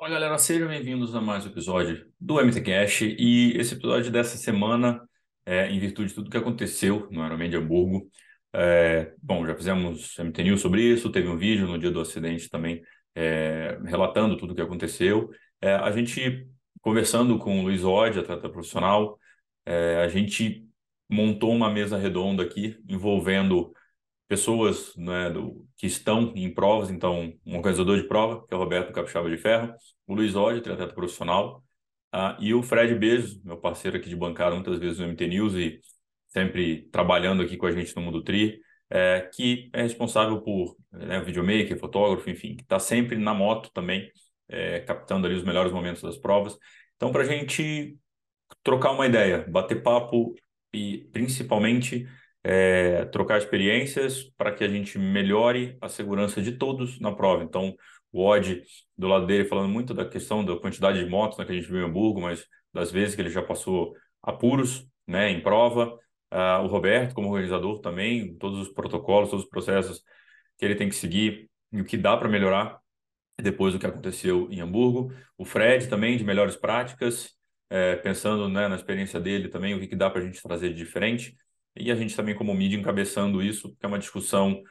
Fala galera, sejam bem-vindos a mais um episódio do MTCast e esse episódio dessa semana, é, em virtude de tudo que aconteceu no Ironman de Hamburgo, é, bom, já fizemos MT News sobre isso, teve um vídeo no dia do acidente também é, relatando tudo o que aconteceu. É, a gente, conversando com o Luiz Oddi, atleta profissional, é, a gente montou uma mesa redonda aqui envolvendo pessoas né, do, que estão em provas, então um organizador de prova, que é o Roberto Capixaba de Ferro, o Luiz Oddi, triatleta profissional, uh, e o Fred Bezos, meu parceiro aqui de bancada muitas vezes no MT News e sempre trabalhando aqui com a gente no Mundo Tri, é, que é responsável por né, videomaker, fotógrafo, enfim, que está sempre na moto também, é, captando ali os melhores momentos das provas. Então, para a gente trocar uma ideia, bater papo e principalmente é, trocar experiências para que a gente melhore a segurança de todos na prova. Então, o Odd, do lado dele, falando muito da questão da quantidade de motos né, que a gente viu em Hamburgo, mas das vezes que ele já passou apuros né, em prova. Uh, o Roberto, como organizador também, todos os protocolos, todos os processos que ele tem que seguir e o que dá para melhorar depois do que aconteceu em Hamburgo. O Fred também, de melhores práticas, é, pensando né, na experiência dele também, o que, que dá para a gente trazer de diferente e a gente também como mídia encabeçando isso, que é uma discussão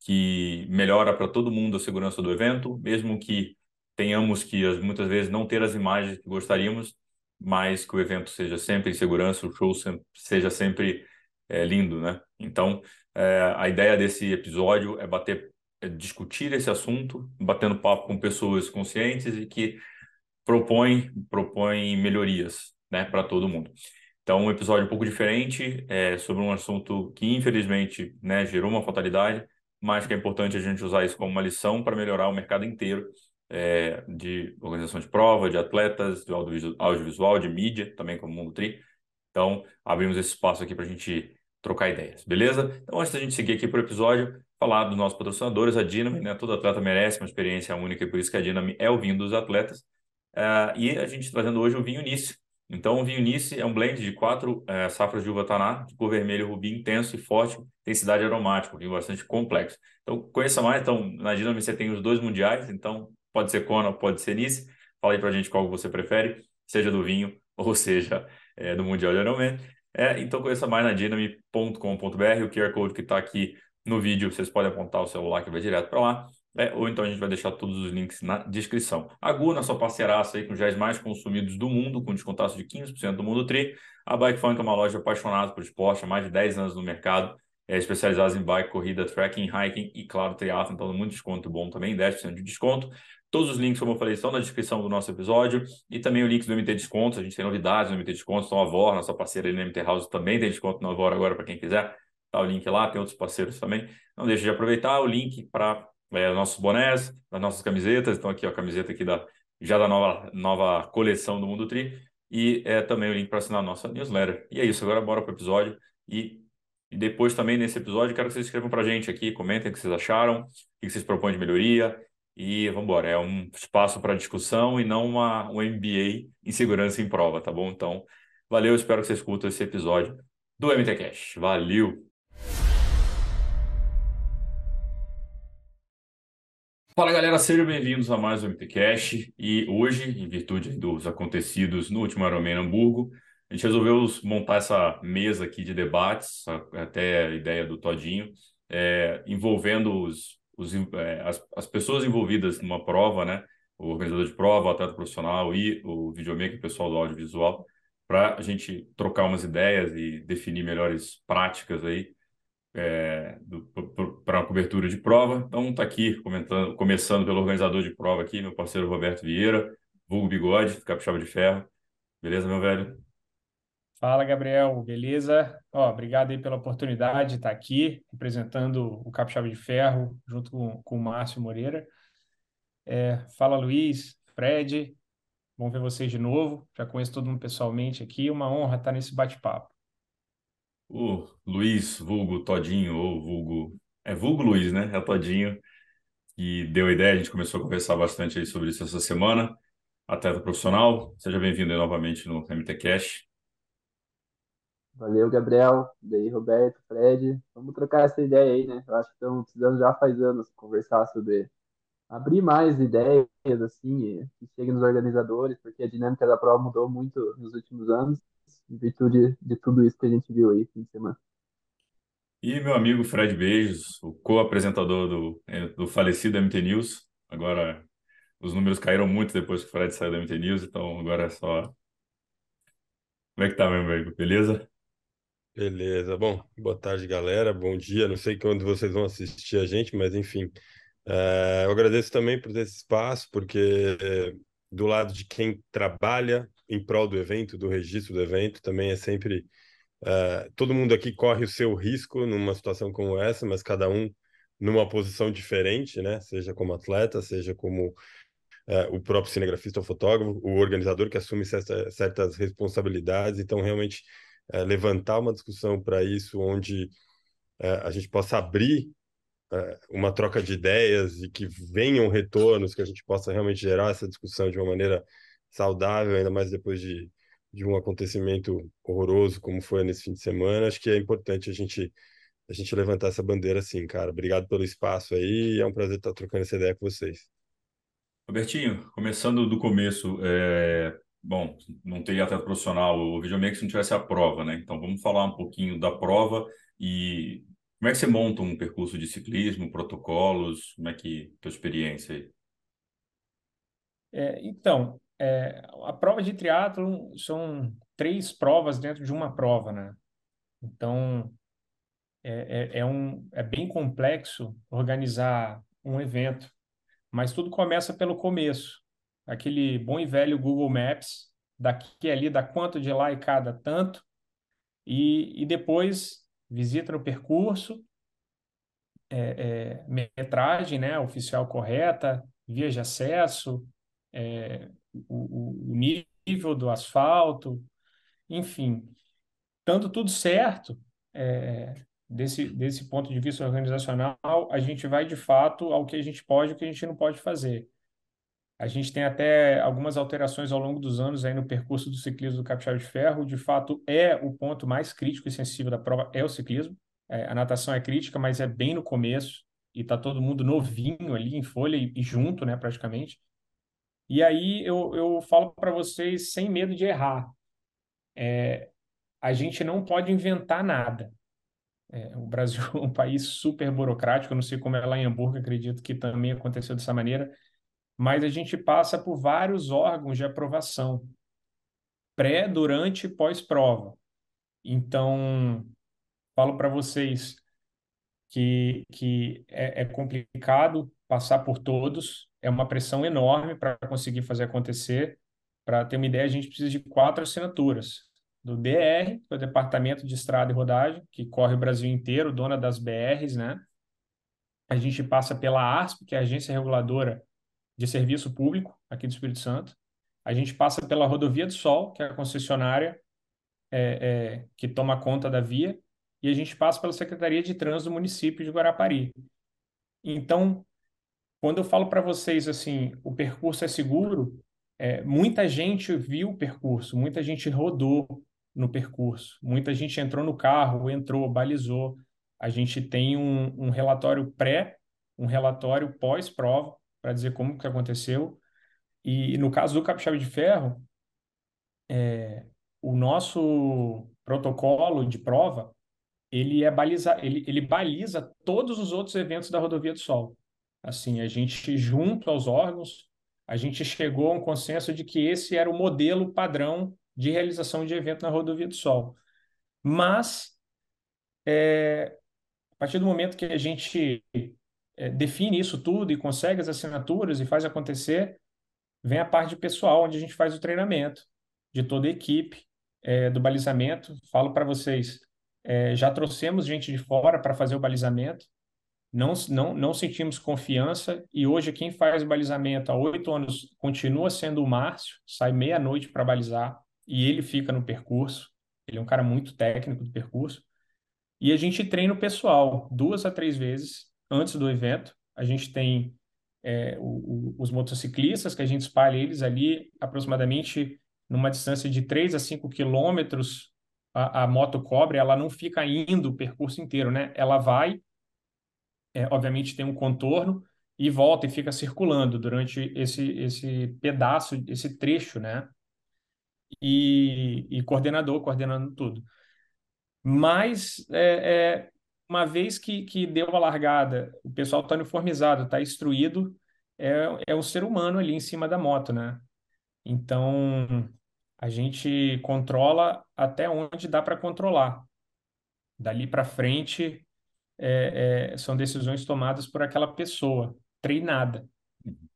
que melhora para todo mundo a segurança do evento, mesmo que tenhamos que muitas vezes não ter as imagens que gostaríamos, mas que o evento seja sempre em segurança, o show seja sempre é, lindo, né? Então, é, a ideia desse episódio é bater, é discutir esse assunto, batendo papo com pessoas conscientes e que propõem, propõem melhorias, né, para todo mundo. Então, um episódio um pouco diferente, é, sobre um assunto que, infelizmente, né, gerou uma fatalidade, mas que é importante a gente usar isso como uma lição para melhorar o mercado inteiro é, de organização de prova, de atletas, de audiovisual, de mídia, também como Mundo Tri. Então, abrimos esse espaço aqui para a gente trocar ideias, beleza? Então, antes da gente seguir aqui para o episódio, falar dos nossos patrocinadores, a Dynamo, né? Todo atleta merece uma experiência única e por isso que a Dynamo é o vinho dos atletas. Uh, e a gente trazendo hoje o vinho Nice, então, o vinho Nice é um blend de quatro é, safras de uva taná, de cor vermelho, rubi intenso e forte, densidade aromática, um vinho bastante complexo. Então, conheça mais. Então, na Dinamo você tem os dois mundiais, então pode ser Kona, pode ser Nice. Fala aí pra gente qual você prefere, seja do vinho ou seja é, do Mundial de Ironman. É, então, conheça mais na dinami.com.br, o QR Code que está aqui no vídeo, vocês podem apontar o celular que vai direto para lá. É, ou então a gente vai deixar todos os links na descrição. A Gu, nossa parceiraça aí com os géis mais consumidos do mundo, com descontaço de 15% do Mundo Tri. A Bike Funk é uma loja apaixonada por esporte, há mais de 10 anos no mercado, é especializada em bike, corrida, trekking, hiking e, claro, triatlo, então muito desconto bom também, 10% de desconto. Todos os links, como eu falei, estão na descrição do nosso episódio e também o link do MT Descontos. A gente tem novidades no MT Descontos, então a VOR, nossa parceira aí no MT House, também tem desconto na VOR agora para quem quiser. Tá o link lá, tem outros parceiros também. Não deixe de aproveitar o link para é, nossos bonés, as nossas camisetas. Então, aqui ó, a camiseta aqui da, já da nova, nova coleção do Mundo Tri. E é, também o link para assinar a nossa newsletter. E é isso, agora bora para o episódio. E, e depois também nesse episódio, quero que vocês escrevam para a gente aqui, comentem o que vocês acharam, o que vocês propõem de melhoria. E vamos embora, é um espaço para discussão e não uma, um MBA em segurança em prova, tá bom? Então, valeu, espero que vocês curtam esse episódio do MTCast. Valeu! Fala galera, sejam bem-vindos a mais um MTCast e hoje, em virtude dos acontecidos no último Ironman Hamburgo, a gente resolveu montar essa mesa aqui de debates, até a ideia do Todinho, é, envolvendo os, os é, as, as, pessoas envolvidas numa prova, né? O organizador de prova, o atleta profissional e o videomaker, o pessoal do audiovisual, para a gente trocar umas ideias e definir melhores práticas aí é, para uma cobertura de prova. Então, está aqui começando pelo organizador de prova aqui, meu parceiro Roberto Vieira, vulgo Bigode, Capixaba de Ferro. Beleza, meu velho? Fala, Gabriel, beleza? Ó, obrigado aí pela oportunidade de estar aqui, representando o Capixaba de Ferro, junto com, com o Márcio Moreira. É, fala, Luiz, Fred, bom ver vocês de novo. Já conheço todo mundo pessoalmente aqui, uma honra estar nesse bate-papo o Luiz, vulgo Todinho, ou vulgo. É vulgo Luiz, né? É Todinho, que deu a ideia, a gente começou a conversar bastante aí sobre isso essa semana. Atleta profissional, seja bem-vindo novamente no MT Cash. Valeu, Gabriel. Daí, Roberto, Fred. Vamos trocar essa ideia aí, né? Eu acho que estamos precisando já faz anos conversar sobre abrir mais ideias, assim, que cheguem nos organizadores, porque a dinâmica da prova mudou muito nos últimos anos, em virtude de tudo isso que a gente viu aí fim de semana. E meu amigo Fred Beijos, o co-apresentador do, é, do falecido MT News. Agora, os números caíram muito depois que o Fred saiu do MT News, então agora é só. Como é que tá, meu amigo? Beleza? Beleza. Bom, boa tarde, galera. Bom dia. Não sei quando vocês vão assistir a gente, mas enfim. É, eu agradeço também por esse espaço, porque é, do lado de quem trabalha em prol do evento, do registro do evento, também é sempre Uh, todo mundo aqui corre o seu risco numa situação como essa, mas cada um numa posição diferente, né? Seja como atleta, seja como uh, o próprio cinegrafista ou fotógrafo, o organizador que assume certa, certas responsabilidades. Então, realmente, uh, levantar uma discussão para isso, onde a gente possa abrir uma troca de ideias e que venham retornos, que a gente possa realmente gerar essa discussão de uma maneira saudável, ainda mais depois de de um acontecimento horroroso como foi nesse fim de semana, acho que é importante a gente a gente levantar essa bandeira assim, cara. Obrigado pelo espaço aí, é um prazer estar trocando essa ideia com vocês. Robertinho, começando do começo, é... bom, não teria atleta profissional o Videomaker se não tivesse a prova, né? Então vamos falar um pouquinho da prova e como é que você monta um percurso de ciclismo, protocolos, como é que tua experiência aí? É, então, é, a prova de triatlo são três provas dentro de uma prova, né? Então, é, é, é, um, é bem complexo organizar um evento, mas tudo começa pelo começo. Aquele bom e velho Google Maps, daqui ali dá quanto de lá e cada tanto, e, e depois visita no percurso, é, é, metragem né, oficial correta, via de acesso, é, o, o nível do asfalto, enfim, tanto tudo certo, é, desse, desse ponto de vista organizacional, a gente vai de fato ao que a gente pode e o que a gente não pode fazer. A gente tem até algumas alterações ao longo dos anos aí no percurso do ciclismo do Capixaba de Ferro. De fato, é o ponto mais crítico e sensível da prova, é o ciclismo. É, a natação é crítica, mas é bem no começo e está todo mundo novinho ali em folha e, e junto, né, praticamente. E aí eu, eu falo para vocês sem medo de errar. É, a gente não pode inventar nada. É, o Brasil é um país super burocrático, eu não sei como é lá em Hamburgo, acredito que também aconteceu dessa maneira, mas a gente passa por vários órgãos de aprovação, pré, durante e pós-prova. Então, falo para vocês que, que é, é complicado passar por todos, é uma pressão enorme para conseguir fazer acontecer. Para ter uma ideia, a gente precisa de quatro assinaturas. Do DR, que é o Departamento de Estrada e Rodagem, que corre o Brasil inteiro, dona das BRs, né? A gente passa pela ASP, que é a Agência Reguladora de Serviço Público, aqui do Espírito Santo. A gente passa pela Rodovia do Sol, que é a concessionária é, é, que toma conta da via. E a gente passa pela Secretaria de Trânsito do município de Guarapari. Então, quando eu falo para vocês assim, o percurso é seguro, é, muita gente viu o percurso, muita gente rodou no percurso, muita gente entrou no carro, entrou, balizou. A gente tem um, um relatório pré, um relatório pós-prova para dizer como que aconteceu. E no caso do capixaba de ferro, é, o nosso protocolo de prova ele é baliza, ele, ele baliza todos os outros eventos da rodovia do Sol. Assim, a gente, junto aos órgãos, a gente chegou a um consenso de que esse era o modelo padrão de realização de evento na Rodovia do Sol. Mas, é, a partir do momento que a gente é, define isso tudo e consegue as assinaturas e faz acontecer, vem a parte pessoal, onde a gente faz o treinamento de toda a equipe, é, do balizamento. Falo para vocês, é, já trouxemos gente de fora para fazer o balizamento, não, não, não sentimos confiança e hoje quem faz balizamento há oito anos continua sendo o Márcio, sai meia-noite para balizar e ele fica no percurso. Ele é um cara muito técnico do percurso. E a gente treina o pessoal duas a três vezes antes do evento. A gente tem é, o, o, os motociclistas, que a gente espalha eles ali aproximadamente numa distância de 3 a 5 quilômetros. A, a moto cobre, ela não fica indo o percurso inteiro, né? Ela vai é, obviamente tem um contorno e volta e fica circulando durante esse, esse pedaço, esse trecho, né? E, e coordenador coordenando tudo. Mas, é, é, uma vez que, que deu a largada, o pessoal está uniformizado, está instruído, é, é um ser humano ali em cima da moto, né? Então, a gente controla até onde dá para controlar. Dali para frente, é, é, são decisões tomadas por aquela pessoa treinada.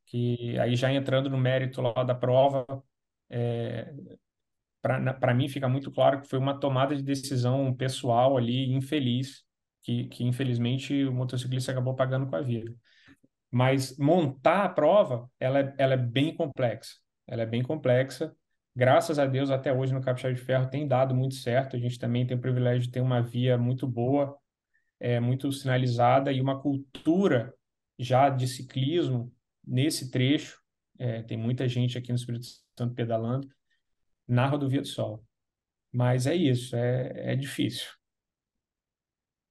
Que aí já entrando no mérito lá da prova, é, para mim fica muito claro que foi uma tomada de decisão pessoal ali infeliz, que, que infelizmente o motociclista acabou pagando com a vida. Mas montar a prova, ela é, ela é bem complexa. Ela é bem complexa. Graças a Deus, até hoje no Capixaba de Ferro tem dado muito certo. A gente também tem o privilégio de ter uma via muito boa, é, muito sinalizada e uma cultura já de ciclismo nesse trecho. É, tem muita gente aqui no Espírito Santo pedalando na rodovia do Sol. Mas é isso, é, é difícil.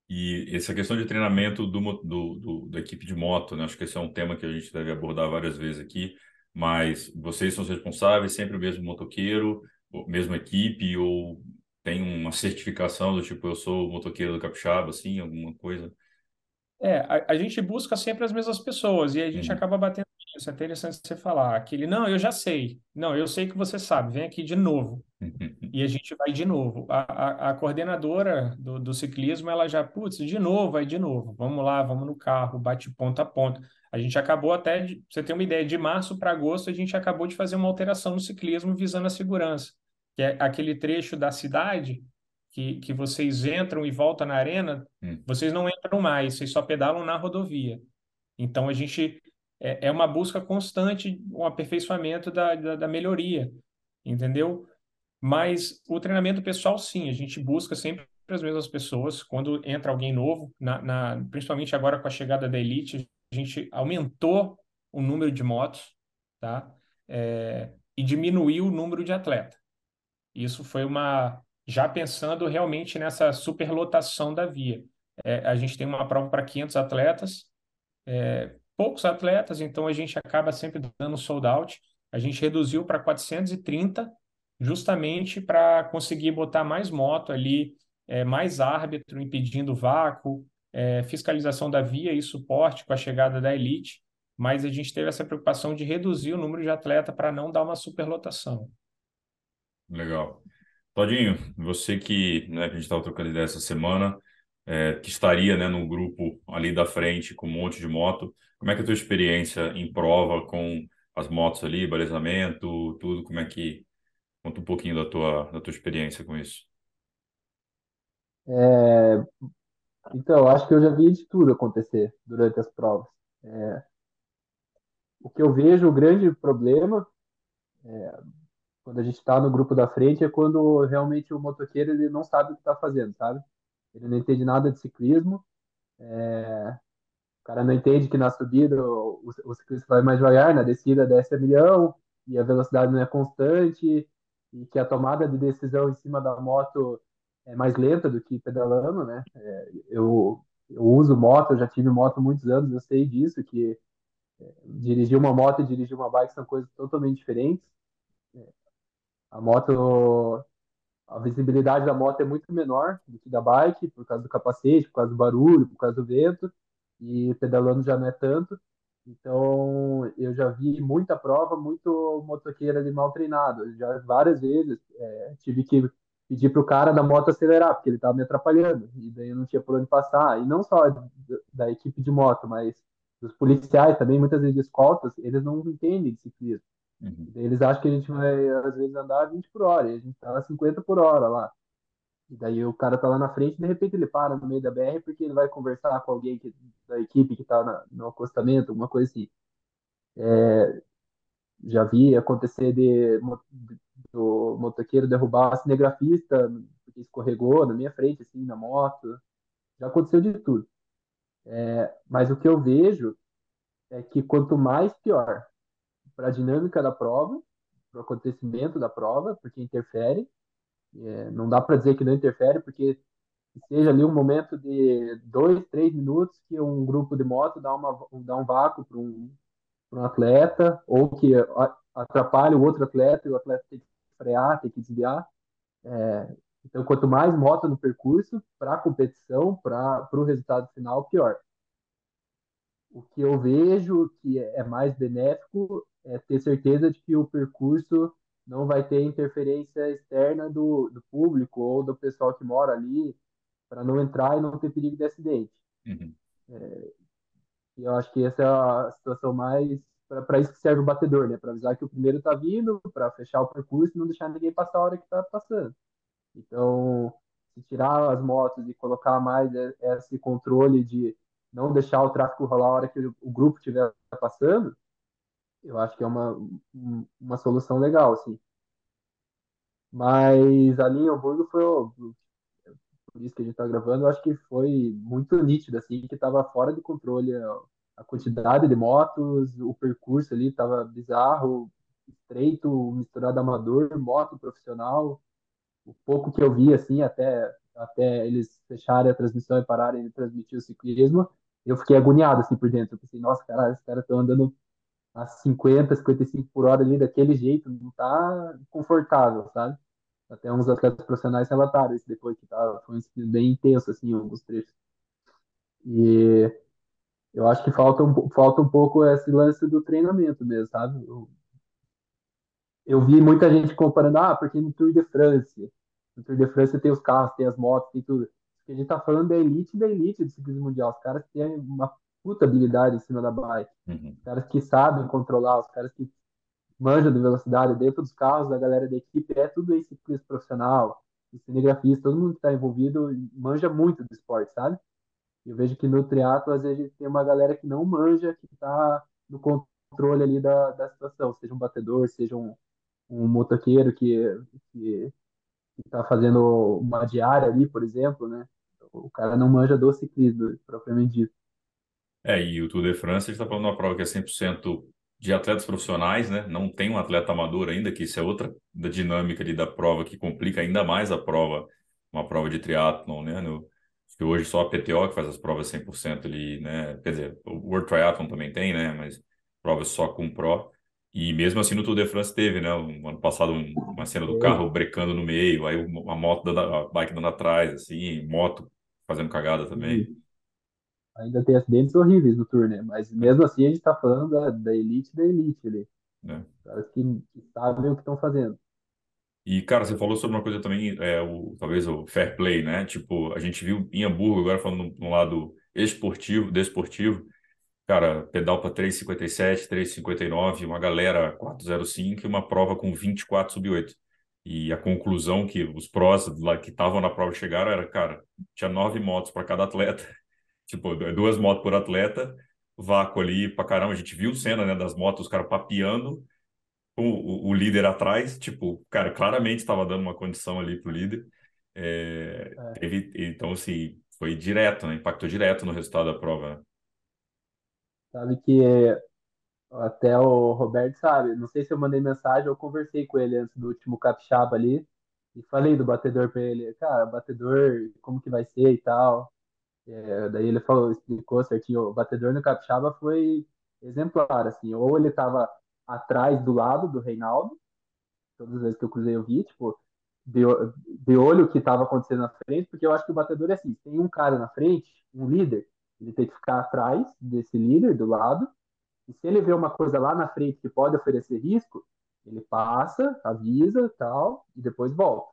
E essa questão de treinamento do, do, do, da equipe de moto, né? acho que esse é um tema que a gente deve abordar várias vezes aqui, mas vocês são os responsáveis, sempre o mesmo motoqueiro, mesma equipe, ou tem uma certificação do tipo, eu sou motoqueiro do Capixaba, assim, alguma coisa? É, a, a gente busca sempre as mesmas pessoas e a gente uhum. acaba batendo isso. É interessante você falar. Aquele, não, eu já sei. Não, eu sei que você sabe. Vem aqui de novo. e a gente vai de novo. A, a, a coordenadora do, do, ciclismo, ela já, putz, de novo, vai de novo. Vamos lá, vamos no carro, bate ponta a ponta. A gente acabou até, de, você tem uma ideia, de março para agosto, a gente acabou de fazer uma alteração no ciclismo visando a segurança. Que é aquele trecho da cidade que, que vocês entram e voltam na arena, hum. vocês não entram mais, vocês só pedalam na rodovia. Então a gente é, é uma busca constante, um aperfeiçoamento da, da, da melhoria, entendeu? Mas o treinamento pessoal, sim, a gente busca sempre as mesmas pessoas. Quando entra alguém novo, na, na, principalmente agora com a chegada da Elite, a gente aumentou o número de motos, tá? É, e diminuiu o número de atleta. Isso foi uma já pensando realmente nessa superlotação da via. É, a gente tem uma prova para 500 atletas, é, poucos atletas, então a gente acaba sempre dando sold out. A gente reduziu para 430, justamente para conseguir botar mais moto ali, é, mais árbitro impedindo vácuo, é, fiscalização da via e suporte com a chegada da elite. Mas a gente teve essa preocupação de reduzir o número de atleta para não dar uma superlotação. Legal. Todinho, você que, né, que a gente estava trocando ideia essa semana, é, que estaria né, no grupo ali da frente com um monte de moto. Como é que é a tua experiência em prova com as motos ali, balizamento, tudo? Como é que conta um pouquinho da tua da tua experiência com isso? É, então, acho que eu já vi de tudo acontecer durante as provas. É, o que eu vejo, o grande problema, é, quando a gente está no grupo da frente, é quando realmente o motoqueiro ele não sabe o que está fazendo, sabe? Ele não entende nada de ciclismo. É, o cara não entende que na subida o, o ciclista vai mais devagar, na descida desce a milhão e a velocidade não é constante e que a tomada de decisão em cima da moto é mais lenta do que pedalando, né? É, eu, eu uso moto, eu já tive moto muitos anos, eu sei disso, que é, dirigir uma moto e dirigir uma bike são coisas totalmente diferentes. A moto a visibilidade da moto é muito menor do que da bike, por causa do capacete, por causa do barulho, por causa do vento, e pedalando já não é tanto. Então, eu já vi muita prova, muito motoqueiro ali mal treinado. Já várias vezes é, tive que pedir para o cara da moto acelerar, porque ele estava me atrapalhando, e daí eu não tinha por onde passar. E não só da equipe de moto, mas dos policiais também, muitas vezes escoltas, eles não entendem de ciclismo. Uhum. Eles acham que a gente vai, às vezes, andar 20 por hora, e a gente tá a 50 por hora lá. E daí o cara tá lá na frente e de repente ele para no meio da BR porque ele vai conversar com alguém que, da equipe que tá na, no acostamento, alguma coisa assim. É, já vi acontecer de, de do motoqueiro derrubar cinegrafista porque escorregou na minha frente, assim, na moto. Já aconteceu de tudo. É, mas o que eu vejo é que quanto mais pior para a dinâmica da prova, para o acontecimento da prova, porque interfere. É, não dá para dizer que não interfere, porque que seja ali um momento de dois, três minutos que um grupo de moto dá, uma, dá um vácuo para um, um atleta, ou que atrapalha o outro atleta e o atleta tem que frear, tem que desviar. É, então, quanto mais moto no percurso, para a competição, para o resultado final, pior. O que eu vejo que é mais benéfico é ter certeza de que o percurso não vai ter interferência externa do, do público ou do pessoal que mora ali, para não entrar e não ter perigo de acidente. Uhum. É, eu acho que essa é a situação mais. Para isso que serve o batedor, né? Para avisar que o primeiro está vindo, para fechar o percurso e não deixar ninguém passar a hora que está passando. Então, se tirar as motos e colocar mais esse controle de não deixar o tráfego rolar a hora que o grupo estiver passando, eu acho que é uma, uma solução legal, assim. Mas ali em Hamburgo foi, por isso que a gente está gravando, eu acho que foi muito nítido, assim, que estava fora de controle a, quantidade de motos, o percurso ali estava bizarro, estreito, misturado amador, moto profissional. O pouco que eu vi, assim, até, até eles fecharem a transmissão e pararem de transmitir o ciclismo, eu fiquei agoniado, assim, por dentro. Eu pensei, nossa, cara, esses caras estão andando a 50, 55 por hora ali daquele jeito, não tá confortável, sabe? Até uns atletas profissionais relataram isso depois, que tá, foi um bem intenso, assim, alguns trechos. E eu acho que falta um, falta um pouco esse lance do treinamento mesmo, sabe? Eu, eu vi muita gente comparando, ah, porque no Tour de France, no Tour de France tem os carros, tem as motos, tem tudo. a gente tá falando da elite da elite do ciclismo mundial. Os caras têm uma puta habilidade em cima da bike. Uhum. Os caras que sabem controlar, os caras que manjam de velocidade dentro dos carros, da galera da equipe, é tudo esse ciclista profissional, cinegrafista, todo mundo que está envolvido manja muito do esporte, sabe? Eu vejo que no triatlo às vezes tem uma galera que não manja, que está no controle ali da, da situação, seja um batedor, seja um, um motoqueiro que que está fazendo uma diária ali, por exemplo, né? O cara não manja do ciclismo, propriamente dito. É, e o Tour de France, a gente está falando de uma prova que é 100% de atletas profissionais, né? Não tem um atleta amador ainda, que isso é outra da dinâmica ali da prova que complica ainda mais a prova, uma prova de triatlon, né? No, que hoje só a PTO que faz as provas 100% ali, né? Quer dizer, o World Triathlon também tem, né? Mas provas só com Pro. E mesmo assim no Tour de France teve, né? Um, ano passado um, uma cena do carro brecando no meio, aí uma moto dando, a bike dando atrás, assim, moto fazendo cagada também ainda tem acidentes horríveis no Tour, né? Mas mesmo assim a gente tá falando da, da elite da elite ali. É. Caras que, que sabem o que estão fazendo. E, cara, você falou sobre uma coisa também, é, o, talvez o fair play, né? Tipo, a gente viu em Hamburgo, agora falando no lado esportivo, desportivo, cara, pedal para 3,57, 3,59, uma galera 4,05 e uma prova com 24 sub 8. E a conclusão que os prós lá que estavam na prova chegaram era, cara, tinha nove motos para cada atleta Tipo, duas motos por atleta, vácuo ali pra caramba. A gente viu cena, né, das motos, os caras papeando, o, o, o, líder atrás. Tipo, cara, claramente estava dando uma condição ali pro líder. É, é. Teve, então, assim, foi direto, né? Impactou direto no resultado da prova. Né? Sabe que até o Roberto sabe, não sei se eu mandei mensagem ou conversei com ele antes do último capixaba ali e falei do batedor para ele, cara, batedor, como que vai ser e tal. É, daí ele falou, explicou certinho, o batedor no Capixaba foi exemplar, assim, ou ele estava atrás do lado do Reinaldo, todas as vezes que eu cruzei eu vi, tipo, de, de olho o que estava acontecendo na frente, porque eu acho que o batedor é assim, tem um cara na frente, um líder, ele tem que ficar atrás desse líder, do lado, e se ele vê uma coisa lá na frente que pode oferecer risco, ele passa, avisa, tal, e depois volta.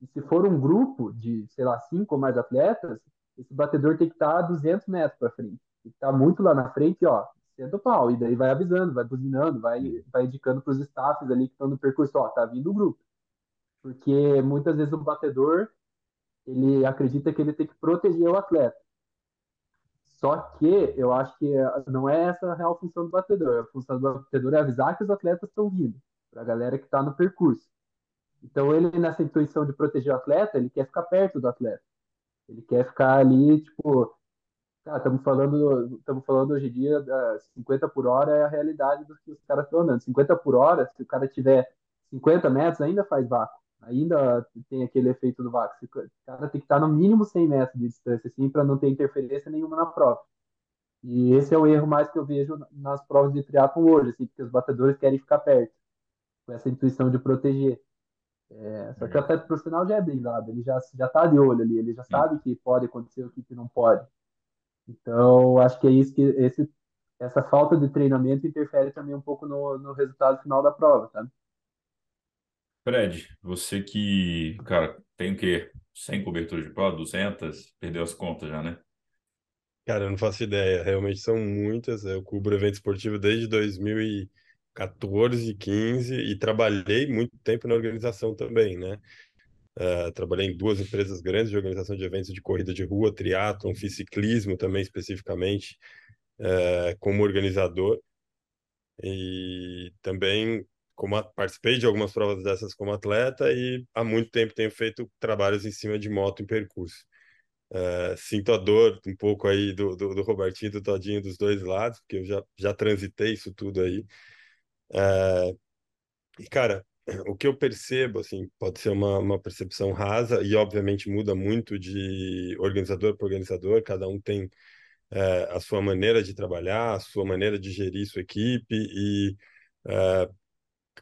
E se for um grupo de, sei lá, cinco ou mais atletas, esse batedor tem que estar a 200 metros para frente. Tem que estar muito lá na frente, ó, senta o pau. E daí vai avisando, vai buzinando, vai, vai indicando para os staffs ali que estão no percurso, ó, tá vindo o grupo. Porque muitas vezes o batedor, ele acredita que ele tem que proteger o atleta. Só que eu acho que não é essa a real função do batedor. A função do batedor é avisar que os atletas estão vindo, para a galera que está no percurso. Então ele, nessa intuição de proteger o atleta, ele quer ficar perto do atleta. Ele quer ficar ali, tipo, cara, estamos falando, estamos falando hoje em dia da 50 por hora é a realidade do que os caras estão andando. 50 por hora, se o cara tiver 50 metros, ainda faz vácuo. ainda tem aquele efeito do vácuo. O cara tem que estar no mínimo 100 metros de distância, assim, para não ter interferência nenhuma na prova. E esse é o erro mais que eu vejo nas provas de triatlo hoje, assim, porque os batedores querem ficar perto, com essa intuição de proteger. É, só que o atleta profissional já é blindado, ele já, já tá de olho ali, ele já sabe que pode acontecer o que, que não pode. Então, acho que é isso que esse, essa falta de treinamento interfere também um pouco no, no resultado final da prova, sabe? Fred, você que, cara, tem o quê? 100 coberturas de prova, 200? Perdeu as contas já, né? Cara, eu não faço ideia. Realmente são muitas. Eu cubro evento esportivo desde 2014, 15 e trabalhei muito tempo na organização também, né? Uh, trabalhei em duas empresas grandes de organização de eventos de corrida de rua, triatlon, fiz ciclismo também especificamente uh, como organizador e também como participei de algumas provas dessas como atleta e há muito tempo tenho feito trabalhos em cima de moto em percurso. Uh, sinto a dor um pouco aí do, do, do, Robertinho, do Todinho, dos dois lados, porque eu já, já transitei isso tudo aí. Uh, e, cara, o que eu percebo, assim, pode ser uma, uma percepção rasa e, obviamente, muda muito de organizador para organizador, cada um tem uh, a sua maneira de trabalhar, a sua maneira de gerir sua equipe e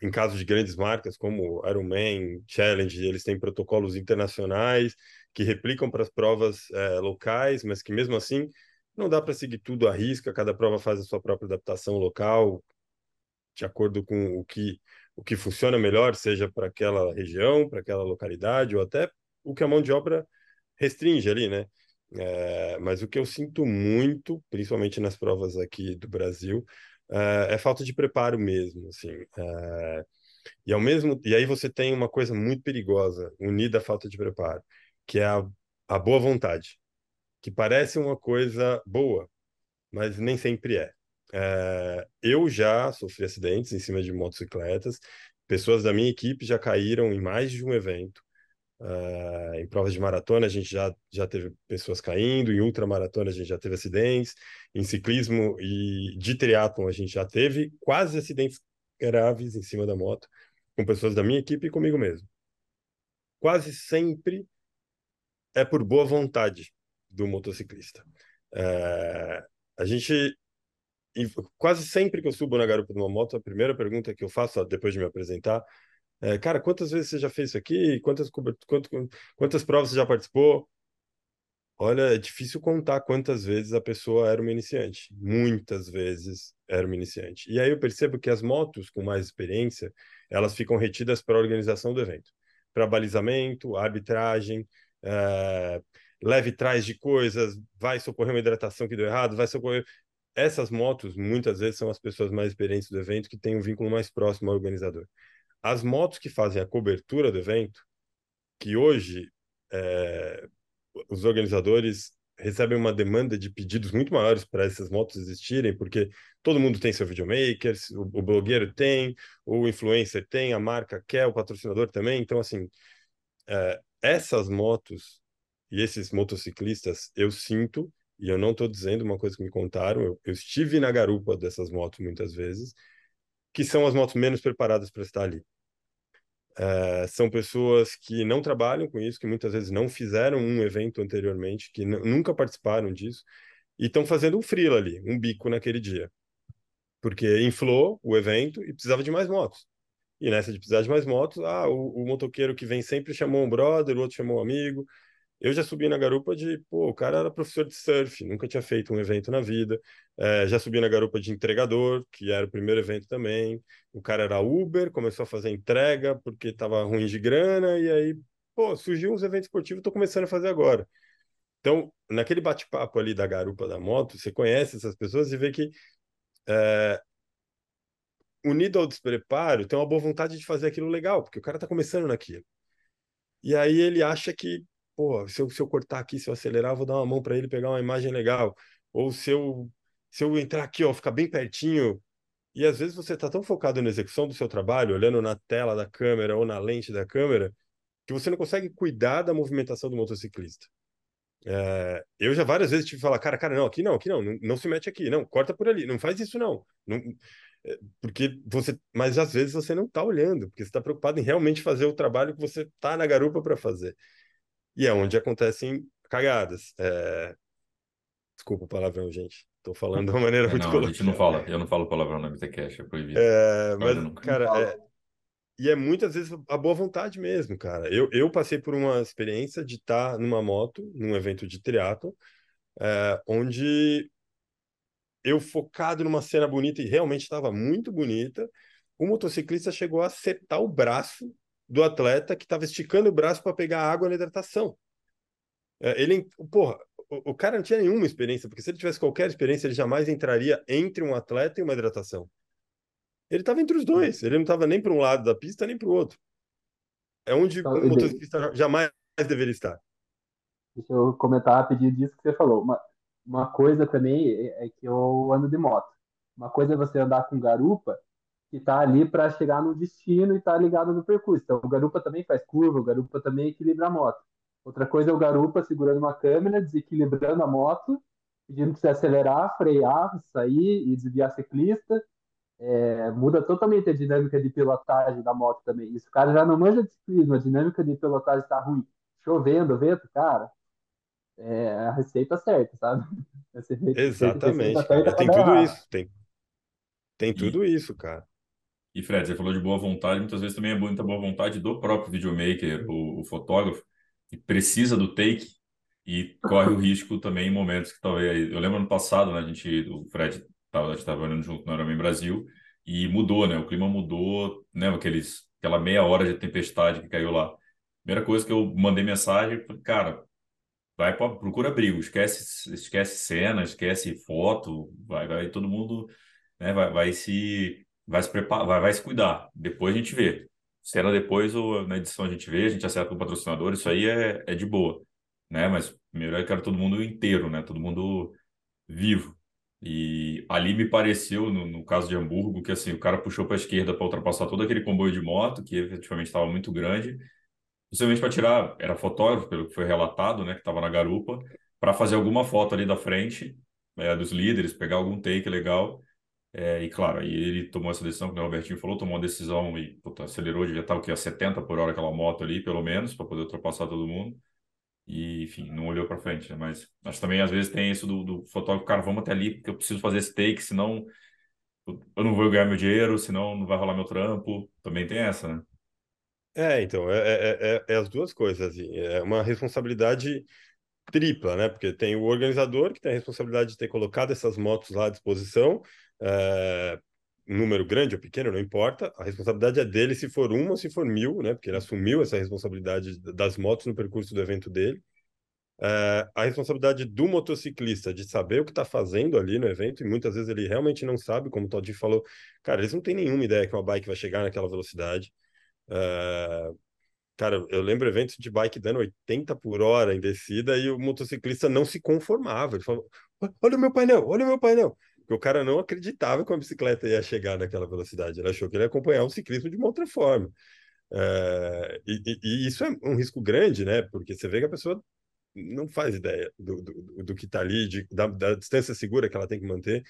em caso de grandes marcas como Ironman, Challenge, eles têm protocolos internacionais que replicam para as provas é, locais, mas que mesmo assim não dá para seguir tudo à risca, cada prova faz a sua própria adaptação local, de acordo com o que, o que funciona melhor, seja para aquela região, para aquela localidade, ou até o que a mão de obra restringe ali, né? É, mas o que eu sinto muito, principalmente nas provas aqui do Brasil, é, é falta de preparo mesmo, assim. É, e ao mesmo e aí você tem uma coisa muito perigosa unida à falta de preparo, que é a, a boa vontade, que parece uma coisa boa, mas nem sempre é. É. Eu já sofri acidentes em cima de motocicletas, pessoas da minha equipe já caíram em mais de um evento. Uh, em provas de maratona a gente já, já teve pessoas caindo, em ultramaratona a gente já teve acidentes, em ciclismo e de triatlon a gente já teve quase acidentes graves em cima da moto, com pessoas da minha equipe e comigo mesmo. Quase sempre é por boa vontade do motociclista. Uh, a gente quase sempre que eu subo na garupa de uma moto, a primeira pergunta que eu faço depois de me apresentar é, cara, quantas vezes você já fez isso aqui? Quantas, quantas, quantas provas você já participou? Olha, é difícil contar quantas vezes a pessoa era uma iniciante. Muitas vezes era uma iniciante. E aí eu percebo que as motos com mais experiência, elas ficam retidas para a organização do evento. Para balizamento, arbitragem, é, leve trás de coisas, vai socorrer uma hidratação que deu errado, vai socorrer... Essas motos, muitas vezes, são as pessoas mais experientes do evento que têm um vínculo mais próximo ao organizador. As motos que fazem a cobertura do evento, que hoje é, os organizadores recebem uma demanda de pedidos muito maiores para essas motos existirem, porque todo mundo tem seu videomaker, o, o blogueiro tem, o influencer tem, a marca quer, o patrocinador também. Então, assim, é, essas motos e esses motociclistas, eu sinto, e eu não estou dizendo uma coisa que me contaram, eu, eu estive na garupa dessas motos muitas vezes, que são as motos menos preparadas para estar ali. É, são pessoas que não trabalham com isso, que muitas vezes não fizeram um evento anteriormente, que nunca participaram disso, e estão fazendo um frila ali, um bico naquele dia. Porque inflou o evento e precisava de mais motos. E nessa de precisar de mais motos, ah, o, o motoqueiro que vem sempre chamou um brother, o outro chamou um amigo, eu já subi na garupa de, pô, o cara era professor de surf, nunca tinha feito um evento na vida. É, já subi na garupa de entregador, que era o primeiro evento também. O cara era Uber, começou a fazer entrega porque estava ruim de grana, e aí, pô, surgiu uns eventos esportivos, estou começando a fazer agora. Então, naquele bate-papo ali da garupa da moto, você conhece essas pessoas e vê que, é, unido ao despreparo, tem uma boa vontade de fazer aquilo legal, porque o cara está começando naquilo. E aí ele acha que pô, se eu, se eu cortar aqui, se eu acelerar, eu vou dar uma mão para ele pegar uma imagem legal. Ou se eu, se eu entrar aqui, ó, ficar bem pertinho. E às vezes você está tão focado na execução do seu trabalho, olhando na tela da câmera ou na lente da câmera, que você não consegue cuidar da movimentação do motociclista. É, eu já várias vezes tive que falar, cara, cara, não, aqui não, aqui não, não, não, se mete aqui, não, corta por ali, não faz isso não. não é, porque você, mas às vezes você não está olhando, porque você está preocupado em realmente fazer o trabalho que você está na garupa para fazer. E é onde acontecem cagadas. É... Desculpa o palavrão, gente. Estou falando de uma maneira É, muito não, a gente não fala. Eu não falo palavrão na MTCast, é proibido. É, mas, nunca. cara, é, e é muitas vezes a boa vontade mesmo, cara. Eu, eu passei por uma experiência de estar numa moto, num evento de triatlo, é, onde eu focado numa cena bonita e realmente estava muito bonita, o motociclista chegou a acertar o braço do atleta que estava esticando o braço para pegar água na hidratação. É, ele, porra, o, o cara não tinha nenhuma experiência, porque se ele tivesse qualquer experiência, ele jamais entraria entre um atleta e uma hidratação. Ele estava entre os dois, ele não estava nem para um lado da pista nem para o outro. É onde Então, um motociclista jamais deveria estar. Deixa eu comentar rapidinho disso que você falou. Uma, uma coisa também é, é que eu ando de moto. Uma coisa é você andar com garupa que tá ali para chegar no destino e tá ligado no percurso. Então, o garupa também faz curva, o garupa também equilibra a moto. Outra coisa é o garupa segurando uma câmera, desequilibrando a moto, pedindo para você acelerar, frear, sair e desviar ciclista. É, muda totalmente a dinâmica de pilotagem da moto também. Isso, o cara já não manja de ciclismo, a dinâmica de pilotagem está ruim. Chovendo, vento, cara, é a receita certa, sabe? Receita, Exatamente, receita certa Tem tudo errado. isso, tem, tem tudo isso, cara. E Fred, você falou de boa vontade, muitas vezes também é muita boa vontade do próprio videomaker, o, o fotógrafo, que precisa do take e corre o risco também em momentos que talvez. Eu lembro ano passado, né, a gente, o Fred estava olhando junto no Ironman Brasil e mudou, né? O clima mudou, né? Aqueles, aquela meia hora de tempestade que caiu lá. Primeira coisa que eu mandei mensagem, cara, vai procura abrigo, esquece, esquece cena, esquece foto, vai, vai todo mundo, né? Vai, vai se vai se preparar, vai, vai se cuidar. Depois a gente vê. Cena depois ou na edição a gente vê, a gente acerta com o patrocinador, isso aí é, é de boa, né? Mas primeiro eu quero todo mundo inteiro, né? Todo mundo vivo. E ali me pareceu, no, no caso de Hamburgo, que assim, o cara puxou para a esquerda para ultrapassar todo aquele comboio de moto, que efetivamente estava muito grande, possivelmente para tirar, era fotógrafo, pelo que foi relatado, né? Que estava na garupa, para fazer alguma foto ali da frente, é, dos líderes, pegar algum take legal. É, e claro, aí ele tomou essa decisão, como o Robertinho falou, tomou uma decisão e puta, acelerou, devia estar o quê? A 70 por hora aquela moto ali, pelo menos, para poder ultrapassar todo mundo. E, enfim, não olhou para frente, né? Mas acho que também às vezes tem isso do, do fotógrafo, cara, vamos até ali, porque eu preciso fazer esse take, senão eu não vou ganhar meu dinheiro, senão não vai rolar meu trampo. Também tem essa, né? É, então, é, é, é, é as duas coisas, assim, é uma responsabilidade tripla, né? Porque tem o organizador que tem a responsabilidade de ter colocado essas motos lá à disposição, é, número grande ou pequeno, não importa, a responsabilidade é dele se for uma ou se for mil, né? Porque ele assumiu essa responsabilidade das motos no percurso do evento dele. É, a responsabilidade do motociclista de saber o que está fazendo ali no evento, e muitas vezes ele realmente não sabe, como o Todinho falou, cara, eles não têm nenhuma ideia que uma bike vai chegar naquela velocidade. É, Cara, eu lembro eventos de bike dando 80 por hora em descida e o motociclista não se conformava. Ele falou: Olha o meu painel, olha o meu painel. Porque o cara não acreditava que a bicicleta ia chegar naquela velocidade. Ele achou que ele ia acompanhar o ciclismo de uma outra forma. É, e, e- isso é um risco grande, né? Porque você vê que a pessoa não faz ideia do, do, do que está ali, de, da, da distância segura que ela tem que manter.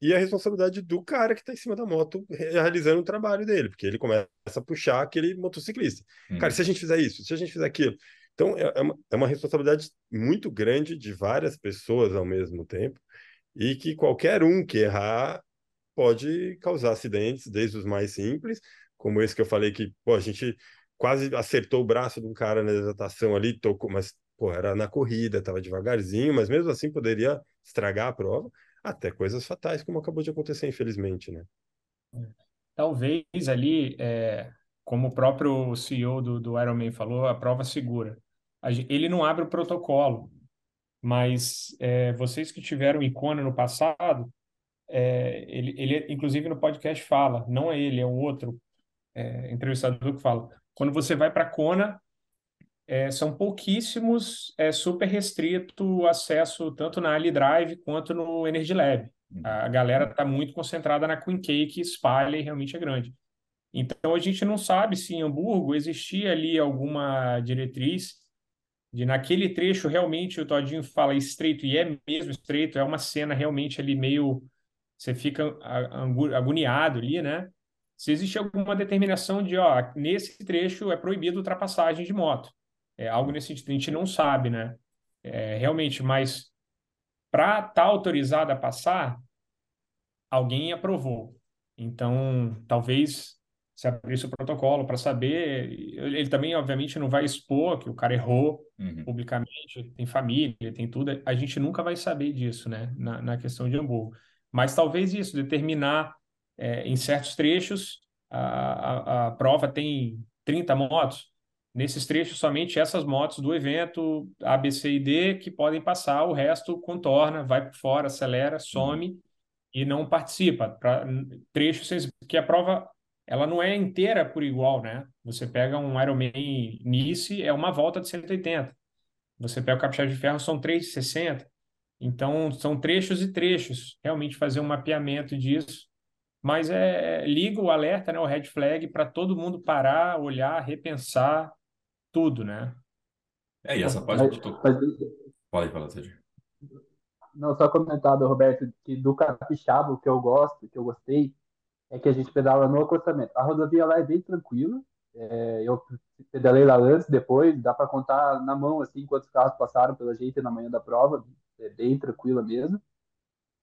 E a responsabilidade do cara que está em cima da moto realizando o trabalho dele, porque ele começa a puxar aquele motociclista. Uhum. Cara, se a gente fizer isso, se a gente fizer aquilo. Então, é, é uma, é uma responsabilidade muito grande de várias pessoas ao mesmo tempo, e que qualquer um que errar pode causar acidentes, desde os mais simples, como esse que eu falei que pô, a gente quase acertou o braço de um cara na hidratação ali, tocou, mas pô, era na corrida, estava devagarzinho, mas mesmo assim poderia estragar a prova, até coisas fatais, como acabou de acontecer, infelizmente, né? Talvez ali, é, como o próprio CEO do, do Ironman falou, a prova segura. Ele não abre o protocolo, mas é, vocês que tiveram Icona no passado, é, ele, ele, inclusive no podcast fala, não é ele, é um outro é, entrevistador que fala, quando você vai para Kona, é, são pouquíssimos, é super restrito o acesso tanto na Ali Drive quanto no Energy Lab. A galera está muito concentrada na Queen Cake, espalha e realmente é grande. Então a gente não sabe se em Hamburgo existia ali alguma diretriz de naquele trecho realmente o Todinho fala estreito e é mesmo estreito, é uma cena realmente ali meio você fica agoniado ali, né? Se existe alguma determinação de, ó, nesse trecho é proibido ultrapassagem de moto. É algo nesse sentido, a gente não sabe, né? É, realmente, mas para estar tá autorizado a passar, alguém aprovou. Então, talvez se abrisse o protocolo para saber. Ele também, obviamente, não vai expor que o cara errou uhum. publicamente, tem família, tem tudo. A gente nunca vai saber disso, né? Na, na questão de Hamburgo. Mas talvez isso, determinar é, em certos trechos, a, a, a prova tem 30 motos. Nesses trechos, somente essas motos do evento A, B, C e D que podem passar, o resto contorna, vai por fora, acelera, some uhum. e não participa. Para trechos que a prova ela não é inteira por igual, né? Você pega um Ironman Nice, é uma volta de 180. Você pega o Capixaba de Ferro, são 360. Então, são trechos e trechos. Realmente fazer um mapeamento disso. Mas é, liga o alerta, né, o red flag, para todo mundo parar, olhar, repensar tudo, né? É, e essa parte mas, tô... mas... Pode falar, Sérgio. Não, só comentado, Roberto, que do capixaba, que eu gosto, que eu gostei, é que a gente pedala no acostamento. A rodovia lá é bem tranquila. É, eu pedalei lá antes, depois, dá para contar na mão assim quantos carros passaram pela gente na manhã da prova, é bem tranquila mesmo.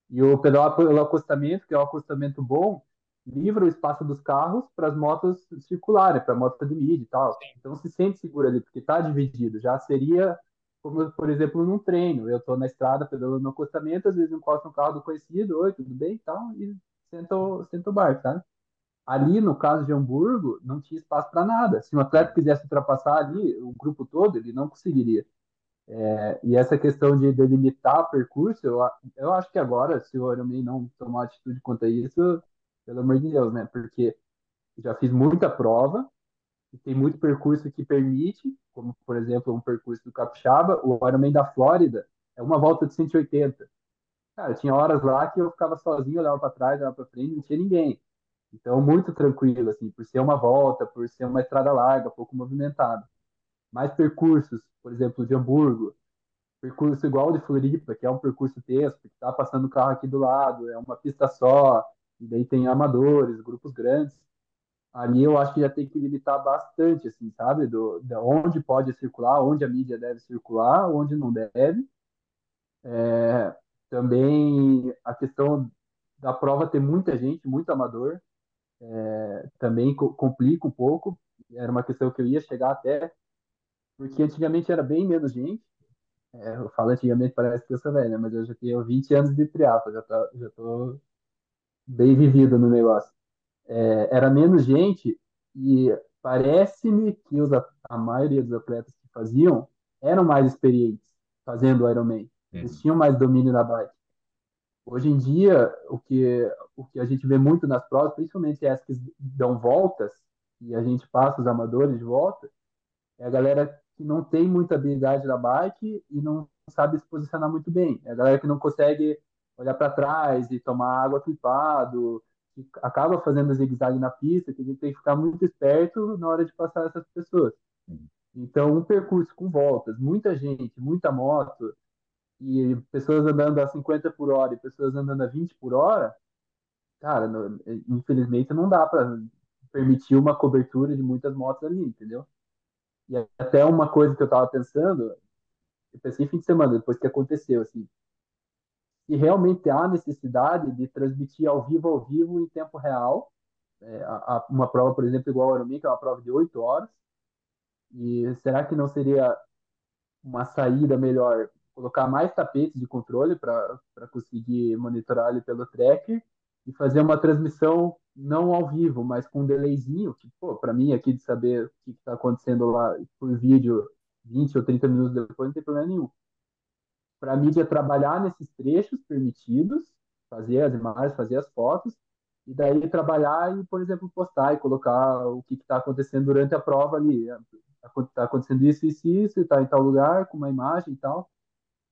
E o pedal pelo acostamento, que é um acostamento bom, livra o espaço dos carros para as motos circularem, para a moto de mídia e tal. Então se sente seguro ali, porque está dividido. Já seria como, por exemplo, num treino. Eu estou na estrada pedalando no acostamento, às vezes encosto um carro do conhecido, oi, tudo bem e tal, e senta o, senta o barco, sabe? Ali, no caso de Hamburgo, não tinha espaço para nada. Se um atleta quisesse ultrapassar ali, o grupo todo, ele não conseguiria. É, e essa questão de delimitar o percurso, eu, eu acho que agora, se o Ironman não tomar atitude quanto a isso, pelo amor de Deus, né? Porque já fiz muita prova, e tem muito percurso que permite, como, por exemplo, um percurso do Capixaba, o Ironman da Flórida é uma volta de 180. Cara, tinha horas lá que eu ficava sozinho, olhava para trás, olhava para frente, não tinha ninguém. Então, muito tranquilo, assim, por ser uma volta, por ser uma estrada larga, pouco movimentada. Mais percursos, por exemplo, de Hamburgo, percurso igual de Floripa, que é um percurso texto, que está passando o carro aqui do lado, é uma pista só, e daí tem amadores, grupos grandes. Ali eu acho que já tem que limitar bastante, assim, sabe? Do, de onde pode circular, onde a mídia deve circular, onde não deve. É, também a questão da prova ter muita gente, muito amador, é, também co complica um pouco. Era uma questão que eu ia chegar até, porque antigamente era bem menos gente. É, eu falo antigamente, parece que eu sou velho, mas eu já tenho 20 anos de triatlo, já tô, já tô bem vivido no negócio. É, era menos gente e parece-me que os, a maioria dos atletas que faziam eram mais experientes fazendo Ironman. Eles tinham mais domínio na bike. Hoje em dia, o que, o que a gente vê muito nas provas, principalmente as que dão voltas, e a gente passa os amadores de volta, é a galera que não tem muita habilidade na bike e não sabe se posicionar muito bem. É a galera que não consegue olhar para trás e tomar água flipado, que acaba fazendo zigue-zague na pista, que a gente tem que ficar muito esperto na hora de passar essas pessoas. Então, um percurso com voltas, muita gente, muita moto, e pessoas andando a 50 por hora e pessoas andando a 20 por hora, cara, infelizmente não dá para permitir uma cobertura de muitas motos ali, entendeu? E até uma coisa que eu tava pensando, eu pensei fim de semana, depois que aconteceu, assim, se realmente há necessidade de transmitir ao vivo, ao vivo, em tempo real, é, a, a, uma prova, por exemplo, igual ao Ironman, que é uma prova de 8 horas, e será que não seria uma saída melhor colocar mais tapetes de controle para conseguir monitorar ali pelo tracker e fazer uma transmissão não ao vivo, mas com um delayzinho, que, pô, para mim aqui de saber o que está acontecendo lá por vídeo 20 ou 30 minutos depois, não tem problema nenhum. Para a mídia trabalhar nesses trechos permitidos, fazer as imagens, fazer as fotos, e daí trabalhar e, por exemplo, postar e colocar o que está acontecendo durante a prova ali. Está acontecendo isso, isso, isso, está em tal lugar, com uma imagem e tal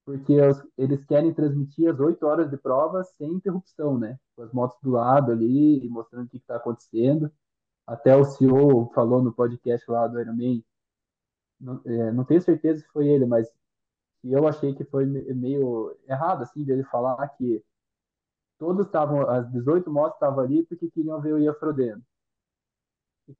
porque eles querem transmitir as oito horas de prova sem interrupção, né? Com as motos do lado ali, mostrando o que está acontecendo. Até o CEO falou no podcast lá do Ironman, não, é, não tenho certeza se foi ele, mas eu achei que foi meio errado, assim, dele falar que todos estavam, as 18 motos estavam ali porque queriam ver o Ian Frodeno.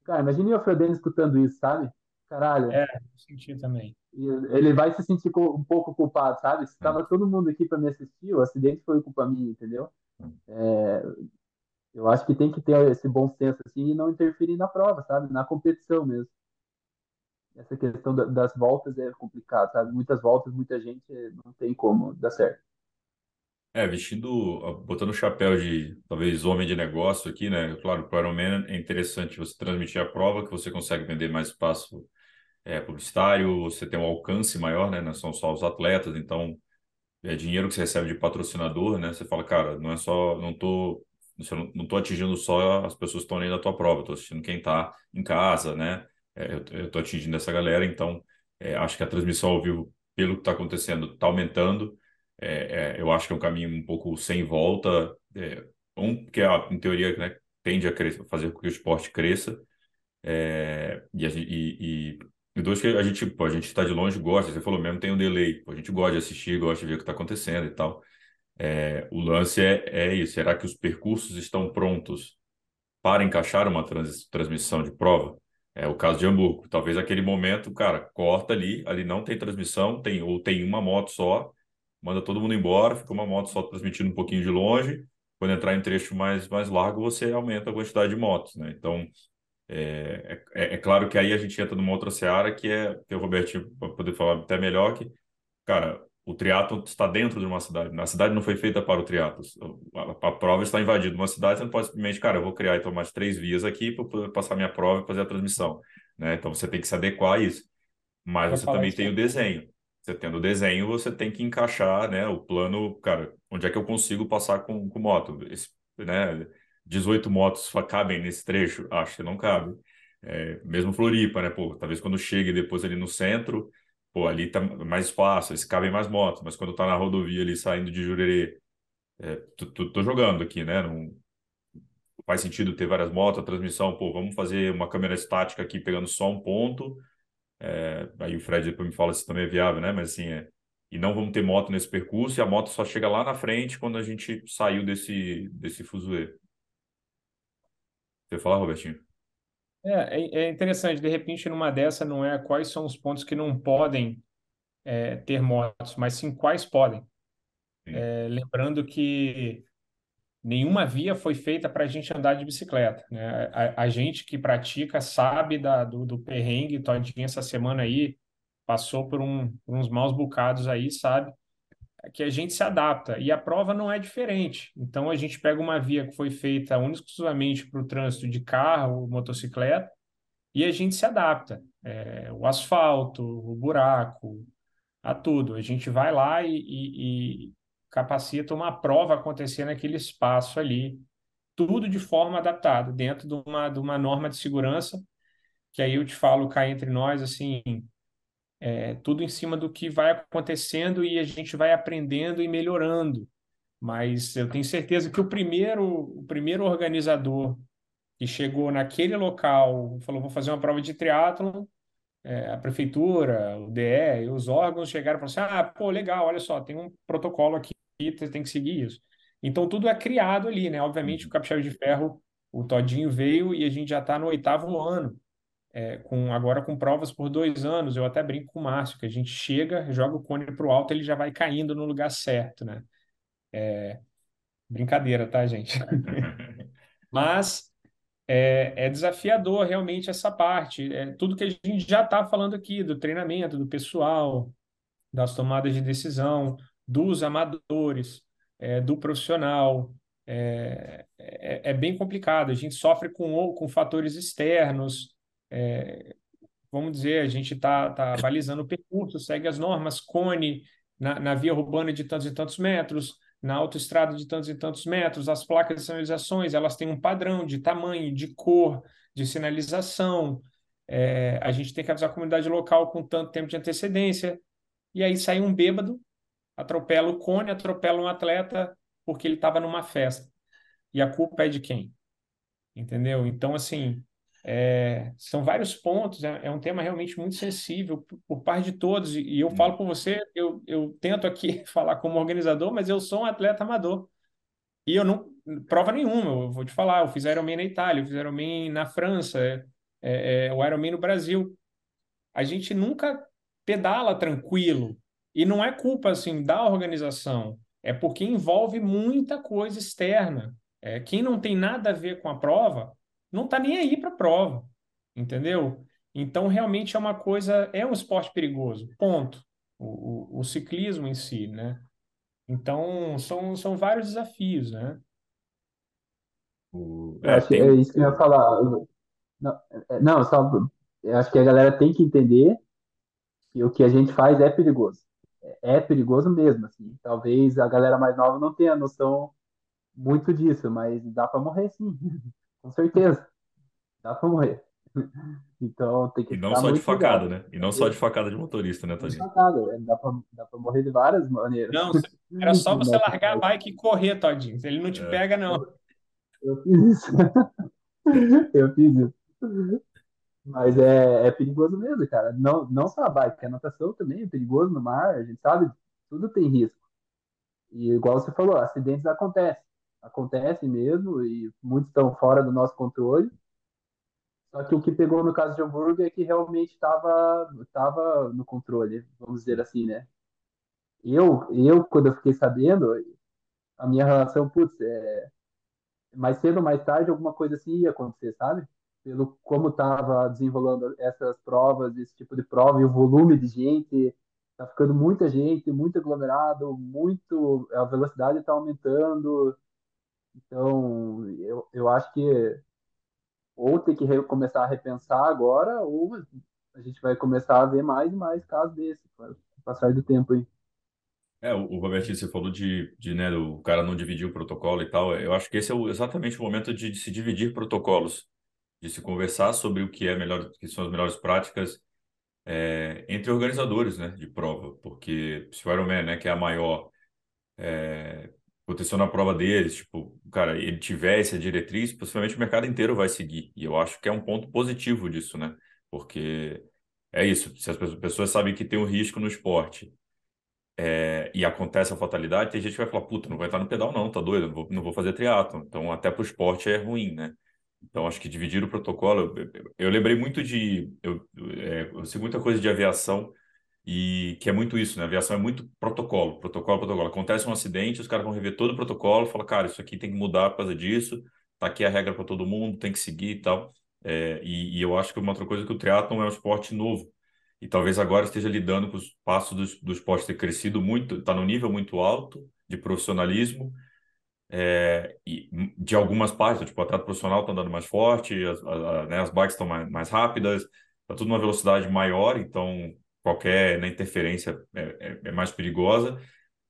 Cara, imagina o Ian Frodeno escutando isso, sabe? Caralho. É, senti também. Ele vai se sentir um pouco culpado, sabe? Se tava todo mundo aqui para me assistir, o acidente foi culpa minha, entendeu? É, eu acho que tem que ter esse bom senso assim e não interferir na prova, sabe? Na competição mesmo. Essa questão das voltas é complicado, sabe? Muitas voltas, muita gente não tem como dar certo. É, vestindo, botando o chapéu de talvez homem de negócio aqui, né? Claro, para o Ironman é interessante você transmitir a prova, que você consegue vender mais espaço é, publicitário, você tem um alcance maior, né? Não são só os atletas, então é dinheiro que você recebe de patrocinador, né? Você fala, cara, não é só, não tô, não tô atingindo só as pessoas que estão ali na tua prova, tô assistindo quem está em casa, né? É, eu, eu tô atingindo essa galera, então é, acho que a transmissão ao vivo, pelo que está acontecendo, está aumentando é, é, eu acho que é um caminho um pouco sem volta. É, um, que em teoria né, tende a crescer, fazer com que o esporte cresça. É, e, e, e, dois, que a gente pô, a gente está de longe, gosta. Você falou mesmo, tem um delay. Pô, a gente gosta de assistir, gosta de ver o que está acontecendo e tal. É, o lance é, é isso. Será que os percursos estão prontos para encaixar uma trans, transmissão de prova? É o caso de Hamburgo. Talvez aquele momento, cara, corta ali, ali não tem transmissão, tem ou tem uma moto só manda todo mundo embora, fica uma moto só transmitindo um pouquinho de longe. Quando entrar em trecho mais, mais largo, você aumenta a quantidade de motos, né? Então, é, é, é claro que aí a gente entra numa outra seara que é, que o Robertinho vai poder falar até melhor, que, cara, o triatlo está dentro de uma cidade. A cidade não foi feita para o triatlo. A, a, prova está invadindo uma cidade, você não pode simplesmente, cara, eu vou criar então mais três vias aqui para poder passar minha prova e fazer a transmissão. Né? Então você tem que se adequar a isso. Mas você também tem o desenho. Você tendo o desenho, você tem que encaixar, né, o plano, cara, onde é que eu consigo passar com, com moto? Esse, né, 18 motos cabem nesse trecho? Acho que não cabe. É, mesmo Floripa, né, pô, talvez quando chegue depois ali no centro, pô, ali tá mais espaço, eles cabem mais motos, mas quando tá na rodovia ali saindo de Jurerê, é, tô, tô, tô jogando aqui, né, não faz sentido ter várias motos, a transmissão, pô, vamos fazer uma câmera estática aqui pegando só um ponto, é, aí o Fred depois me fala se também é viável, né? Mas assim, é, e não vamos ter moto nesse percurso e a moto só chega lá na frente quando a gente saiu desse, desse fuzuê. Você falar, Robertinho? É, é, é interessante, de repente, numa dessa, não é quais são os pontos que não podem é, ter motos, mas sim quais podem. É, lembrando que nenhuma via foi feita para a gente andar de bicicleta. Né? A, a gente que pratica sabe da, do, do perrengue, Todinho essa semana aí passou por, um, por uns maus bocados aí, sabe? Que a gente se adapta e a prova não é diferente. Então a gente pega uma via que foi feita exclusivamente para o trânsito de carro, motocicleta, e a gente se adapta. É, o asfalto, o buraco, a tudo. A gente vai lá e, e, capacita uma prova acontecer naquele espaço ali, tudo de forma adaptada, dentro de uma, de uma norma de segurança, que aí eu te falo cá entre nós, assim, é, tudo em cima do que vai acontecendo e a gente vai aprendendo e melhorando. Mas eu tenho certeza que o primeiro, o primeiro organizador que chegou naquele local, falou, vou fazer uma prova de triatlon, é, a prefeitura, o DE, os órgãos chegaram e falaram assim, ah, pô, legal, olha só, tem um protocolo aqui você tem que seguir isso. Então tudo é criado ali, né? Obviamente o uhum. Capixaba de Ferro, o Todinho veio e a gente já está no oitavo ano, é, com agora com provas por dois anos. Eu até brinco com o Márcio, que a gente chega, joga o cone para o alto, ele já vai caindo no lugar certo, né? É, brincadeira, tá, gente? Mas é, é, desafiador realmente essa parte. É, tudo que a gente já está falando aqui, do treinamento, do pessoal, das tomadas de decisão, dos amadores, é, do profissional. É, é, é, bem complicado. A gente sofre com, com fatores externos. É, vamos dizer, a gente está tá balizando o percurso, segue as normas, cone na, na via urbana de tantos e tantos metros, na autoestrada de tantos e tantos metros, as placas de sinalizações, elas têm um padrão de tamanho, de cor, de sinalização. É, a gente tem que avisar a comunidade local com tanto tempo de antecedência. E aí sai um bêbado atropela o cone, atropela um atleta porque ele estava numa festa. E a culpa é de quem? Entendeu? Então, assim, é, são vários pontos, é, é, um tema realmente muito sensível por, por parte de todos. E, e eu falo por você, eu, eu tento aqui falar como organizador, mas eu sou um atleta amador. E eu não. Prova nenhuma, eu vou te falar. Eu fiz Ironman na Itália, eu fiz Ironman na França, é, é, é, o Ironman no Brasil. A gente nunca pedala tranquilo. E não é culpa assim da organização, é porque envolve muita coisa externa. É, quem não tem nada a ver com a prova não está nem aí para a prova, entendeu? Então, realmente é uma coisa, é um esporte perigoso, ponto. O, o, o ciclismo em si, né? Então, são, são vários desafios, né? É, acho, tem... é isso que eu ia falar. Não, é, não, só, eu acho que a galera tem que entender que o que a gente faz é perigoso. É, é perigoso mesmo, assim. Talvez a galera mais nova não tenha noção muito disso, mas dá para morrer sim, com certeza. Dá para morrer. Então tem que E não só de facada, né? E não só de facada de motorista, né, Tadinho? Facada, é, dá para dá pra morrer de várias maneiras. Não, era só você largar a bike e correr, Todinho. Ele não te é. pega, não. Eu fiz isso. Eu fiz isso. Mas é, é perigoso mesmo, cara. Não, não só a bike, a natação também é perigoso no mar, a gente sabe, tudo tem risco. E igual você falou, acidentes acontecem. Acontecem mesmo e muitos estão fora do nosso controle. Só que o que pegou no caso de Hamburgo é que realmente estava tava no controle, vamos dizer assim, né? Eu, eu, quando eu fiquei sabendo, a minha relação, putz, é, mais cedo ou mais tarde alguma coisa assim ia acontecer, sabe? Pelo como estava desenrolando essas provas, esse tipo de prova e o volume de gente, tá ficando muita gente, muito aglomerado, muito, a velocidade está aumentando. Então, eu, eu acho que ou ter que começar a repensar agora, ou a gente vai começar a ver mais e mais casos desses, com o passar do tempo aí. É, o, o Robertinho, você falou de, de né, o cara não dividir o protocolo e tal. Eu acho que esse é o, exatamente o momento de, de, se dividir protocolos, de se conversar sobre o que é melhor, que são as melhores práticas é, entre organizadores, né, de prova, porque se o Ironman, né, que é a maior, é, aconteceu na prova deles, tipo, cara, ele tiver essa diretriz, possivelmente o mercado inteiro vai seguir. E eu acho que é um ponto positivo disso, né? Porque é isso, se as pessoas sabem que tem um risco no esporte é, e acontece a fatalidade, tem gente que vai falar, puta, não vai estar no pedal não, tá doido, não vou, não vou fazer triatlo. Então, até para o esporte é ruim, né? Então, acho que dividir o protocolo... Eu, eu lembrei muito de... Eu, é, eu sei muita coisa de aviação, e que é muito isso, né? A aviação é muito protocolo, protocolo, protocolo. Acontece um acidente, os caras vão rever todo o protocolo, fala, cara, isso aqui tem que mudar por causa disso, tá aqui a regra para todo mundo, tem que seguir e tal. É, e, e, eu acho que uma outra coisa é que o triatlon é um esporte novo. E talvez agora esteja lidando com os passos do, do esporte ter crescido muito, está no nível muito alto de profissionalismo, é, e de algumas partes, tipo, o atleta profissional está andando mais forte, as, a, né, as bikes estão mais, mais rápidas, está tudo numa velocidade maior, então qualquer né, interferência é, é, é, mais perigosa.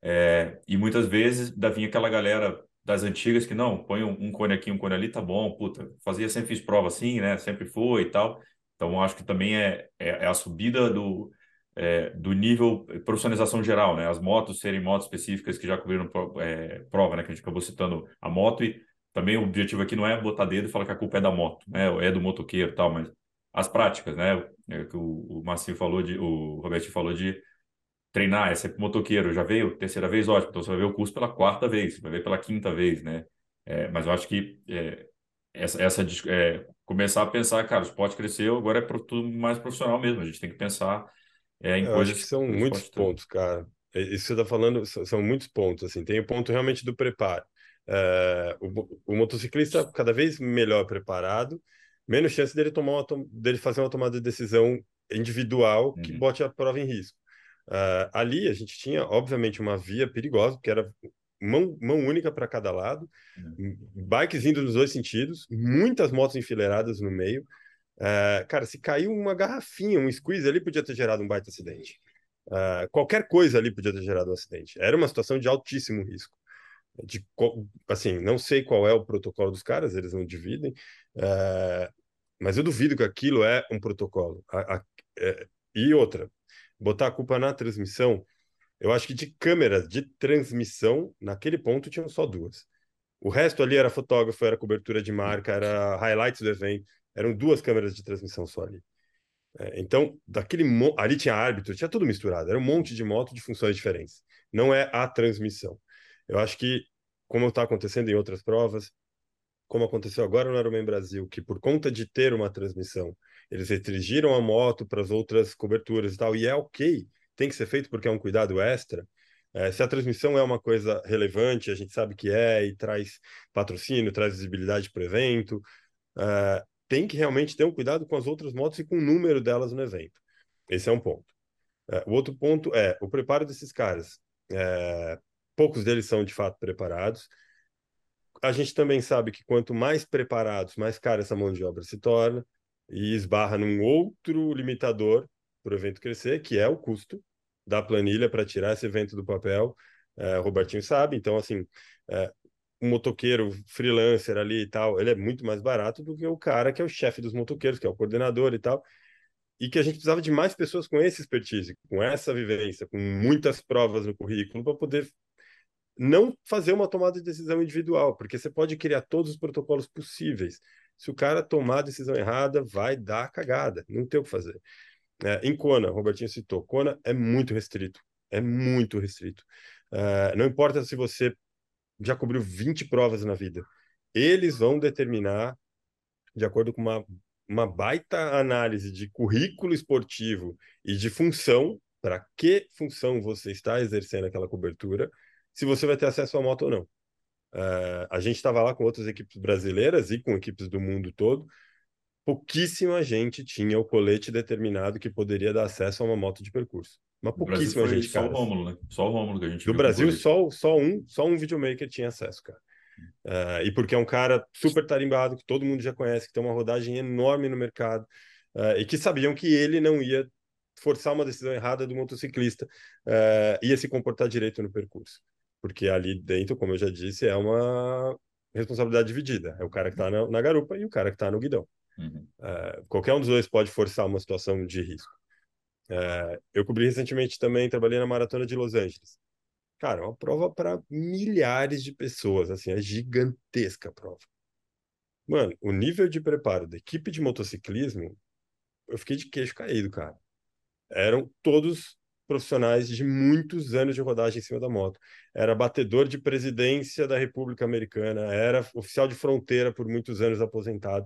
É, e muitas vezes da vinha aquela galera das antigas que não, põe um, um, cone aqui, um cone ali, tá bom, puta, fazia, sempre fiz prova assim, né, sempre foi e tal. Então, acho que também é, é, é a subida do, é, do nível profissionalização geral, né, as motos serem motos específicas que já cobriram prova, né, que a gente acabou citando a moto e também o objetivo aqui não é botar dedo e falar que a culpa é da moto, né, é do motoqueiro e tal, mas as práticas, né? É, que o, o Marcinho falou de, o Roberto falou de treinar, é sempre motoqueiro, já veio terceira vez, ótimo, então você vai ver o curso pela quarta vez, vai ver pela quinta vez, né? É, mas eu acho que é, essa, essa é, começar a pensar, cara, o esporte cresceu, agora é tudo mais profissional mesmo, a gente tem que pensar é, em eu coisas... Que são muitos pontos, cara. É, isso que você está falando são muitos pontos, assim, tem o ponto realmente do preparo. É, o, o motociclista cada vez melhor preparado, menos chance dele tomar uma, dele fazer uma tomada de decisão individual que uhum. bote a prova em risco. Uh, ali a gente tinha, obviamente, uma via perigosa, que era mão, mão única para cada lado, uhum. bikes indo nos dois sentidos, muitas motos enfileiradas no meio. Uh, cara, se caiu uma garrafinha, um squeeze ali, podia ter gerado um baita acidente. Uh, qualquer coisa ali podia ter gerado um acidente. Era uma situação de altíssimo risco. De, assim, não sei qual é o protocolo dos caras, eles não dividem, uh, mas eu duvido que aquilo é um protocolo. A, a, é, e outra, botar a culpa na transmissão, eu acho que de câmeras de transmissão, naquele ponto tinham só duas. O resto ali era fotógrafo, era cobertura de marca, era highlights do evento, eram duas câmeras de transmissão só ali. É, então, daquele ali tinha árbitro, tinha tudo misturado, era um monte de moto de funções diferentes. Não é a transmissão. Eu acho que como está acontecendo em outras provas, como aconteceu agora no Ironman Brasil, que por conta de ter uma transmissão, eles restringiram a moto para as outras coberturas e tal, e é ok, tem que ser feito porque é um cuidado extra. É, se a transmissão é uma coisa relevante, a gente sabe que é, e traz patrocínio, traz visibilidade para o evento, é, tem que realmente ter um cuidado com as outras motos e com o número delas no evento. Esse é um ponto. É, o outro ponto é o preparo desses caras. É, poucos deles são de fato preparados a gente também sabe que quanto mais preparados, mais cara essa mão de obra se torna e esbarra num outro limitador para o evento crescer, que é o custo da planilha para tirar esse evento do papel. É, o Robertinho sabe, então, assim, é, um motoqueiro freelancer ali e tal, ele é muito mais barato do que o cara que é o chefe dos motoqueiros, que é o coordenador e tal. E que a gente precisava de mais pessoas com esse expertise, com essa vivência, com muitas provas no currículo, para poder não fazer uma tomada de decisão individual, porque você pode criar todos os protocolos possíveis. Se o cara tomar a decisão errada, vai dar cagada, não tem o que fazer. É, em Kona, Robertinho citou, Kona é muito restrito, é muito restrito. É, não importa se você já cobriu 20 provas na vida, eles vão determinar, de acordo com uma, uma baita análise de currículo esportivo e de função, para que função você está exercendo aquela cobertura, se você vai ter acesso à moto ou não. Uh, a gente estava lá com outras equipes brasileiras e com equipes do mundo todo. Pouquíssima gente tinha o colete determinado que poderia dar acesso a uma moto de percurso. Uma pouquíssima gente, só cara. Só o Rômulo, né? Só o Rômulo que a gente Do Brasil, só, só, um, só um videomaker tinha acesso, cara. Uh, e porque é um cara super tarimbado, que todo mundo já conhece, que tem uma rodagem enorme no mercado, uh, e que sabiam que ele não ia forçar uma decisão errada do motociclista, ia se comportar direito no percurso porque ali dentro, como eu já disse, é uma responsabilidade dividida. É o cara que está na, na, garupa e o cara que está no guidão. Uhum. Uh, qualquer um dos dois pode forçar uma situação de risco. Uh, eu cobri recentemente também, trabalhei na maratona de Los Angeles. Cara, é uma prova para milhares de pessoas, assim, é gigantesca a prova. Mano, o nível de preparo da equipe de motociclismo, eu fiquei de queixo caído, cara. Eram todos profissionais de muitos anos de rodagem em cima da moto. Era batedor de presidência da República Americana, era oficial de fronteira por muitos anos aposentado.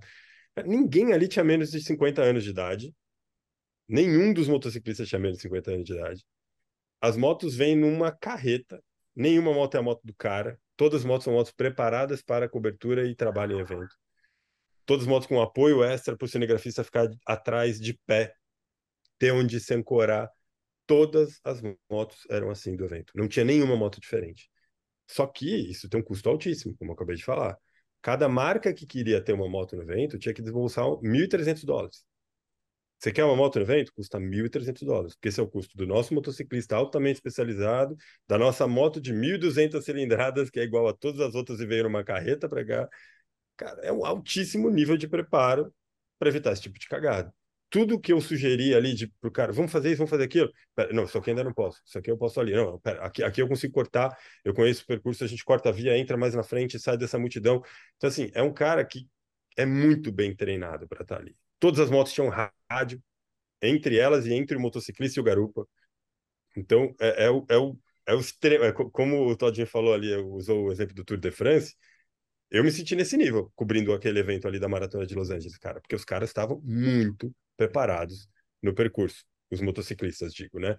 Ninguém ali tinha menos de 50 anos de idade. Nenhum dos motociclistas tinha menos de 50 anos de idade. As motos vêm numa carreta. Nenhuma moto é a moto do cara. Todas as motos são motos preparadas para cobertura e trabalho em evento. Todas as motos com apoio extra para o cinegrafista ficar atrás de pé, ter onde se ancorar todas as motos eram assim do evento. Não tinha nenhuma moto diferente. Só que isso tem um custo altíssimo, como eu acabei de falar. Cada marca que queria ter uma moto no evento tinha que desembolsar 1.300 dólares. Você quer uma moto no evento? Custa 1.300 dólares, porque esse é o custo do nosso motociclista altamente especializado, da nossa moto de 1.200 cilindradas, que é igual a todas as outras e veio numa carreta para cá. Cara, é um altíssimo nível de preparo para evitar esse tipo de cagada tudo que eu sugeri ali de pro cara, vamos fazer isso, vamos fazer aquilo. Pera, não, isso aqui ainda não posso. Isso aqui eu posso ali. Não, pera, aqui, aqui eu consigo cortar. Eu conheço o percurso, a gente corta a via, entra mais na frente, sai dessa multidão. Então, assim, é um cara que é muito bem treinado para estar tá ali. Todas as motos tinham rádio, entre elas e entre o motociclista e o garupa. Então, é, é, o, é, o, é o extremo. É, como o Todinho falou ali, usou o exemplo do Tour de France. Eu me senti nesse nível, cobrindo aquele evento ali da Maratona de Los Angeles, cara, porque os caras estavam muito preparados no percurso, os motociclistas, digo, né?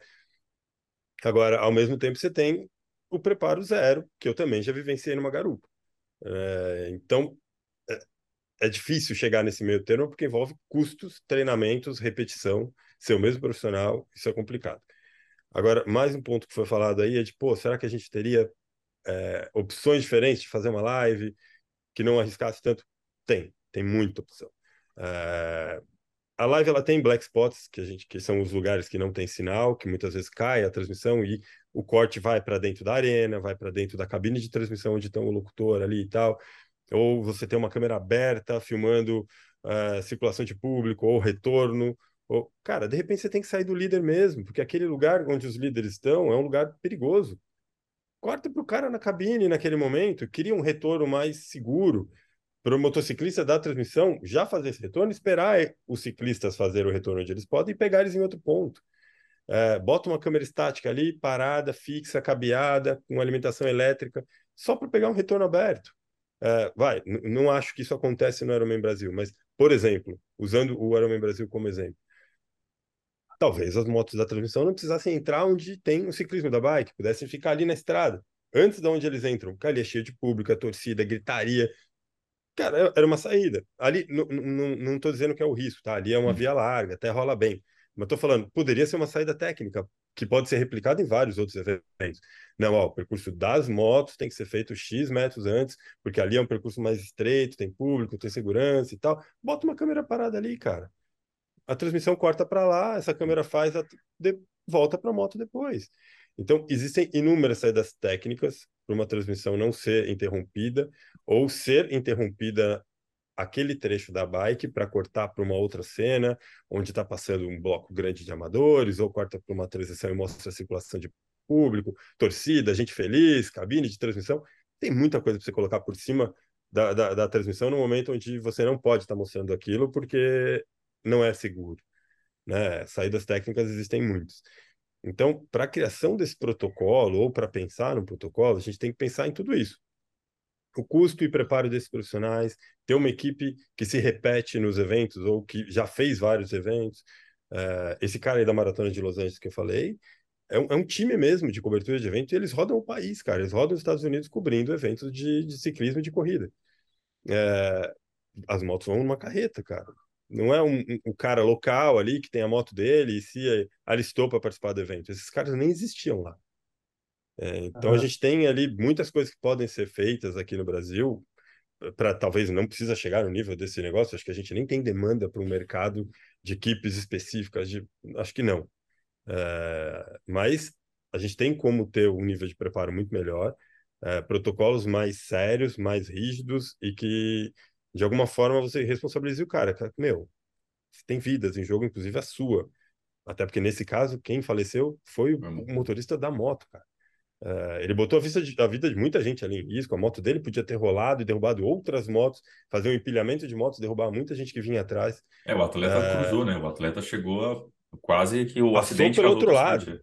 Agora, ao mesmo tempo, você tem o preparo zero, que eu também já vivenciei numa garupa. É, então, é, é, difícil chegar nesse meio termo porque envolve custos, treinamentos, repetição, ser o mesmo profissional, isso é complicado. Agora, mais um ponto que foi falado aí é de, pô, será que a gente teria é, opções diferentes de fazer uma live que não arriscasse tanto? Tem, tem muita opção. A live ela tem black spots, que a gente que são os lugares que não tem sinal, que muitas vezes cai a transmissão e o corte vai para dentro da arena, vai para dentro da cabine de transmissão onde está o locutor ali e tal. Ou você tem uma câmera aberta filmando uh, circulação de público ou retorno. Ou... Cara, de repente você tem que sair do líder mesmo, porque aquele lugar onde os líderes estão é um lugar perigoso. Corta para o cara na cabine naquele momento, cria um retorno mais seguro para o motociclista da transmissão já fazer esse retorno, esperar os ciclistas fazer o retorno onde eles podem e pegar eles em outro ponto. É, bota uma câmera estática ali, parada, fixa, cabeada, com alimentação elétrica, só para pegar um retorno aberto. É, vai, não acho que isso acontece no Ironman Brasil, mas, por exemplo, usando o Ironman Brasil como exemplo, talvez as motos da transmissão não precisassem entrar onde tem o ciclismo da bike, pudessem ficar ali na estrada, antes de onde eles entram, porque ali é cheio de público, a torcida, a gritaria. Cara, era uma saída. Ali, não estou dizendo que é o risco, tá? Ali é uma uhum. via larga, até rola bem. Mas estou falando, poderia ser uma saída técnica, que pode ser replicada em vários outros eventos. Não, ó, o percurso das motos tem que ser feito X metros antes, porque ali é um percurso mais estreito, tem público, tem segurança e tal. Bota uma câmera parada ali, cara a transmissão corta para lá, essa câmera faz, a, de, volta para a moto depois. Então, existem inúmeras saídas técnicas para uma transmissão não ser interrompida ou ser interrompida aquele trecho da bike para cortar para uma outra cena, onde está passando um bloco grande de amadores, ou corta para uma transição e mostra a circulação de público, torcida, gente feliz, cabine de transmissão. Tem muita coisa para você colocar por cima da, da, da, transmissão no momento onde você não pode estar tá mostrando aquilo, porque não é seguro. Né? Saídas técnicas existem muitas. Então, para a criação desse protocolo, ou para pensar no protocolo, a gente tem que pensar em tudo isso. O custo e preparo desses profissionais, ter uma equipe que se repete nos eventos, ou que já fez vários eventos. Uh, esse cara aí da Maratona de Los Angeles que eu falei, é um, é um, time mesmo de cobertura de evento e eles rodam o país, cara. Eles rodam os Estados Unidos cobrindo eventos de, de ciclismo e de corrida. É, as motos vão numa carreta, cara. Não é um, um, cara local ali que tem a moto dele e se alistou para participar do evento. Esses caras nem existiam lá. É, então uhum. a gente tem ali muitas coisas que podem ser feitas aqui no Brasil para talvez não precisa chegar no nível desse negócio. Acho que a gente nem tem demanda para um mercado de equipes específicas. De... Acho que não. É, mas a gente tem como ter um nível de preparo muito melhor, é, protocolos mais sérios, mais rígidos e que de alguma forma você responsabiliza o cara. Meu, tem vidas em jogo, inclusive a sua. Até porque nesse caso, quem faleceu foi o motorista da moto, cara. Uh, ele botou a, de, a, vida de muita gente ali em risco. A moto dele podia ter rolado e derrubado outras motos, fazer um empilhamento de motos, derrubar muita gente que vinha atrás. É, o atleta uh, cruzou, né? O atleta chegou a quase que o acidente pelo outro lado.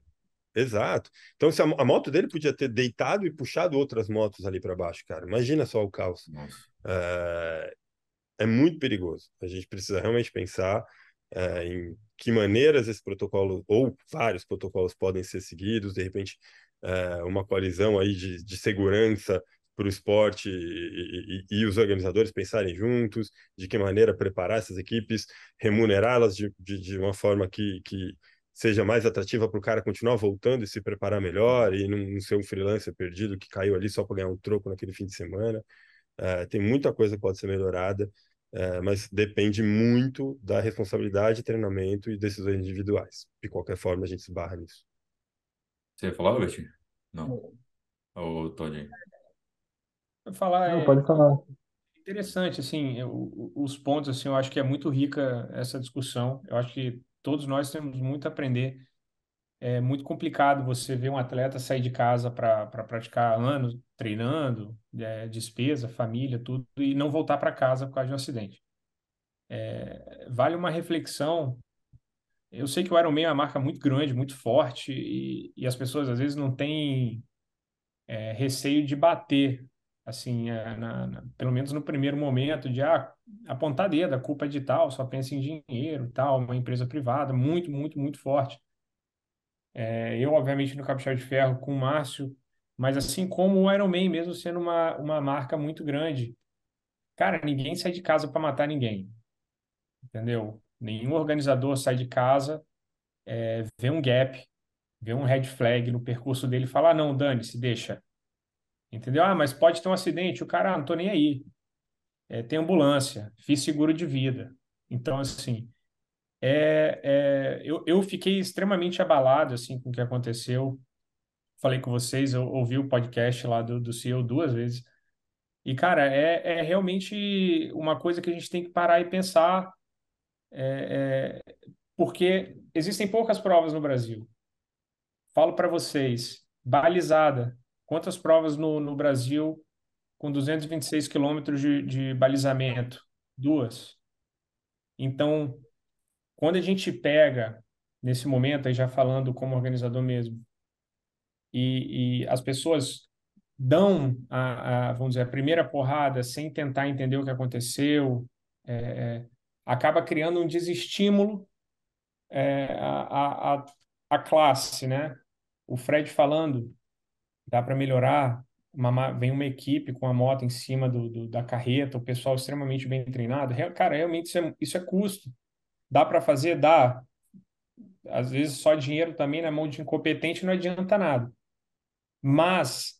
Exato. Então, se a, a, moto dele podia ter deitado e puxado outras motos ali para baixo, cara. Imagina só o caos. Uh, é muito perigoso. A gente precisa realmente pensar é, em que maneiras esse protocolo, ou vários protocolos, podem ser seguidos, de repente, é, uma coalizão aí de, de segurança para o esporte e, e, e, os organizadores pensarem juntos, de que maneira preparar essas equipes, remunerá-las de, de, de, uma forma que, que seja mais atrativa para o cara continuar voltando e se preparar melhor e não, não ser um freelancer perdido que caiu ali só para ganhar um troco naquele fim de semana. Uh, tem muita coisa que pode ser melhorada, uh, mas depende muito da responsabilidade, treinamento e decisões individuais. De qualquer forma, a gente se barra nisso. Você ia falar, Betinho? Não. Ô, Tony. falar, Não, é... pode falar. Interessante, assim, eu, os pontos, assim, eu acho que é muito rica essa discussão. Eu acho que todos nós temos muito a aprender é muito complicado você ver um atleta sair de casa para pra praticar anos treinando, é, despesa, família, tudo, e não voltar para casa por causa de um acidente. É, vale uma reflexão. Eu sei que o Ironman é uma marca muito grande, muito forte, e, e as pessoas às vezes não têm é, receio de bater, assim, é, na, na, pelo menos no primeiro momento, de ah, apontar dedo, a culpa é de tal, só pensa em dinheiro, tal, uma empresa privada, muito, muito, muito forte. É, eu, obviamente, no Capixaba de Ferro com o Márcio, mas assim como o Iron Man, mesmo sendo uma, uma marca muito grande. Cara, ninguém sai de casa para matar ninguém. Entendeu? Nenhum organizador sai de casa, é, vê um gap, vê um red flag no percurso dele e fala: ah, não, dane-se, deixa. Entendeu? Ah, mas pode ter um acidente. O cara, ah, não tô nem aí. É, tem ambulância, fiz seguro de vida. Então, assim, é, é, eu, eu fiquei extremamente abalado assim com o que aconteceu. Falei com vocês, eu ouvi o podcast lá do, do CEO duas vezes. E, cara, é, é realmente uma coisa que a gente tem que parar e pensar, é, é, porque existem poucas provas no Brasil. Falo para vocês, balizada. Quantas provas no, no Brasil com 226 quilômetros de, de balizamento? Duas. Então, quando a gente pega, nesse momento, aí já falando como organizador mesmo, e, e as pessoas dão a, a, vamos dizer, a primeira porrada sem tentar entender o que aconteceu, é, é, acaba criando um desestímulo é, a, a, a classe, né? O Fred falando, dá para melhorar, uma, vem uma equipe com a moto em cima do, do, da carreta, o pessoal extremamente bem treinado, cara, realmente isso é, isso é custo. Dá para fazer? Dá. Às vezes só dinheiro também na mão de incompetente não adianta nada. Mas,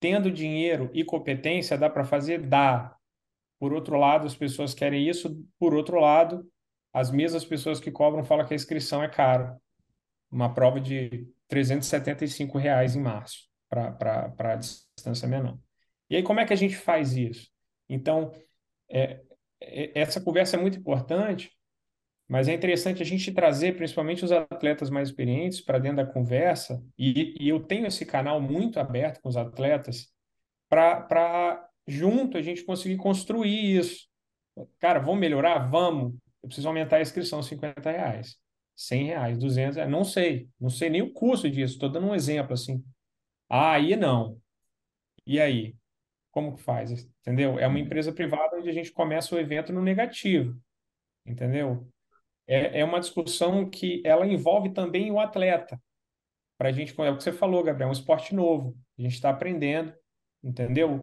tendo dinheiro e competência, dá para fazer? Dá. Por outro lado, as pessoas querem isso. Por outro lado, as mesmas pessoas que cobram falam que a inscrição é caro. Uma prova de 375 reais em março para a distância menor. E aí, como é que a gente faz isso? Então, é, é, essa conversa é muito importante, mas é interessante a gente trazer principalmente os atletas mais experientes para dentro da conversa, e, e, eu tenho esse canal muito aberto com os atletas, para junto a gente conseguir construir isso. Cara, vamos melhorar? Vamos. Eu preciso aumentar a inscrição 50 reais, 100 reais, 200 reais. Não sei, não sei nem o custo disso. Estou dando um exemplo assim. Ah, aí não. E aí? Como que faz? Entendeu? É uma empresa privada onde a gente começa o evento no negativo. Entendeu? É, é uma discussão que ela envolve também o atleta. Para a gente, é o que você falou, Gabriel, é um esporte novo. A gente está aprendendo, entendeu?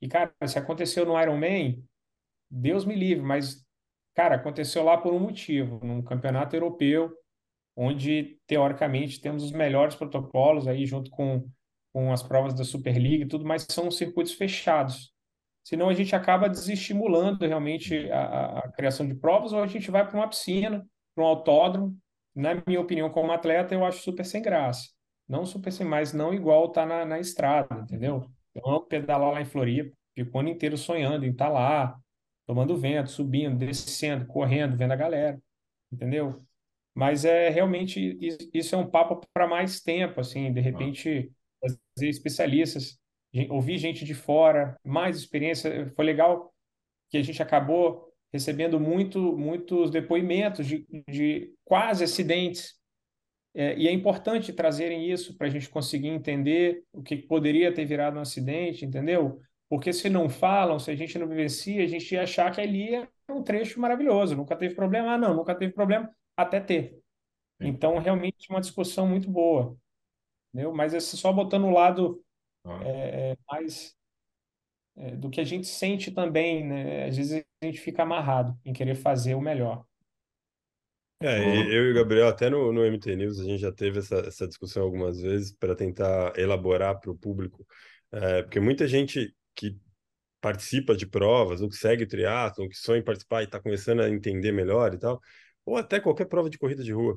E, cara, se aconteceu no Ironman, Deus me livre, mas, cara, aconteceu lá por um motivo, num campeonato europeu, onde, teoricamente, temos os melhores protocolos aí, junto com com as provas da Superliga e tudo, mas são circuitos fechados. Senão a gente acaba desestimulando realmente a, a criação de provas, ou a gente vai para uma piscina, para um autódromo. Na minha opinião, como atleta, eu acho super sem graça. Não super sem, mas não igual tá na, na estrada, entendeu? Eu amo pedalar lá em Floripa, fico o ano inteiro sonhando em estar tá lá, tomando vento, subindo, descendo, correndo, vendo a galera, entendeu? Mas é realmente isso é um papo para mais tempo, assim, de repente trazer especialistas, ouvir gente de fora, mais experiência. Foi legal que a gente acabou recebendo muito, muitos depoimentos de, de quase acidentes. É, e é importante trazerem isso para a gente conseguir entender o que poderia ter virado um acidente, entendeu? Porque se não falam, se a gente não vivencia, a gente ia achar que ali é um trecho maravilhoso, nunca teve problema. Ah, não, nunca teve problema, até ter. Então, realmente, uma discussão muito boa entendeu? Mas esse só botando o lado ah. é, mais é, do que a gente sente também, né? Às vezes a gente fica amarrado em querer fazer o melhor. É, eu e o Gabriel, até no, no MT News, a gente já teve essa, essa discussão algumas vezes para tentar elaborar para o público, é, porque muita gente que participa de provas, ou que segue o triatlon, que sonha em participar e está começando a entender melhor e tal, ou até qualquer prova de corrida de rua,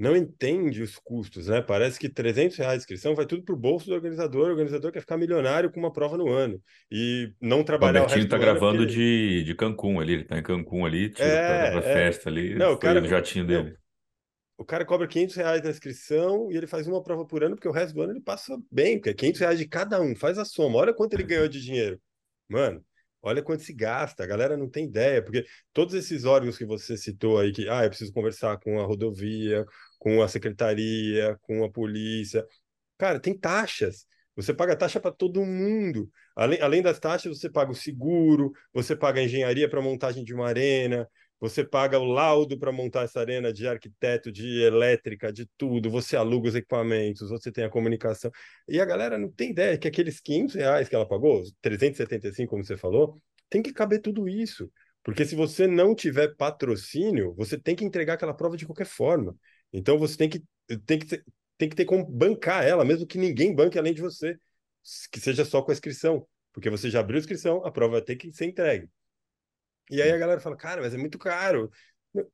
não entende os custos, né? Parece que 300 reais de inscrição vai tudo para o bolso do organizador, o organizador quer ficar milionário com uma prova no ano e não trabalhar o Robertinho está gravando porque... de, de Cancún ali, ele está em Cancún ali, tira é, é... festa ali, não, o cara, no jatinho dele. Não, o cara cobra 500 reais na inscrição e ele faz uma prova por ano, porque o resto do ano ele passa bem, porque é 500 reais de cada um, faz a soma, olha quanto ele ganhou de dinheiro. Mano, olha quanto se gasta, a galera não tem ideia, porque todos esses órgãos que você citou aí, que, ah, eu preciso conversar com a rodovia, com a secretaria, com a polícia. Cara, tem taxas. Você paga taxa para todo mundo. Além, além das taxas, você paga o seguro, você paga a engenharia para montagem de uma arena, você paga o laudo para montar essa arena de arquiteto, de elétrica, de tudo, você aluga os equipamentos, você tem a comunicação. E a galera não tem ideia que aqueles 500 reais que ela pagou, 375, como você falou, tem que caber tudo isso. Porque se você não tiver patrocínio, você tem que entregar aquela prova de qualquer forma. Então você tem que, tem que, tem que ter como bancar ela, mesmo que ninguém banque além de você, que seja só com a inscrição, porque você já abriu a inscrição, a prova vai ter que ser entregue. E aí a galera fala, cara, mas é muito caro.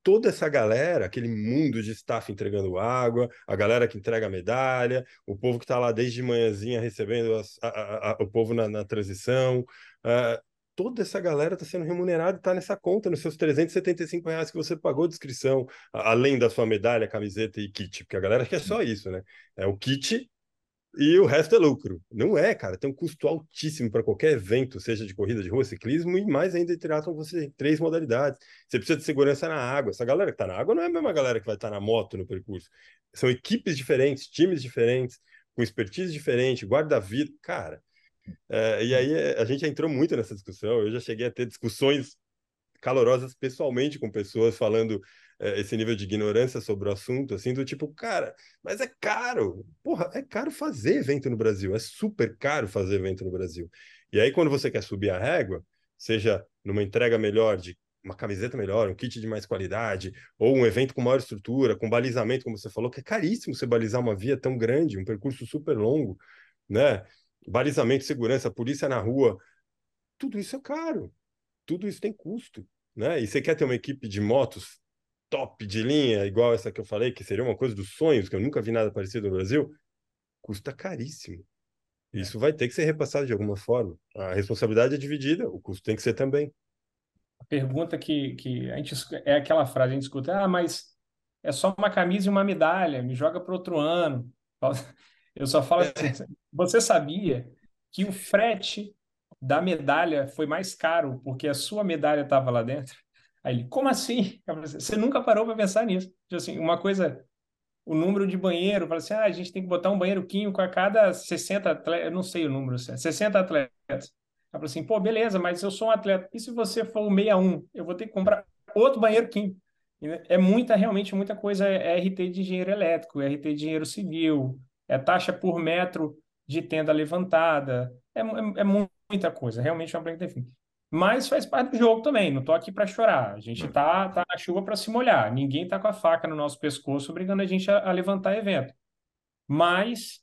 Toda essa galera, aquele mundo de staff entregando água, a galera que entrega a medalha, o povo que está lá desde manhãzinha recebendo as, a, a, a, o povo na, na transição, uh, toda essa galera está sendo remunerada e está nessa conta, nos seus 375 reais que você pagou de inscrição, além da sua medalha, camiseta e kit, porque a galera quer só isso, né? É o kit e o resto é lucro. Não é, cara, tem um custo altíssimo para qualquer evento, seja de corrida de rua, ciclismo e mais ainda triatlon, você três modalidades. Você precisa de segurança na água. Essa galera que está na água não é a mesma galera que vai estar tá na moto no percurso. São equipes diferentes, times diferentes, com expertise diferente, guarda-vida. Cara, É, e aí a gente entrou muito nessa discussão. Eu já cheguei a ter discussões calorosas pessoalmente com pessoas falando é, esse nível de ignorância sobre o assunto, assim, do tipo, cara, mas é caro. Porra, é caro fazer evento no Brasil. É super caro fazer evento no Brasil. E aí, quando você quer subir a régua, seja numa entrega melhor de uma camiseta melhor, um kit de mais qualidade, ou um evento com maior estrutura, com balizamento, como você falou, que é caríssimo você balizar uma via tão grande, um percurso super longo, né? Balizamento, segurança, polícia na rua, tudo isso é caro, tudo isso tem custo, né? E você quer ter uma equipe de motos top de linha, igual essa que eu falei, que seria uma coisa dos sonhos, que eu nunca vi nada parecido no Brasil, custa caríssimo. É. Isso vai ter que ser repassado de alguma forma. A responsabilidade é dividida, o custo tem que ser também a pergunta que, que a gente é aquela frase a gente escuta, ah, mas é só uma camisa e uma medalha, me joga para outro ano. Eu só falo assim, você sabia que o frete da medalha foi mais caro porque a sua medalha estava lá dentro? Aí ele, como assim? Você nunca parou para pensar nisso? Tipo assim, uma coisa, o número de banheiro, fala assim, ah, a gente tem que botar um banheiro químico a cada 60 atletas, eu não sei o número, 60 atletas. Ela falou assim, pô, beleza, mas eu sou um atleta. E se você for o 61, eu vou ter que comprar outro banheiro químico. É muita, realmente muita coisa. É, é RT de engenheiro elétrico, é RT de engenheiro civil, é taxa por metro de tenda levantada. É, é, é muita coisa, realmente é uma branca fim. Mas faz parte do jogo também, não estou aqui para chorar. A gente está tá na chuva para se molhar. Ninguém está com a faca no nosso pescoço obrigando a gente a, a levantar evento. Mas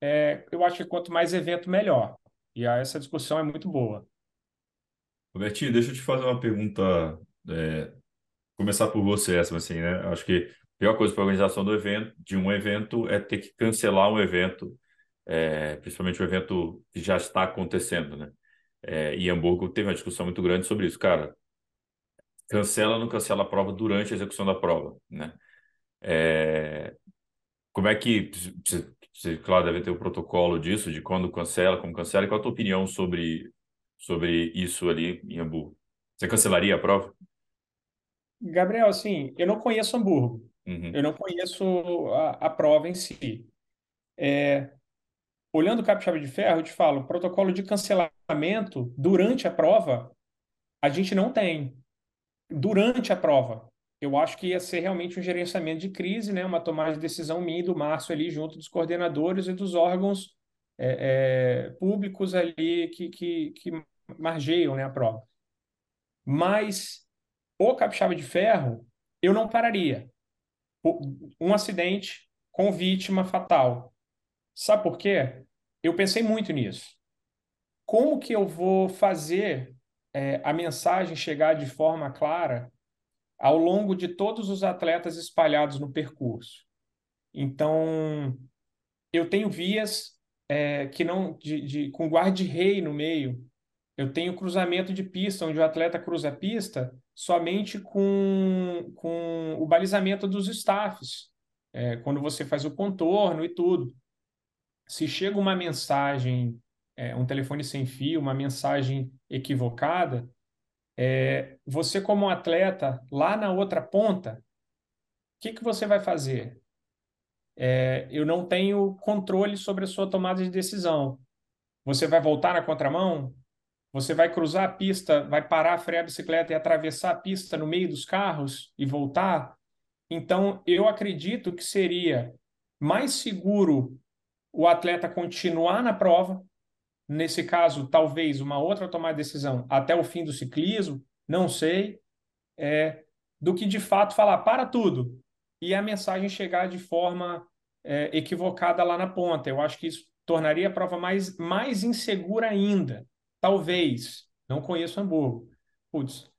é, eu acho que quanto mais evento, melhor. E essa discussão é muito boa. Robertinho, deixa eu te fazer uma pergunta. É, começar por você, essa, assim, né? Acho que a pior coisa para a organização do evento, de um evento, é ter que cancelar um evento, é, principalmente um evento que já está acontecendo, né? É, e Hamburgo teve uma discussão muito grande sobre isso. Cara, cancela ou não cancela a prova durante a execução da prova, né? É, como é que você, claro, deve ter o protocolo disso, de quando cancela, como cancela. E qual a tua opinião sobre, sobre isso ali em Hamburgo? Você cancelaria a prova? Gabriel, assim, eu não conheço Hamburgo. Uhum. Eu não conheço a, a prova em si. É, olhando o Capixaba de Ferro, eu te falo, protocolo de cancelamento durante a prova, a gente não tem. Durante a prova eu acho que ia ser realmente um gerenciamento de crise, né? uma tomada de decisão minha e do Márcio ali, junto dos coordenadores e dos órgãos é, é, públicos ali que, que, que margeiam né, a prova. Mas o capixaba de ferro, eu não pararia. Um acidente com vítima fatal. Sabe por quê? Eu pensei muito nisso. Como que eu vou fazer é, a mensagem chegar de forma clara ao longo de todos os atletas espalhados no percurso. Então, eu tenho vias é, que não de, de, com guarda-rei no meio. Eu tenho cruzamento de pista, onde o atleta cruza a pista somente com, com o balizamento dos staffs, é, quando você faz o contorno e tudo. Se chega uma mensagem, é, um telefone sem fio, uma mensagem equivocada, é, você, como atleta, lá na outra ponta, o que, que você vai fazer? É, eu não tenho controle sobre a sua tomada de decisão. Você vai voltar na contramão? Você vai cruzar a pista, vai parar, frear a bicicleta e atravessar a pista no meio dos carros e voltar? Então, eu acredito que seria mais seguro o atleta continuar na prova, nesse caso, talvez uma outra tomada de decisão até o fim do ciclismo, não sei, é, do que de fato falar para tudo e a mensagem chegar de forma é, equivocada lá na ponta. Eu acho que isso tornaria a prova mais, mais insegura ainda. Talvez, não conheço Hamburgo. Putz,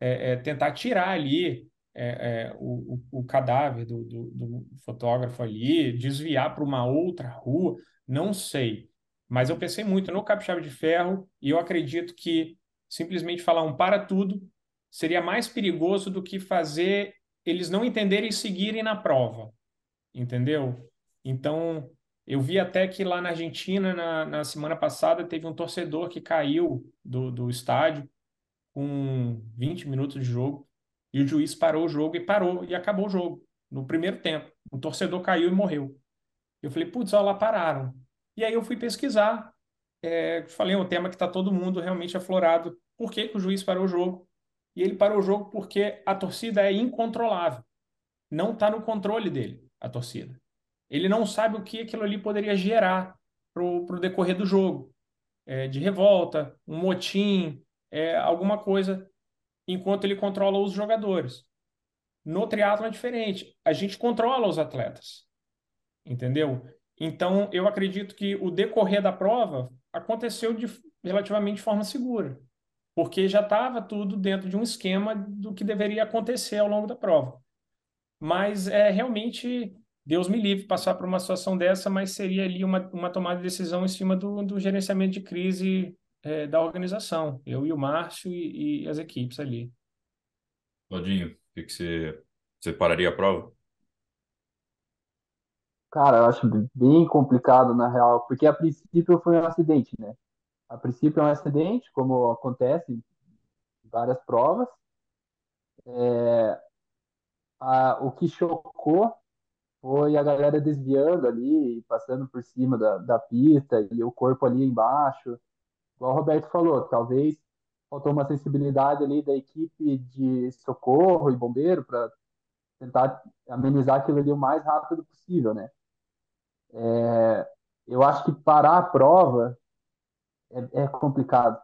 é, é tentar tirar ali é, é, o, o, cadáver do, do, do fotógrafo ali, desviar para uma outra rua, não sei. Mas eu pensei muito no capixaba de ferro e eu acredito que simplesmente falar um para tudo seria mais perigoso do que fazer eles não entenderem e seguirem na prova, entendeu? Então, eu vi até que lá na Argentina, na, na semana passada, teve um torcedor que caiu do, do estádio com 20 minutos de jogo e o juiz parou o jogo e parou e acabou o jogo no primeiro tempo. O torcedor caiu e morreu. Eu falei, putz, olha lá, pararam. E aí eu fui pesquisar. é, falei, é um tema que está todo mundo realmente aflorado. Por que, que o juiz parou o jogo? E ele parou o jogo porque a torcida é incontrolável. Não está no controle dele, a torcida. Ele não sabe o que aquilo ali poderia gerar para o decorrer do jogo. É, de revolta, um motim, é, alguma coisa, enquanto ele controla os jogadores. No triatlo é diferente. A gente controla os atletas. Entendeu? Então, eu acredito que o decorrer da prova aconteceu de relativamente forma segura, porque já estava tudo dentro de um esquema do que deveria acontecer ao longo da prova. Mas é realmente, Deus me livre passar por uma situação dessa, mas seria ali uma, uma tomada de decisão em cima do, do gerenciamento de crise é, da organização, eu e o Márcio e, e as equipes ali. Claudinho, o que, que você, você pararia a prova? Cara, eu acho bem complicado na real, porque a princípio foi um acidente, né? A princípio é um acidente, como acontece em várias provas. É, a, o que chocou foi a galera desviando ali, passando por cima da, da pista e o corpo ali embaixo. Igual o Roberto falou, talvez faltou uma sensibilidade ali da equipe de socorro e bombeiro para tentar amenizar aquilo ali o mais rápido possível, né? É, eu acho que parar a prova é, é, complicado.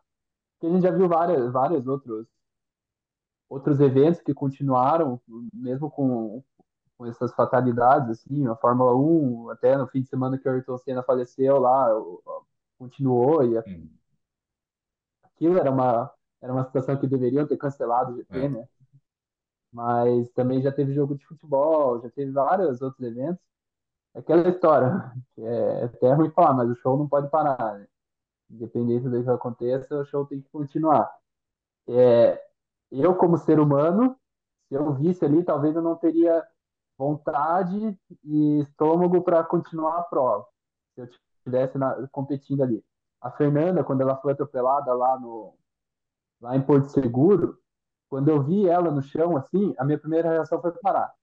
Porque a gente já viu várias, vários outros, outros eventos que continuaram, mesmo com, com essas fatalidades, assim, a Fórmula 1, até no fim de semana que o Ayrton Senna faleceu lá, continuou, e hum. Aquilo era uma, era uma situação que deveriam ter cancelado o GP, é. né? Mas também já teve jogo de futebol, já teve vários outros eventos, aquela história, é, é até ruim falar, mas o show não pode parar, né? Independente do que aconteça, o show tem que continuar. É, eu, como ser humano, se eu visse ali, talvez eu não teria vontade e estômago para continuar a prova, se eu estivesse competindo ali. A Fernanda, quando ela foi atropelada lá, no, lá em Porto Seguro, quando eu vi ela no chão, assim, a minha primeira reação foi parar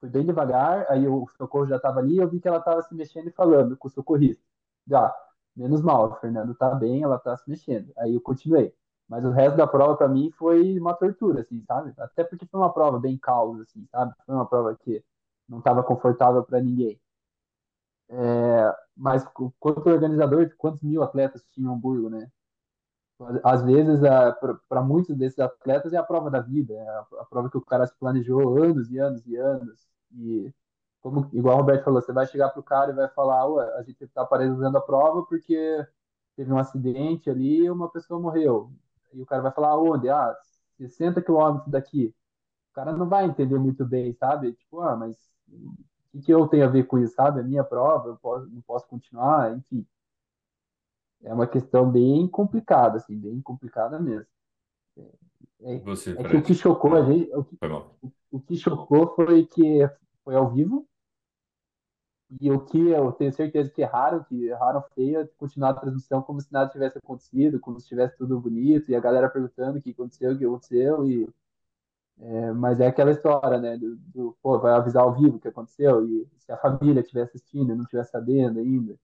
fui bem devagar, aí o socorro já estava ali, eu vi que ela estava se mexendo e falando com o socorrista. Já, menos mal, o Fernando tá bem, ela tá se mexendo. Aí eu continuei. Mas o resto da prova para mim foi uma tortura, assim, sabe? Até porque foi uma prova bem calma, assim, sabe? Foi uma prova que não estava confortável para ninguém. É, mas quanto organizador, quantos mil atletas tinham em Hamburgo, né? às vezes, para muitos desses atletas, é a prova da vida, é a, a, prova que o cara se planejou anos e anos e anos. E, como, igual o Roberto falou, você vai chegar para o cara e vai falar: a gente está paralisando a prova porque teve um acidente ali e uma pessoa morreu. E o cara vai falar: onde? Ah, 60 quilômetros daqui. O cara não vai entender muito bem, sabe? Tipo, ah, mas que, que eu tenho a ver com isso, sabe? A minha prova, eu posso, não posso continuar, enfim é uma questão bem complicada, assim, bem complicada mesmo. É, Você, é que o que chocou a gente, o que, o, o que chocou foi que foi ao vivo e o que eu tenho certeza que erraram, que erraram feio, é continuar a transmissão como se nada tivesse acontecido, como se tivesse tudo bonito, e a galera perguntando o que aconteceu, o que aconteceu, e, é, mas é aquela história, né, do, do, pô, vai avisar ao vivo o que aconteceu, e se a família estiver assistindo não estiver sabendo ainda,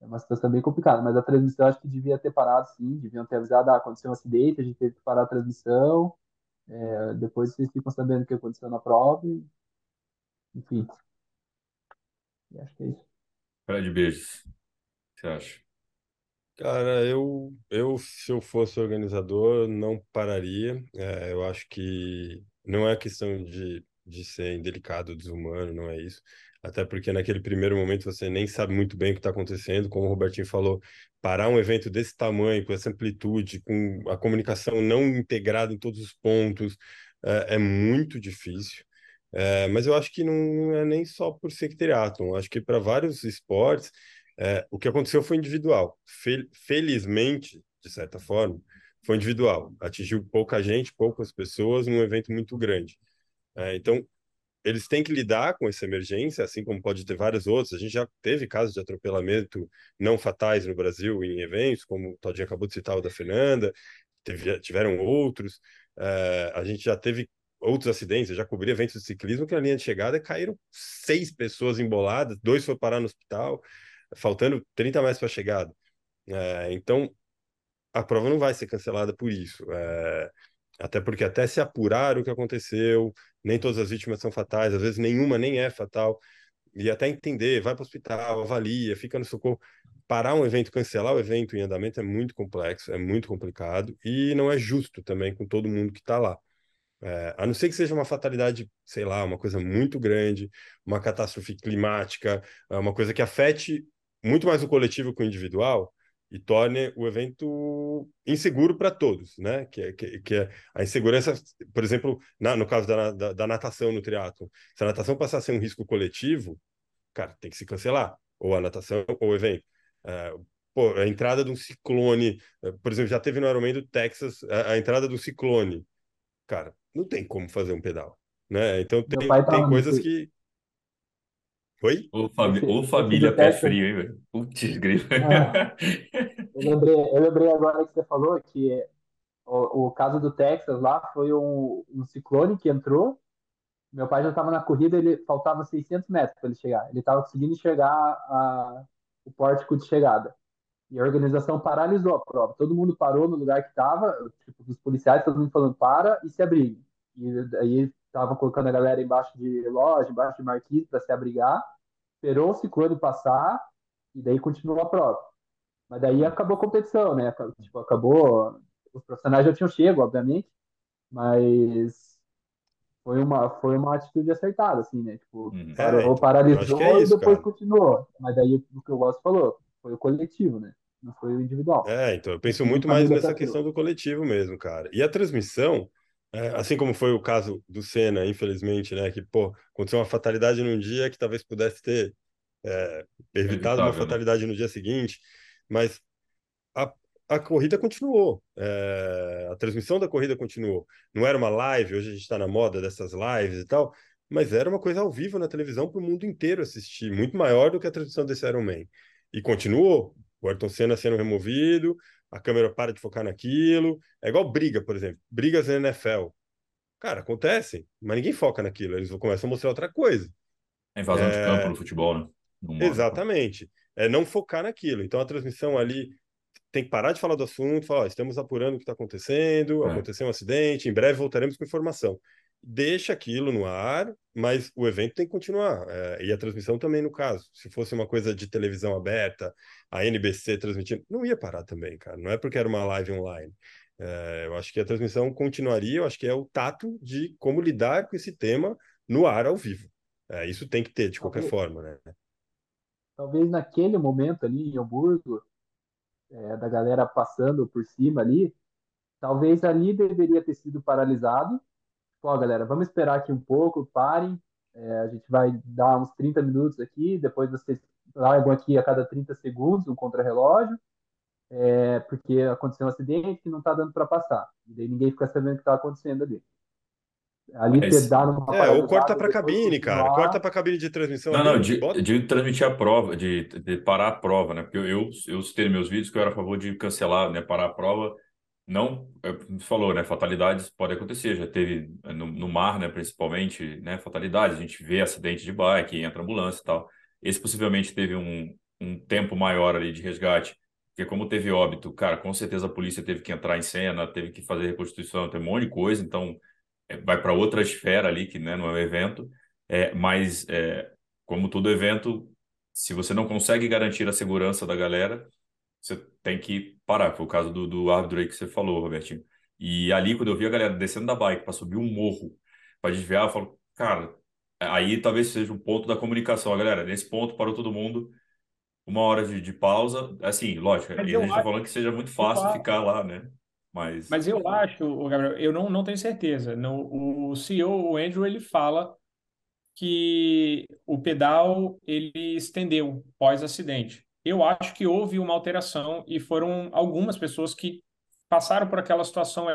é uma situação bem complicada, mas a transmissão acho que devia ter parado sim, deviam ter avisado, ah, aconteceu um acidente, a gente teve que parar a transmissão, é, depois vocês ficam sabendo o que aconteceu na prova, e, enfim. E acho que é isso. Fred, beijos. O que você acha? Cara, eu, eu, se eu fosse organizador, não pararia. É, eu acho que não é questão de, de ser indelicado, desumano, não é isso até porque naquele primeiro momento você nem sabe muito bem o que está acontecendo, como o Robertinho falou, parar um evento desse tamanho, com essa amplitude, com a comunicação não integrada em todos os pontos, é, é muito difícil. É, mas eu acho que não é nem só por ser triatlon, acho que para vários esportes, é, o que aconteceu foi individual. Fel felizmente, de certa forma, foi individual. Atingiu pouca gente, poucas pessoas, num evento muito grande. É, então, eles têm que lidar com essa emergência, assim como pode ter vários outros. A gente já teve casos de atropelamento não fatais no Brasil em eventos, como o Todinho acabou de citar o da Fernanda, teve, tiveram outros. Uh, a gente já teve outros acidentes, eu já cobri eventos de ciclismo que na linha de chegada caíram seis pessoas emboladas, dois foram parar no hospital, faltando 30 mais para a chegada. É, então, a prova não vai ser cancelada por isso. É, até porque até se apurar o que aconteceu, nem todas as vítimas são fatais, às vezes nenhuma nem é fatal, e até entender, vai para o hospital, avalia, fica no socorro. Parar um evento, cancelar o evento em andamento é muito complexo, é muito complicado, e não é justo também com todo mundo que está lá. É, a não ser que seja uma fatalidade, sei lá, uma coisa muito grande, uma catástrofe climática, é, uma coisa que afete muito mais o coletivo que o individual e torne o evento inseguro para todos, né? Que, é, que, que é a insegurança, por exemplo, na, no caso da, da, da natação no triatlo, se a natação passar a ser um risco coletivo, cara, tem que se cancelar, ou a natação ou o evento. É, pô, a entrada de um ciclone, é, por exemplo, já teve no Ironman do Texas a, a entrada do ciclone, cara, não tem como fazer um pedal, né? Então tem, tem coisas que Oi? Ô, fami... Ô família pé frio, hein, velho? Putz, grilo. Ah, eu, lembrei, eu lembrei agora que você falou que o, o caso do Texas lá foi um, um ciclone que entrou. Meu pai já estava na corrida, ele faltava 600 metros para ele chegar. Ele estava conseguindo enxergar a, o pórtico de chegada. E a organização paralisou a prova. Todo mundo parou no lugar que estava, tipo, os policiais, todo mundo falando para e se abrigue. E aí estavam colocando a galera embaixo de loja, embaixo de marquise para se abrigar. Esperou o ciclone passar e daí continuou a prova. Mas daí acabou a competição, né? Tipo, acabou. Os profissionais já tinham chego, obviamente, mas foi uma, foi uma atitude acertada, assim, né? Tipo, Uhum. parou, É, então, paralisou é e isso, depois cara. continuou. Mas daí o que o Gosto falou, foi o coletivo, né? Não foi o individual. É, então eu penso muito mais nessa questão do coletivo mesmo, cara. E a transmissão, é, assim como foi o caso do Senna, infelizmente, né? Que, pô, aconteceu uma fatalidade num dia que talvez pudesse ter é, evitado uma né? fatalidade no dia seguinte, mas a, a corrida continuou, é, a transmissão da corrida continuou. Não era uma live, hoje a gente está na moda dessas lives e tal, mas era uma coisa ao vivo na televisão para o mundo inteiro assistir, muito maior do que a transmissão desse Ironman. E continuou, o Ayrton Senna sendo removido, a câmera para de focar naquilo. É igual briga, por exemplo, brigas na NFL. Cara, acontecem, mas ninguém foca naquilo, eles começam a mostrar outra coisa. A invasão de campo É, no futebol, né? No. Exatamente. É não focar naquilo. Então a transmissão ali tem que parar de falar do assunto, falar, ó, estamos apurando o que está acontecendo, É. aconteceu um acidente, em breve voltaremos com informação. Deixa aquilo no ar, mas o evento tem que continuar. é, e a transmissão também, no caso. Se fosse uma coisa de televisão aberta, a NBC transmitindo, não ia parar também, cara. Não é porque era uma live online. É, eu acho que a transmissão continuaria, eu acho que é o tato de como lidar com esse tema no ar ao vivo. É, isso tem que ter, de qualquer Talvez, forma, né? talvez naquele momento ali em Hamburgo, é, da galera passando por cima ali, talvez ali deveria ter sido paralisado. Pô, galera, vamos esperar aqui um pouco, parem. É, a gente vai dar uns 30 minutos aqui, depois vocês largam aqui a cada 30 segundos um contrarrelógio, é, porque aconteceu um acidente que não está dando para passar. E daí ninguém fica sabendo o que está acontecendo ali. Ali Mas, dado uma É, ou corta para cabine, cara. continuar. Corta para cabine de transmissão não, não, ali, de, bota. de transmitir a prova, de, de parar a prova, né? Porque eu, eu, eu citei nos meus vídeos que eu era a favor de cancelar, né? Parar a prova. Não, é, falou, né? Fatalidades podem acontecer, já teve é, no, no mar, né? Principalmente, né? Fatalidades, a gente vê acidente de bike, entra ambulância e tal. Esse possivelmente teve um, um tempo maior ali de resgate, porque como teve óbito, cara, com certeza a polícia teve que entrar em cena, teve que fazer reconstituição, tem um monte de coisa, então é, vai para outra esfera ali, que né, não é um evento, é, mas é, como todo evento, se você não consegue garantir a segurança da galera, você tem que parar. Foi o caso do, do árbitro aí que você falou, Robertinho. E ali, quando eu vi a galera descendo da bike para subir um morro, para desviar, eu falo, cara, aí talvez seja um ponto da comunicação. Galera, nesse ponto parou todo mundo, uma hora de, de pausa. Assim, lógico, Mas a gente está falando que seja muito fácil ficar lá, né? Mas, mas eu acho, Gabriel, eu não, não tenho certeza. No, o CEO, o Andrew, ele fala que o pedal ele estendeu pós-acidente. Eu acho que houve uma alteração e foram algumas pessoas que passaram por aquela situação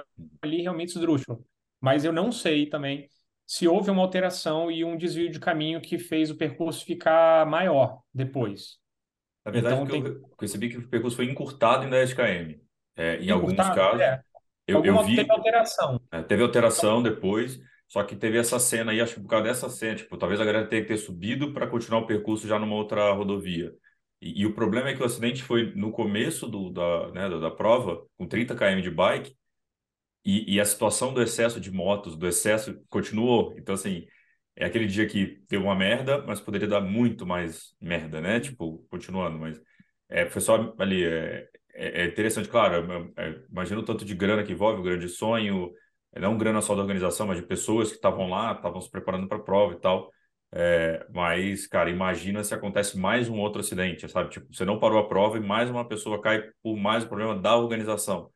ali realmente esdrúxula. Mas eu não sei também se houve uma alteração e um desvio de caminho que fez o percurso ficar maior depois. na verdade, Então tem eu percebi que o percurso foi encurtado em 10 km. É, em alguns encurtado, casos, é, eu, eu alguma teve vi, alteração. É, teve alteração depois, só que teve essa cena aí, acho que por causa dessa cena, tipo, talvez a galera tenha que ter subido para continuar o percurso já numa outra rodovia. E, e, o problema é que o acidente foi no começo do, da, né, da, da prova, com 30 km de bike, e, e, a situação do excesso de motos, do excesso, continuou. Então, assim, é aquele dia que deu uma merda, mas poderia dar muito mais merda, né? Tipo, continuando, mas é, foi só ali. É, é, é interessante, claro, é, é, imagina o tanto de grana que envolve o grande sonho, não grana só da organização, mas de pessoas que estavam lá, estavam se preparando para a prova e tal. É, mas, cara, imagina se acontece mais um outro acidente, sabe? Tipo, você não parou a prova e mais uma pessoa cai por mais um problema da organização.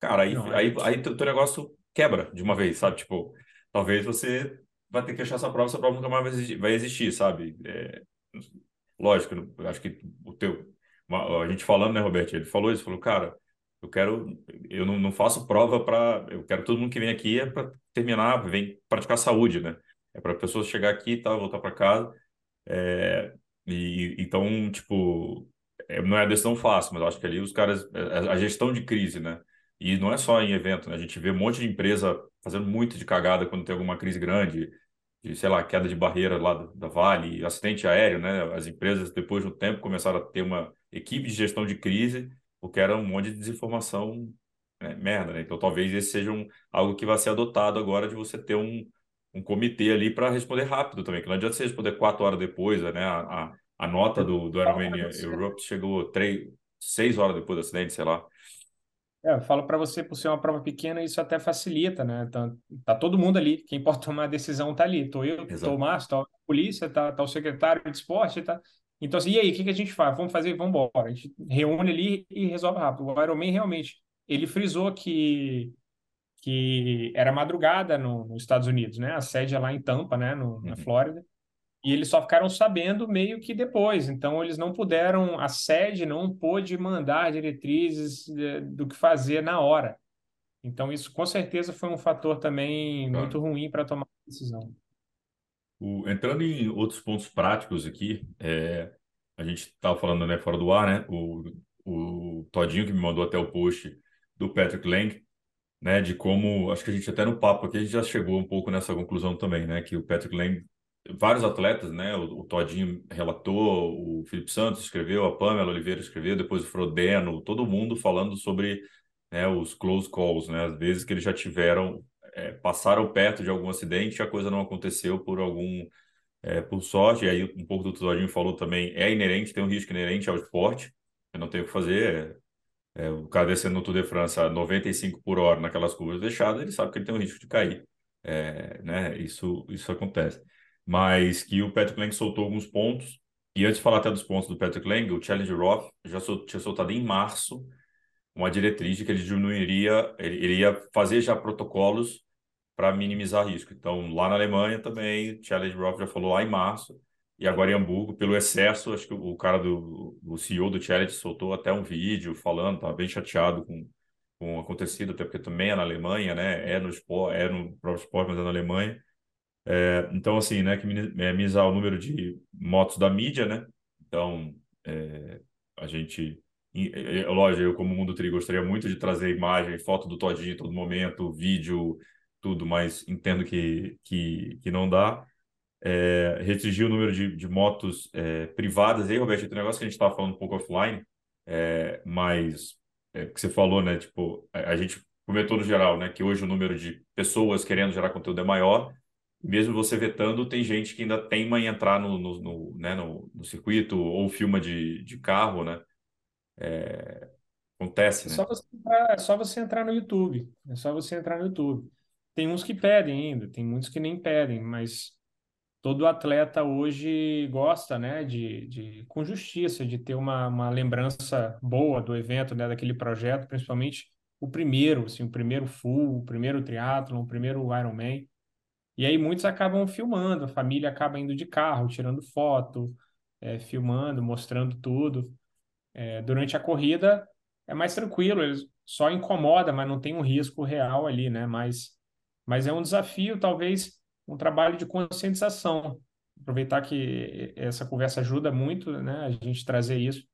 Cara, aí, não, é aí, aí teu, teu negócio quebra de uma vez, sabe? Tipo, talvez você vai ter que achar essa prova, essa prova nunca mais vai existir, sabe? É, lógico, acho que o teu. A gente falando, né, Roberto? Ele falou isso, falou, cara, eu quero. Eu não, não faço prova para. Eu quero todo mundo que vem aqui é para terminar, vem praticar saúde, né? É para pessoas chegar aqui e tal, voltar para casa. É, e, então, tipo, é, não é a decisão fácil, mas acho que ali os caras. A, a gestão de crise, né? E não é só em evento, né? A gente vê um monte de empresa fazendo muito de cagada quando tem alguma crise grande, de, sei lá, queda de barreira lá da Vale, acidente aéreo, né? As empresas, depois de um tempo, começaram a ter uma equipe de gestão de crise, porque era um monte de desinformação né? merda, né? Então, talvez esse seja um, algo que vai ser adotado agora, de você ter um, um comitê ali para responder rápido também, que não adianta você responder quatro horas depois, né? A, a, a nota do, do Ironman Europe chegou três, seis horas depois do acidente, sei lá. É, eu falo para você, por ser uma prova pequena, isso até facilita, né? Tá, tá todo mundo ali, quem pode tomar a decisão tá ali. Tô eu, Exato. tô o Márcio, tá a polícia, tá, tá o secretário de esporte, tá. Então, assim, e aí, o que, que a gente faz? Vamos fazer, vamos embora. A gente reúne ali e resolve rápido. O Ironman realmente, ele frisou que que era madrugada no, nos Estados Unidos, né? A sede é lá em Tampa, né? No, na uhum. Flórida. E eles só ficaram sabendo meio que depois. Então, eles não puderam, a sede não pôde mandar diretrizes eh, do que fazer na hora. Então, isso com certeza foi um fator também claro. muito ruim para tomar a decisão. O, entrando em outros pontos práticos aqui, é, a gente estava falando né, fora do ar, né? O, o Todinho que me mandou até o post do Patrick Lang, né? De como, acho que a gente até no papo aqui a gente já chegou um pouco nessa conclusão também, né? Que o Patrick Lang vários atletas, né? O, o, Todinho relatou, o Felipe Santos escreveu, a Pamela Oliveira escreveu, depois o Frodeno, todo mundo falando sobre né, os close calls, né? Às vezes que eles já tiveram, é, passaram perto de algum acidente e a coisa não aconteceu por algum, é, por sorte. E aí um pouco do Todinho falou também, é inerente, tem um risco inerente ao esporte, não tem o que fazer. É, o cara descendo no Tour de França a 95 por hora naquelas curvas fechadas, ele sabe que ele tem um risco de cair. É, né? Isso, isso acontece mas que o Patrick Lang soltou alguns pontos. E antes de falar até dos pontos do Patrick Lang, o Challenge Roth já sol, tinha soltado em março uma diretriz de que ele diminuiria, ele, ele ia fazer já protocolos para minimizar risco. Então, lá na Alemanha também, o Challenge Roth já falou lá em março, e agora em Hamburgo, pelo excesso, acho que o cara do o CEO do Challenge soltou até um vídeo falando, tá bem chateado com, com o acontecido, até porque também é na Alemanha, né? É no esporte, é no próprio esporte, mas é na Alemanha. É, então, assim, né, que minimizar o número de motos da mídia, né? Então, é, a gente, é, lógico, eu como Mundo Tri gostaria muito de trazer imagem, foto do Todinho todo momento, vídeo, tudo, mas entendo que, que, que não dá. É, restringir o número de, de motos é, privadas. E aí, Roberto, tem um negócio que a gente estava falando um pouco offline, é, mas é, que você falou, né? Tipo, a, a gente comentou no geral, né? Que hoje o número de pessoas querendo gerar conteúdo é maior, mesmo você vetando, tem gente que ainda teima em entrar no, no, no né, no, no, circuito ou filma de, de carro, né? É, acontece, né? É só, você entrar, é só você entrar no YouTube. É só você entrar no YouTube. Tem uns que pedem ainda, tem muitos que nem pedem, mas todo atleta hoje gosta, né, de, de com justiça, de ter uma, uma lembrança boa do evento, né, daquele projeto, principalmente o primeiro, assim, o primeiro full, o primeiro triatlon, o primeiro Ironman. E aí muitos acabam filmando, a família acaba indo de carro, tirando foto, é, filmando, mostrando tudo. É, durante a corrida é mais tranquilo, eles só incomoda, mas não tem um risco real ali, né? Mas, mas é um desafio, talvez um trabalho de conscientização. Aproveitar que essa conversa ajuda muito, né? A gente trazer isso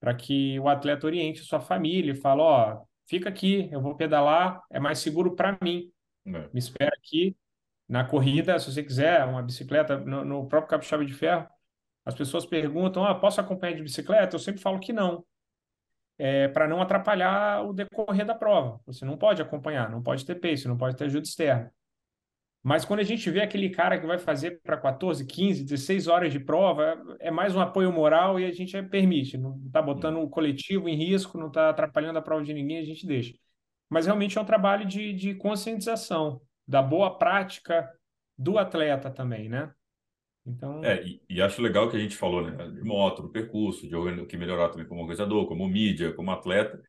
para que o atleta oriente a sua família e fala, ó, fica aqui, eu vou pedalar, é mais seguro para mim. É. Me espera aqui, na corrida, se você quiser, uma bicicleta, no, no próprio capixaba de ferro, As pessoas perguntam: ah, posso acompanhar de bicicleta? Eu sempre falo que não, é, para não atrapalhar o decorrer da prova. Você não pode acompanhar, não pode ter pace, não pode ter ajuda externa. Mas quando a gente vê aquele cara que vai fazer para 14, 15, 16 horas de prova, é mais um apoio moral e a gente permite. Não está botando o coletivo em risco, não está atrapalhando a prova de ninguém, a gente deixa. Mas realmente é um trabalho de, de conscientização, da boa prática do atleta também, né? Então... É, e, e, acho legal que a gente falou, né? De moto, do percurso, de o que melhorar também como organizador, como mídia, como atleta,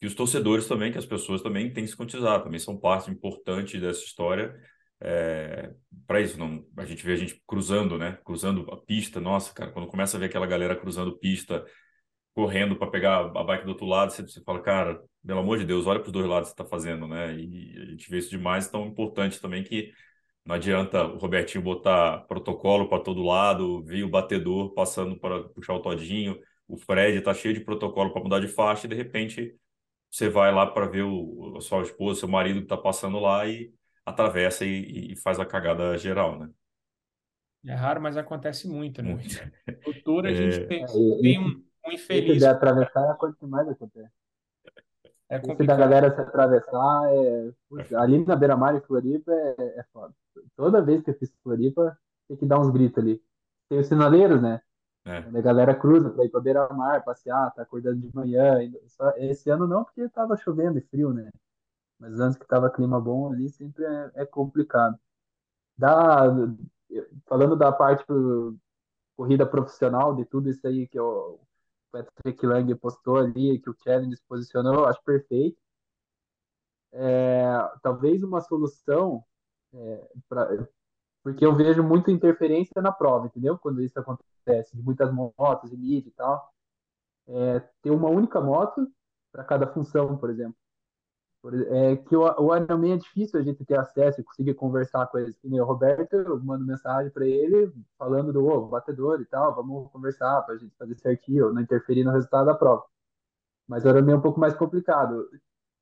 e os torcedores também, que as pessoas também têm que se conscientizar, também são parte importante dessa história é, para isso. Não, a gente vê a gente cruzando, né? Cruzando a pista. Nossa, cara, quando começa a ver aquela galera cruzando pista, correndo para pegar a bike do outro lado, você, você fala, cara, pelo amor de Deus, olha para os dois lados que você está fazendo, né? E a gente vê isso demais, tão importante também que não adianta o Robertinho botar protocolo para todo lado, vir o batedor passando para puxar o todinho, o Fred tá cheio de protocolo para mudar de faixa e de repente você vai lá para ver o, a sua esposa, seu marido que está passando lá e atravessa e, e, faz a cagada geral, né? É raro, mas acontece muito, né? Muito. Cultura, a gente é. tem, tem um, um infeliz. Esse de atravessar é a coisa que mais acontece. É Esse da galera se atravessar, é... Puxa, ali na beira-mar em Floripa é, é foda. Toda vez que eu fiz Floripa, tem que dar uns gritos ali. Tem os sinaleiros, né? É. A galera cruza para ir para beira-mar, passear, tá acordando de manhã. Esse ano não, porque tava chovendo e frio, né? Mas antes que tava clima bom ali, sempre é, é complicado. Da, falando da parte pro, corrida profissional, de tudo isso aí que o Patrick Lang postou ali, que o Challenge posicionou, acho perfeito. É, talvez uma solução, é, pra, porque eu vejo muita interferência na prova, entendeu? Quando isso acontece, de muitas motos, de mídia e tal. É, ter uma única moto para cada função, por exemplo. É que o, o Ironman é difícil a gente ter acesso e conseguir conversar com eles. o Roberto, eu mando mensagem para ele falando do oh, batedor e tal, vamos conversar para a gente fazer certinho, não interferir no resultado da prova. Mas o Ironman é um pouco mais complicado.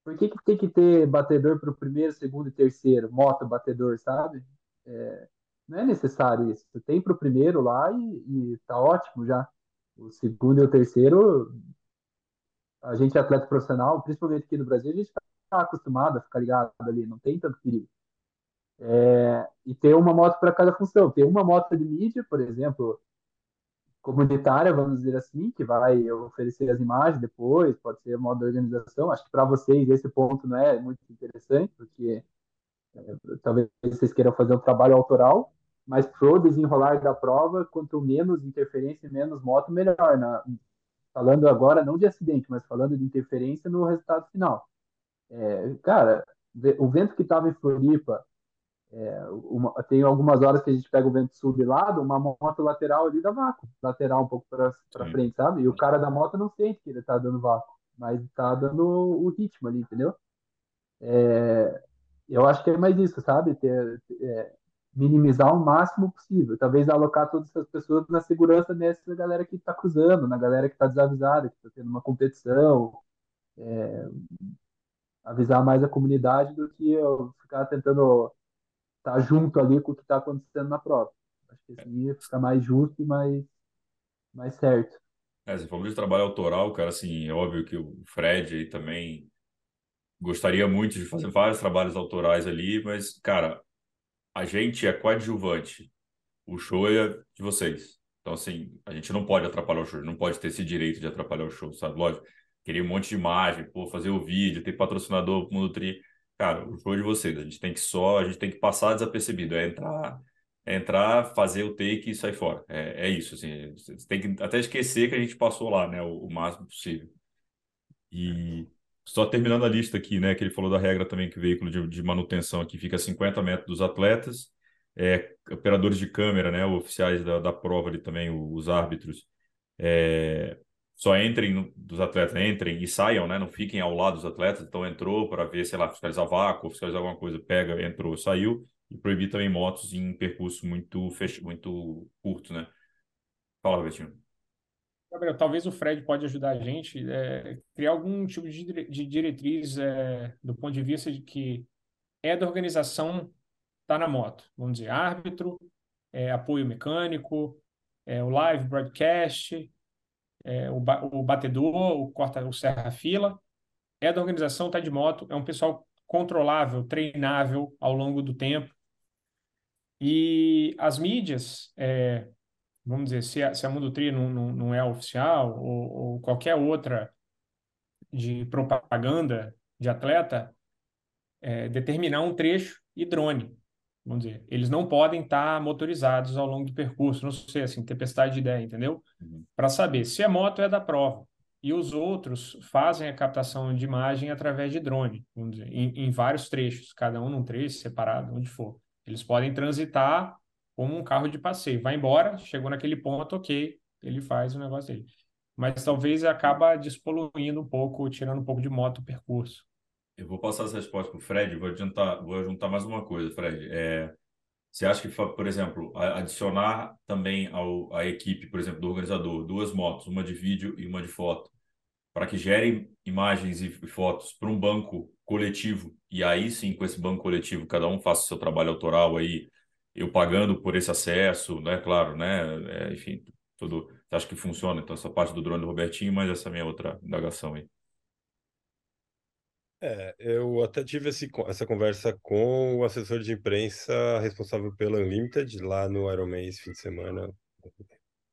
Por que, que tem que ter batedor para o primeiro, segundo e terceiro? Moto batedor, sabe? É, não é necessário isso. Tem para o primeiro lá e, e tá ótimo já. O segundo e o terceiro, a gente é atleta profissional, principalmente aqui no Brasil, a gente está acostumado a ficar ligado ali, não tem tanto perigo. É, e ter uma moto para cada função. Ter uma moto de mídia, por exemplo, comunitária, vamos dizer assim, que vai oferecer as imagens depois, pode ser modo de organização. Acho que para vocês esse ponto não é muito interessante, porque é, talvez vocês queiram fazer um trabalho autoral, mas pro desenrolar da prova, quanto menos interferência e menos moto, melhor. Na, falando agora não de acidente, mas falando de interferência no resultado final. É, cara, o vento que estava em Floripa, é, uma, tem algumas horas que a gente pega o vento sul de lado, uma moto lateral ali dá vácuo, lateral um pouco para frente, sabe? E o cara da moto não sente que ele está dando vácuo, mas está dando o ritmo ali, entendeu? É, eu acho que é mais isso, sabe? Ter, é, minimizar o máximo possível. Talvez alocar todas essas pessoas na segurança dessa galera que está cruzando, na galera que está desavisada, que está tendo uma competição. É, avisar mais a comunidade do que eu ficar tentando estar tá junto ali com o que está acontecendo na prova. Acho que assim fica mais justo e mais, mais certo. É, você falou de trabalho autoral, cara, assim, é óbvio que o Fred aí também gostaria muito de fazer vários trabalhos autorais ali, mas, cara, a gente é coadjuvante. O show é de vocês. Então, assim, a gente não pode atrapalhar o show, não pode ter esse direito de atrapalhar o show, sabe? Lógico, querer um monte de imagem, pô, fazer o vídeo, ter patrocinador Mundo Tri. Cara, o show de vocês. A gente tem que só, a gente tem que passar desapercebido. É entrar, é entrar, fazer o take e sair fora. É, é isso, assim. Você tem que até esquecer que a gente passou lá, né? O, o máximo possível. E só terminando a lista aqui, né? Que ele falou da regra também que o veículo de, de manutenção aqui fica a 50 metros dos atletas. É, operadores de câmera, né? Oficiais da, da prova ali também, os árbitros. É, só entrem dos atletas, entrem e saiam, né? Não fiquem ao lado dos atletas. Então entrou para ver, sei lá, fiscalizar vácuo, fiscalizar alguma coisa, pega, entrou, saiu e proibir também motos em percurso muito fech... muito curto, né? Fala, Robertinho. Gabriel, talvez o Fred pode ajudar a gente é, criar algum tipo de, de diretriz é, do ponto de vista de que é da organização tá na moto, vamos dizer, árbitro, é, apoio mecânico, é, o live broadcast, é, o, ba o batedor, o corta, o serra-fila. É da organização, tá de moto, é um pessoal controlável, treinável ao longo do tempo. E as mídias, é, vamos dizer, se a, se a Mundo Tri não, não, não é oficial, ou, ou qualquer outra de propaganda de atleta, é, determinar um trecho e drone. Vamos dizer, eles não podem estar motorizados ao longo do percurso, não sei, assim, tempestade de ideia, entendeu? Uhum. Para saber se a moto é da prova. E os outros fazem a captação de imagem através de drone, vamos dizer, em, em vários trechos, cada um num trecho separado, onde for. Eles podem transitar como um carro de passeio. Vai embora, chegou naquele ponto, ok, ele faz o negócio dele. Mas talvez acaba despoluindo um pouco, tirando um pouco de moto o percurso. Eu vou passar essa resposta para o Fred, vou adiantar, vou juntar mais uma coisa, Fred. É, você acha que, por exemplo, adicionar também ao, à equipe, por exemplo, do organizador, duas motos, uma de vídeo e uma de foto, para que gerem imagens e fotos para um banco coletivo, e aí sim, com esse banco coletivo, cada um faça o seu trabalho autoral aí, eu pagando por esse acesso, né? Claro, né? É, enfim, tudo. Acho que funciona. Então, essa parte do drone do Robertinho, mas essa é minha outra indagação aí. É, eu até tive esse, essa conversa com o assessor de imprensa responsável pela Unlimited lá no Ironman esse fim de semana,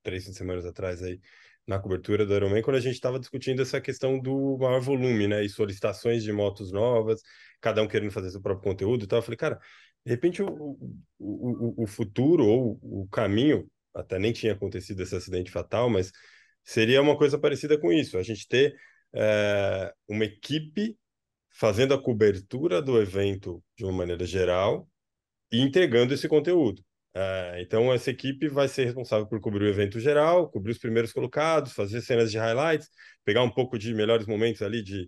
três fins de semana atrás aí, na cobertura do Ironman, quando a gente estava discutindo essa questão do maior volume, né, e solicitações de motos novas, cada um querendo fazer seu próprio conteúdo e tal. Eu falei, cara, de repente o, o, o futuro ou o caminho, até nem tinha acontecido esse acidente fatal, mas seria uma coisa parecida com isso, a gente ter é, uma equipe fazendo a cobertura do evento de uma maneira geral e entregando esse conteúdo. É, então, essa equipe vai ser responsável por cobrir o evento geral, cobrir os primeiros colocados, fazer cenas de highlights, pegar um pouco de melhores momentos ali de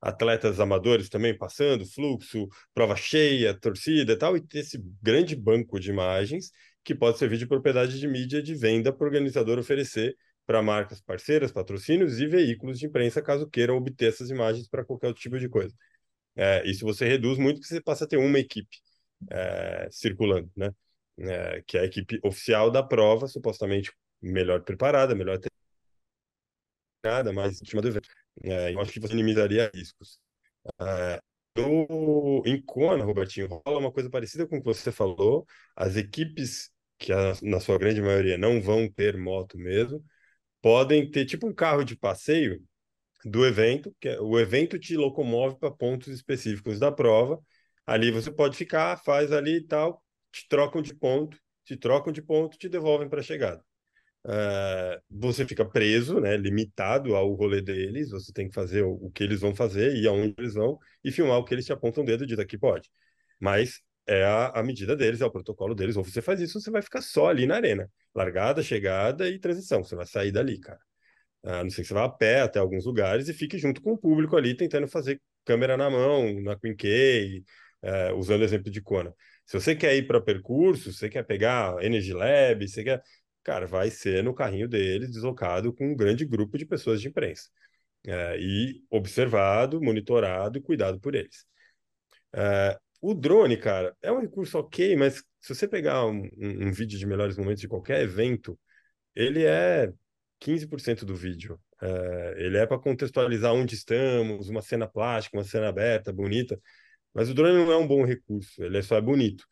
atletas amadores também passando, fluxo, prova cheia, torcida e tal, e ter esse grande banco de imagens que pode servir de propriedade de mídia de venda para o organizador oferecer para marcas parceiras, patrocínios e veículos de imprensa, caso queiram obter essas imagens para qualquer tipo de coisa. É, isso você reduz muito, porque você passa a ter uma equipe é, circulando, né? É, que é a equipe oficial da prova, supostamente melhor preparada, melhor treinada, mais íntima do evento. É, eu acho que você minimizaria riscos. É, no, em Kona, Robertinho, rola uma coisa parecida com o que você falou. As equipes, que a, na sua grande maioria não vão ter moto mesmo, podem ter tipo um carro de passeio do evento, que é, o evento te locomove para pontos específicos da prova. Ali você pode ficar, faz ali e tal, te trocam de ponto, te trocam de ponto, te devolvem para a chegada. Uh, você fica preso, né, limitado ao rolê deles, você tem que fazer o, o, que eles vão fazer, ir aonde eles vão e filmar o que eles te apontam o dedo de daqui pode. Mas é a, a medida deles, é o protocolo deles. Ou você faz isso, você vai ficar só ali na arena. Largada, chegada e transição. Você vai sair dali, cara. A não ser que você vá a pé até alguns lugares e fique junto com o público ali, tentando fazer câmera na mão, na Queen K, é, usando o exemplo de Kona. Se você quer ir para percurso, você quer pegar Energy Lab, você quer. Cara, vai ser no carrinho deles, deslocado com um grande grupo de pessoas de imprensa. É, e observado, monitorado e cuidado por eles. É, o drone, cara, é um recurso ok, mas se você pegar um, um, um vídeo de melhores momentos de qualquer evento, ele é 15% do vídeo. É, ele é para contextualizar onde estamos, uma cena plástica, uma cena aberta, bonita, mas o drone não é um bom recurso, ele só é bonito.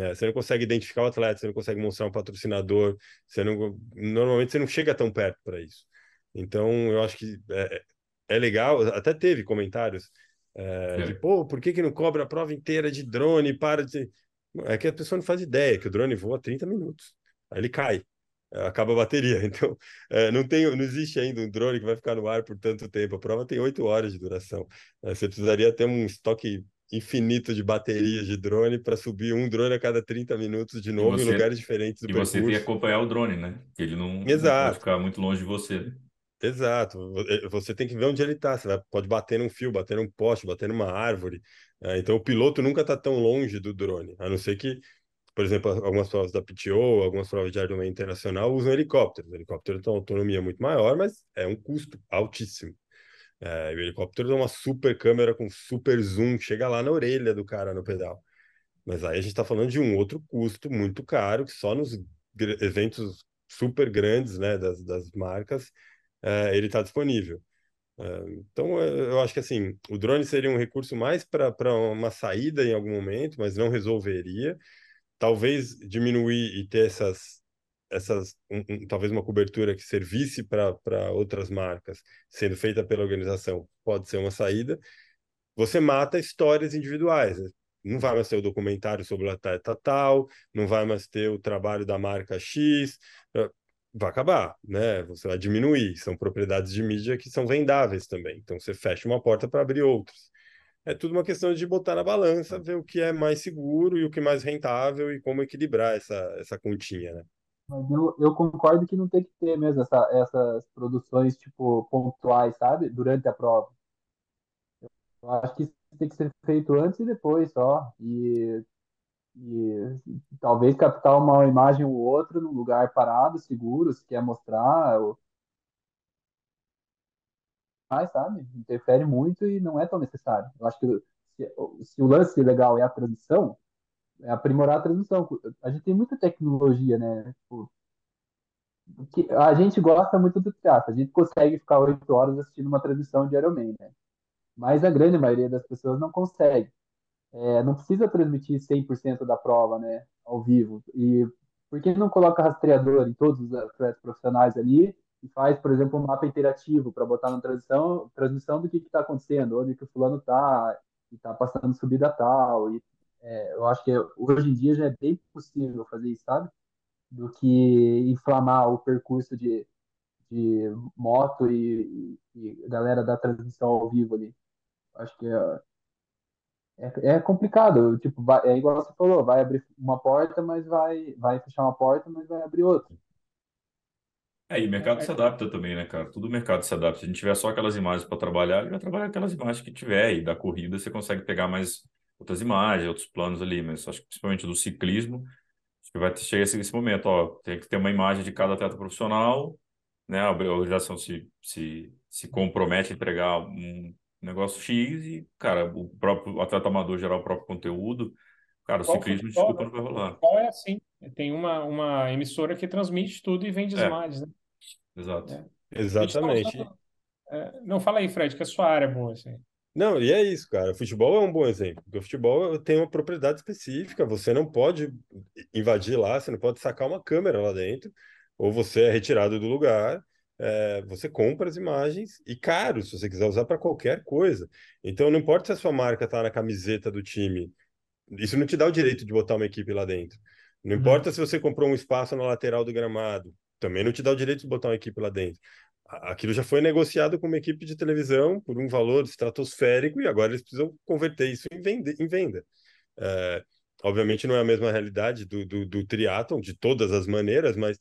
É, você não consegue identificar o atleta, você não consegue mostrar um patrocinador, você não, normalmente você não chega tão perto para isso. Então, eu acho que é, é legal, até teve comentários é, de, pô, por que, que não cobra a prova inteira de drone? Para de. É que a pessoa não faz ideia que o drone voa 30 minutos, aí ele cai, acaba a bateria. Então, é, não, tem, não existe ainda um drone que vai ficar no ar por tanto tempo. A prova tem 8 horas de duração. É, você precisaria ter um estoque infinito de baterias de drone para subir um drone a cada 30 minutos de novo você, em lugares diferentes do e percurso. E você tem que acompanhar o drone, né? Ele não, não pode ficar muito longe de você. Exato. Eh, você tem que ver onde ele está. Você vai, pode bater num fio, bater num poste, bater numa árvore. É, então o piloto nunca está tão longe do drone, a não ser que, por exemplo, algumas provas da PTO, algumas provas de Ironman internacional usam helicópteros. O helicóptero tem uma autonomia muito maior, mas é um custo altíssimo. É, o helicóptero é uma super câmera com super zoom, chega lá na orelha do cara no pedal. Mas aí a gente está falando de um outro custo muito caro, que só nos eventos super grandes, né, das, das marcas, é, ele está disponível. É, então, eu acho que assim, o drone seria um recurso mais para uma saída em algum momento, mas não resolveria. Talvez diminuir e ter essas, essas um, um, talvez uma cobertura que servisse para outras marcas, sendo feita pela organização, pode ser uma saída. Você mata histórias individuais. Né? Não vai mais ter o documentário sobre o atleta tal, não vai mais ter o trabalho da marca X vai acabar, né? Você vai diminuir. São propriedades de mídia que são vendáveis também. Então você fecha uma porta para abrir outras. É tudo uma questão de botar na balança, ver o que é mais seguro e o que é mais rentável e como equilibrar essa, essa continha, né? Mas eu, eu concordo que não tem que ter mesmo essa, essas produções, tipo, pontuais, sabe? Durante a prova. Eu acho que isso tem que ser feito antes e depois só. E e talvez captar uma imagem ou outra num lugar parado, seguro, se quer mostrar. Ou... Mas, sabe, interfere muito e não é tão necessário. Eu acho que se, se o lance legal é a transmissão, é aprimorar a transmissão. A gente tem muita tecnologia, né? Tipo, a gente gosta muito do teatro, a gente consegue ficar oito horas assistindo uma transmissão de Iron Man, né? Mas a grande maioria das pessoas não consegue é, não precisa transmitir 100% da prova, né, ao vivo. E por que não coloca rastreador em todos os atletas profissionais ali e faz, por exemplo, um mapa interativo para botar na transmissão, transmissão do que está acontecendo, onde que o fulano está, e está passando subida tal. E, é, eu acho que hoje em dia já é bem possível fazer isso, sabe? Do que inflamar o percurso de, de moto e, e, e galera da transmissão ao vivo ali. Acho que é, é, é complicado, tipo, vai, é igual você falou, vai abrir uma porta, mas vai, vai fechar uma porta, mas vai abrir outra. É, e o mercado se adapta também, né, cara? Tudo o mercado se adapta. Se a gente tiver só aquelas imagens para trabalhar, ele vai trabalhar aquelas imagens que tiver. E da corrida você consegue pegar mais outras imagens, outros planos ali. Mas acho que principalmente do ciclismo, acho que vai chegar esse, esse momento, ó. Tem que ter uma imagem de cada atleta profissional, né? A organização se, se, se compromete a entregar um, negócio X e, cara, o próprio atleta amador gerar o próprio conteúdo. Cara, o Qual ciclismo, futebol, desculpa, não vai rolar. Qual é assim? Tem uma, uma emissora que transmite tudo e vende É. imagens, né? Exato. É. Exatamente. É, não, fala aí, Fred, que a sua área é boa, assim. Não, e é isso, cara. O futebol é um bom exemplo, porque o futebol tem uma propriedade específica, você não pode invadir lá, você não pode sacar uma câmera lá dentro, ou você é retirado do lugar, é, você compra as imagens e caro, se você quiser usar para qualquer coisa. Então, não importa se a sua marca está na camiseta do time, isso não te dá o direito de botar uma equipe lá dentro. Não Uhum. importa se você comprou um espaço na lateral do gramado, também não te dá o direito de botar uma equipe lá dentro. Aquilo já foi negociado com uma equipe de televisão por um valor estratosférico e agora eles precisam converter isso em venda. Em venda. É, obviamente não é a mesma realidade do, do, do triatlon, de todas as maneiras, mas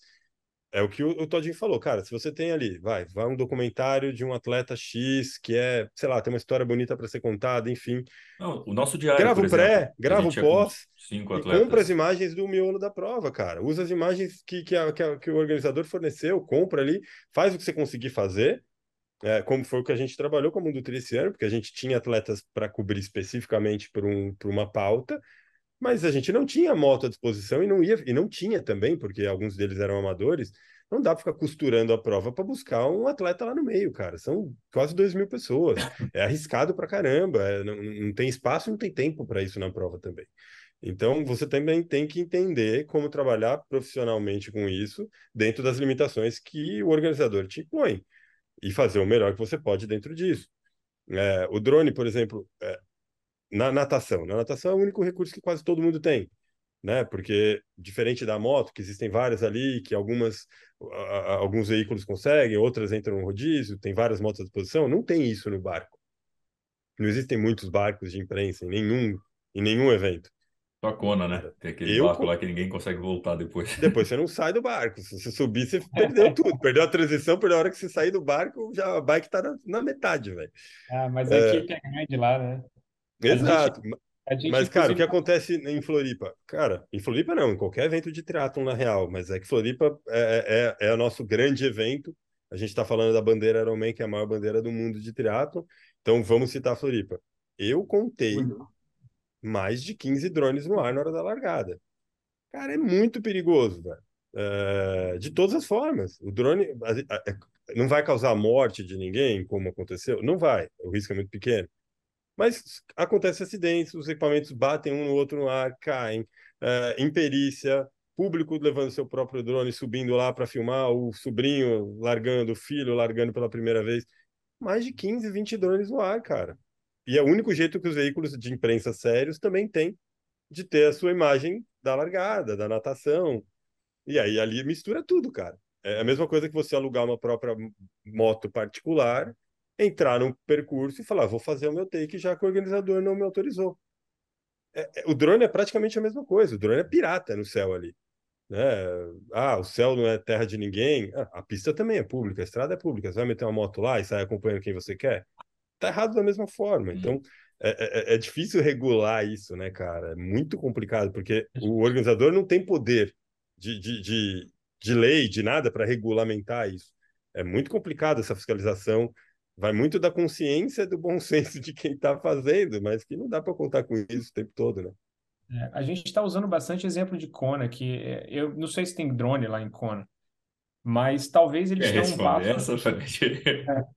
é o que o, o Todinho falou, cara. Se você tem ali, vai, vai um documentário de um atleta X que é, sei lá, tem uma história bonita para ser contada, enfim. Não, o nosso diário, Grava o pré, exemplo, grava o pós cinco atletas. compra as imagens do miolo da prova, cara. Usa as imagens que, que, a- que, a- que o organizador forneceu, compra ali, faz o que você conseguir fazer. É, como foi o que a gente trabalhou com o Mundo Tri esse ano, porque a gente tinha atletas para cobrir especificamente por, um, por uma pauta, mas a gente não tinha moto à disposição e não ia e não tinha também, porque alguns deles eram amadores. Não dá para ficar costurando a prova para buscar um atleta lá no meio, cara. São quase 2 mil pessoas. É arriscado para caramba. é, não, não tem espaço, não tem tempo para isso na prova também. Então, você também tem que entender como trabalhar profissionalmente com isso, dentro das limitações que o organizador te impõe, e fazer o melhor que você pode dentro disso. É, o drone, por exemplo, é, na natação. Na natação é o único recurso que quase todo mundo tem, né? Porque diferente da moto, que existem várias ali, que algumas a- alguns veículos conseguem, outras entram no rodízio, tem várias motos à disposição, não tem isso no barco. Não existem muitos barcos de imprensa em nenhum em nenhum evento. Só a Kona, né? Tem aquele Eu barco co- lá que ninguém consegue voltar depois. Depois você não sai do barco. Se você subir, você perdeu tudo. Perdeu a transição, perdeu a hora que você sair do barco, já a bike tá na, na metade, velho. Ah, mas a equipe é grande lá, né? Exato. A gente, Mas, cara, o que acontece em Floripa? Cara, em Floripa não, em qualquer evento de triatlon, na real, mas é que Floripa é, é, é o nosso grande evento. A gente está falando da bandeira Ironman, que é a maior bandeira do mundo de triatlon. Então, vamos citar Floripa. Eu contei mais de 15 drones no ar na hora da largada. Cara, é muito perigoso, velho. é, de todas as formas. O drone é, não vai causar a morte de ninguém, como aconteceu? Não vai, o risco é muito pequeno. Mas acontece acidentes, os equipamentos batem um no outro no ar, caem, é, imperícia, público levando seu próprio drone, subindo lá para filmar, o sobrinho largando, o filho largando pela primeira vez. Mais de 15, 20 drones no ar, cara. E é o único jeito que os veículos de imprensa sérios também têm de ter a sua imagem da largada, da natação. E aí ali mistura tudo, cara. É a mesma coisa que você alugar uma própria moto particular, entrar num percurso e falar, vou fazer o meu take já que o organizador não me autorizou. É, é, o drone é praticamente a mesma coisa. O drone é pirata no céu ali. Né? Ah, o céu não é terra de ninguém. Ah, a pista também é pública, a estrada é pública. Você vai meter uma moto lá e sair acompanhando quem você quer? Tá errado da mesma forma. Então, uhum. é, é, é difícil regular isso, né, cara? É muito complicado, porque o organizador não tem poder de, de, de, de lei, de nada para regulamentar isso. É muito complicado essa fiscalização. Vai muito da consciência do bom senso de quem está fazendo, mas que não dá para contar com isso o tempo todo, né? É, a gente está usando bastante exemplo de Kona, que é, eu não sei se tem drone lá em Kona, mas talvez eles tenham um passo... essa, é.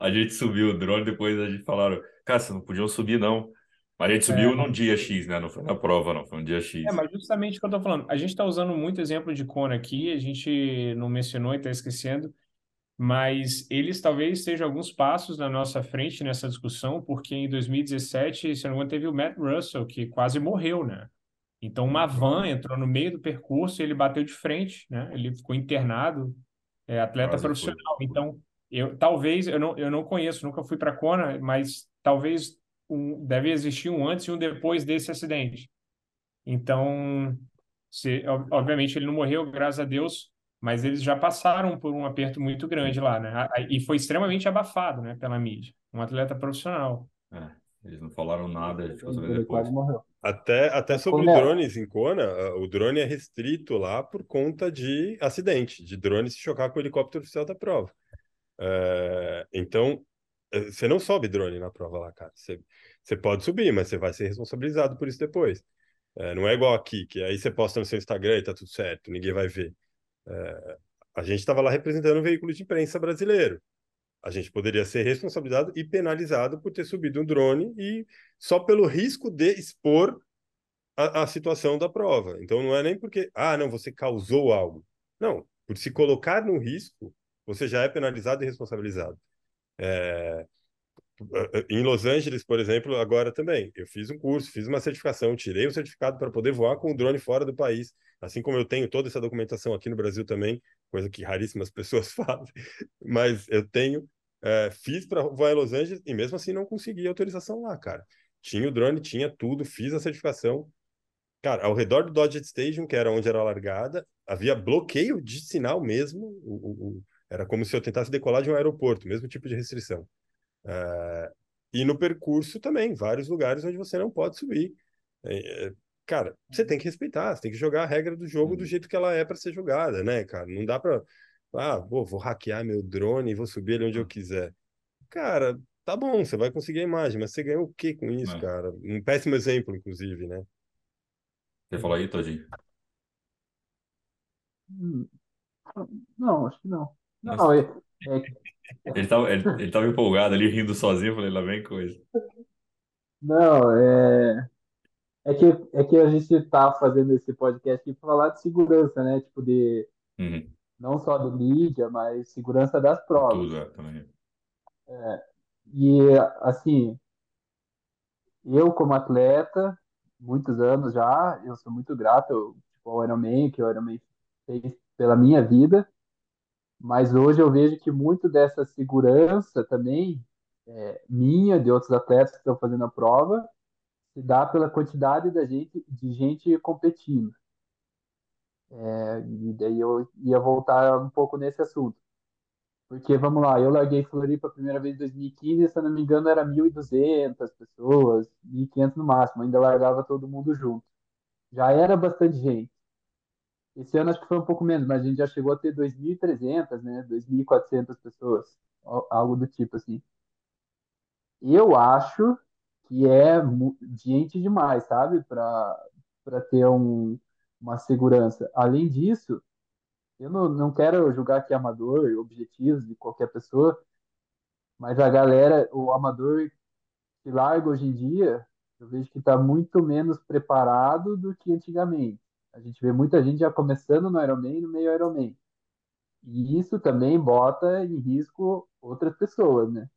A gente subiu o drone, depois a gente falaram, cara, vocês não podiam subir, não. Mas a gente subiu é. num dia X, né? Não foi na prova, não, foi um dia X. É, mas justamente o que eu estou falando. A gente está usando muito exemplo de Kona aqui, a gente não mencionou e está esquecendo, mas eles talvez estejam alguns passos na nossa frente nessa discussão, porque em 2017, se não me engano, teve o Matt Russell, que quase morreu, né? Então, uma van entrou no meio do percurso e ele bateu de frente, né? Ele ficou internado, é atleta quase profissional. Foi. Então, eu talvez, eu não, eu não conheço, nunca fui para Kona, mas talvez um, deve existir um antes e um depois desse acidente. Então, se, obviamente ele não morreu, graças a Deus, mas eles já passaram por um aperto muito grande lá, né? E foi extremamente abafado, né, pela mídia. Um atleta profissional. É, eles não falaram nada, ficou sabendo depois. Até, até sobre drones em Kona, o drone é restrito lá por conta de acidente, de drone se chocar com o helicóptero oficial da prova. É, então, eh, você não sobe drone na prova lá, cara. Você, você pode subir, mas você vai ser responsabilizado por isso depois. É, não é igual aqui, que aí você posta no seu Instagram e tá tudo certo, ninguém vai ver. É, a gente estava lá representando um veículo de imprensa brasileiro. A gente poderia ser responsabilizado e penalizado por ter subido um drone e só pelo risco de expor a, a situação da prova. Então não é nem porque, ah, não, você causou algo. Não, por se colocar no risco, você já é penalizado e responsabilizado. É, em Los Angeles, por exemplo, agora também, eu fiz um curso, fiz uma certificação, tirei um certificado para poder voar com o drone fora do país, assim como eu tenho toda essa documentação aqui no Brasil também, coisa que raríssimas pessoas fazem, mas eu tenho, é, fiz para voar em Los Angeles e mesmo assim não consegui autorização lá, cara. Tinha o drone, tinha tudo, fiz a certificação. Cara, ao redor do Dodge Stadium, que era onde era a largada, havia bloqueio de sinal mesmo, o, o era como se eu tentasse decolar de um aeroporto, mesmo tipo de restrição. Uh, e no percurso também, vários lugares onde você não pode subir. É, é, cara, você tem que respeitar, você tem que jogar a regra do jogo do jeito que ela é para ser jogada, né, cara? Não dá para. Ah, vou, vou hackear meu drone e vou subir ele onde eu quiser. Cara, tá bom, você vai conseguir a imagem, mas você ganhou o que com isso, é. cara? Um péssimo exemplo, inclusive, né? Você falou aí, Todinho? Hum, não, acho que não. Não, é, é, Ele tava, ele, ele tava empolgado ali, rindo sozinho. Eu falei, lá vem coisa. não, é, é que, é que a gente está fazendo esse podcast aqui para falar de segurança, né? Tipo, de Uhum. não só do mídia, mas segurança das provas. Tudo, é, também. E, assim, eu como atleta, muitos anos já, eu sou muito grato tipo, ao Ironman, que o Ironman fez pela minha vida. Mas hoje eu vejo que muito dessa segurança também, é, minha, de outros atletas que estão fazendo a prova, se dá pela quantidade da gente, de gente competindo. É, e daí eu ia voltar um pouco nesse assunto. Porque, vamos lá, eu larguei Floripa a primeira vez em 2015, se eu não me engano, era 1.200 pessoas, 1.500 no máximo, ainda largava todo mundo junto. Já era bastante gente. Esse ano acho que foi um pouco menos, mas a gente já chegou a ter 2.300, né? 2.400 pessoas, algo do tipo assim. Eu acho que é gente demais, sabe? Para ter um, uma segurança. Além disso, eu não, não quero julgar aqui amador, objetivos de qualquer pessoa, mas a galera, o amador que larga hoje em dia, eu vejo que está muito menos preparado do que antigamente. A gente vê muita gente já começando no Ironman e no meio Ironman. E isso também bota em risco outras pessoas, né?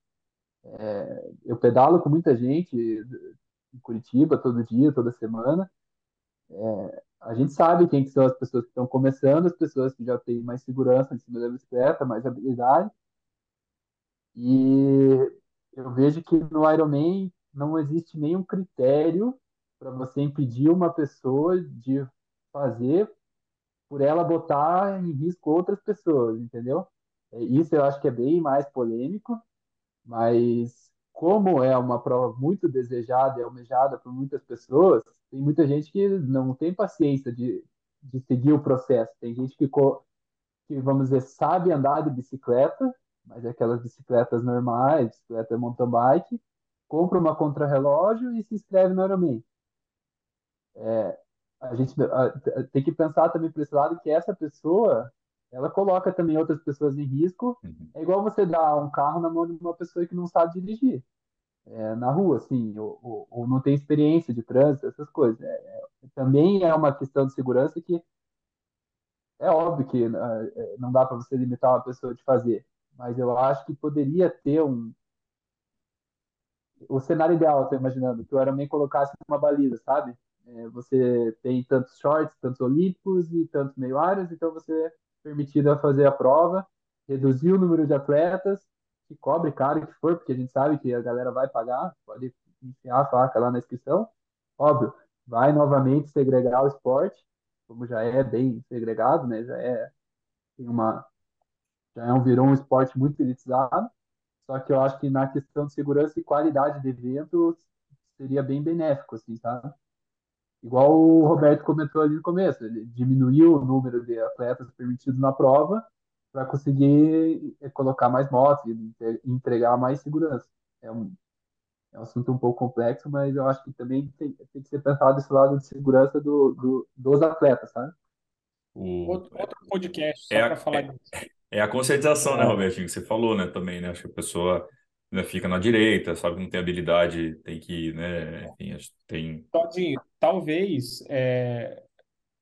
É, eu pedalo com muita gente em Curitiba todo dia, toda semana. É, a gente sabe quem que são as pessoas que estão começando, as pessoas que já têm mais segurança em cima da bicicleta, mais habilidade. E eu vejo que no Ironman não existe nenhum critério para você impedir uma pessoa de fazer por ela botar em risco outras pessoas, entendeu? É, isso eu acho que é bem mais polêmico, mas como é uma prova muito desejada e almejada por muitas pessoas, tem muita gente que não tem paciência de, de seguir o processo. Tem gente que, que, vamos dizer, sabe andar de bicicleta, mas é aquelas bicicletas normais, bicicleta mountain bike, compra uma contrarrelógio e se inscreve no Ironman. É, a gente tem que pensar também por esse lado que essa pessoa ela coloca também outras pessoas em risco. Uhum. É igual você dar um carro na mão de uma pessoa que não sabe dirigir é, na rua, assim, ou, ou, ou, não tem experiência de trânsito, essas coisas. É, é, também é uma questão de segurança que é óbvio que é, não dá para você limitar uma pessoa de fazer, mas eu acho que poderia ter um. O cenário ideal, estou imaginando, que o Ironman colocasse uma baliza, sabe? É, você tem tantos shorts, tantos olímpicos e tantos meio áreas, então você é permitido a fazer a prova, reduzir o número de atletas, que cobre caro que for, porque a gente sabe que a galera vai pagar, pode enfiar a faca lá na inscrição. Óbvio, vai novamente segregar o esporte, como já é bem segregado, né? Já é tem uma já é um virou um esporte muito elitizado. Só que eu acho que na questão de segurança e qualidade de evento seria bem benéfico, assim, sabe? Igual o Roberto comentou ali no começo, ele diminuiu o número de atletas permitidos na prova para conseguir eh, colocar mais motos e entregar mais segurança. É um, é um assunto um pouco complexo, mas eu acho que também tem, tem que ser pensado esse lado de segurança do, do dos atletas, sabe? O... Outro, outro podcast só é para falar é, disso. É a conscientização, né, é. Robertinho, que você falou, né, também, né? Acho que a pessoa né, fica na direita, sabe que não tem habilidade, tem que, né, enfim, tem... Todinho, talvez é,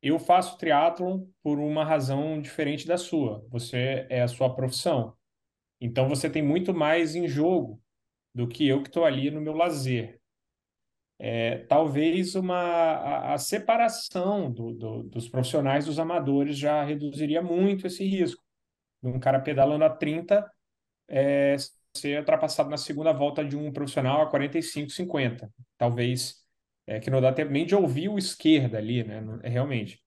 eu faço triatlon por uma razão diferente da sua. Você é a sua profissão. Então você tem muito mais em jogo do que eu que estou ali no meu lazer. É, talvez uma, a, a separação do, do, dos profissionais dos amadores já reduziria muito esse risco. Um cara pedalando a 30 é, ser ultrapassado na segunda volta de um profissional a 45, 50. Talvez é, que não dá tempo nem de ouvir o esquerda ali, né? É, realmente.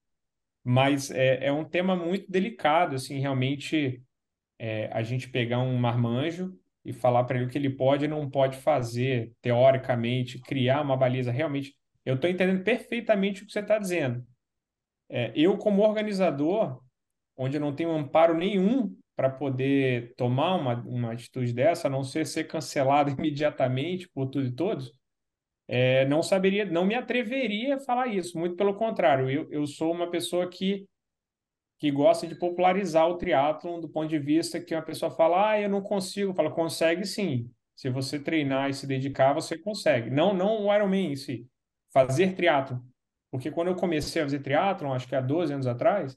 Mas é, é um tema muito delicado, assim, realmente é, a gente pegar um marmanjo e falar para ele o que ele pode e não pode fazer, teoricamente, criar uma baliza. Realmente, eu estou entendendo perfeitamente o que você está dizendo. É, eu, como organizador, onde eu não tenho amparo nenhum para poder tomar uma, uma atitude dessa, a não ser ser cancelado imediatamente por tudo e todos, é, não saberia, não me atreveria a falar isso. Muito pelo contrário, eu, eu sou uma pessoa que, que gosta de popularizar o triatlon do ponto de vista que uma pessoa fala, ah, eu não consigo. Fala, consegue sim. Se você treinar e se dedicar, você consegue. Não, não o Ironman em si, fazer triatlon. Porque quando eu comecei a fazer triatlon, acho que há 12 anos atrás,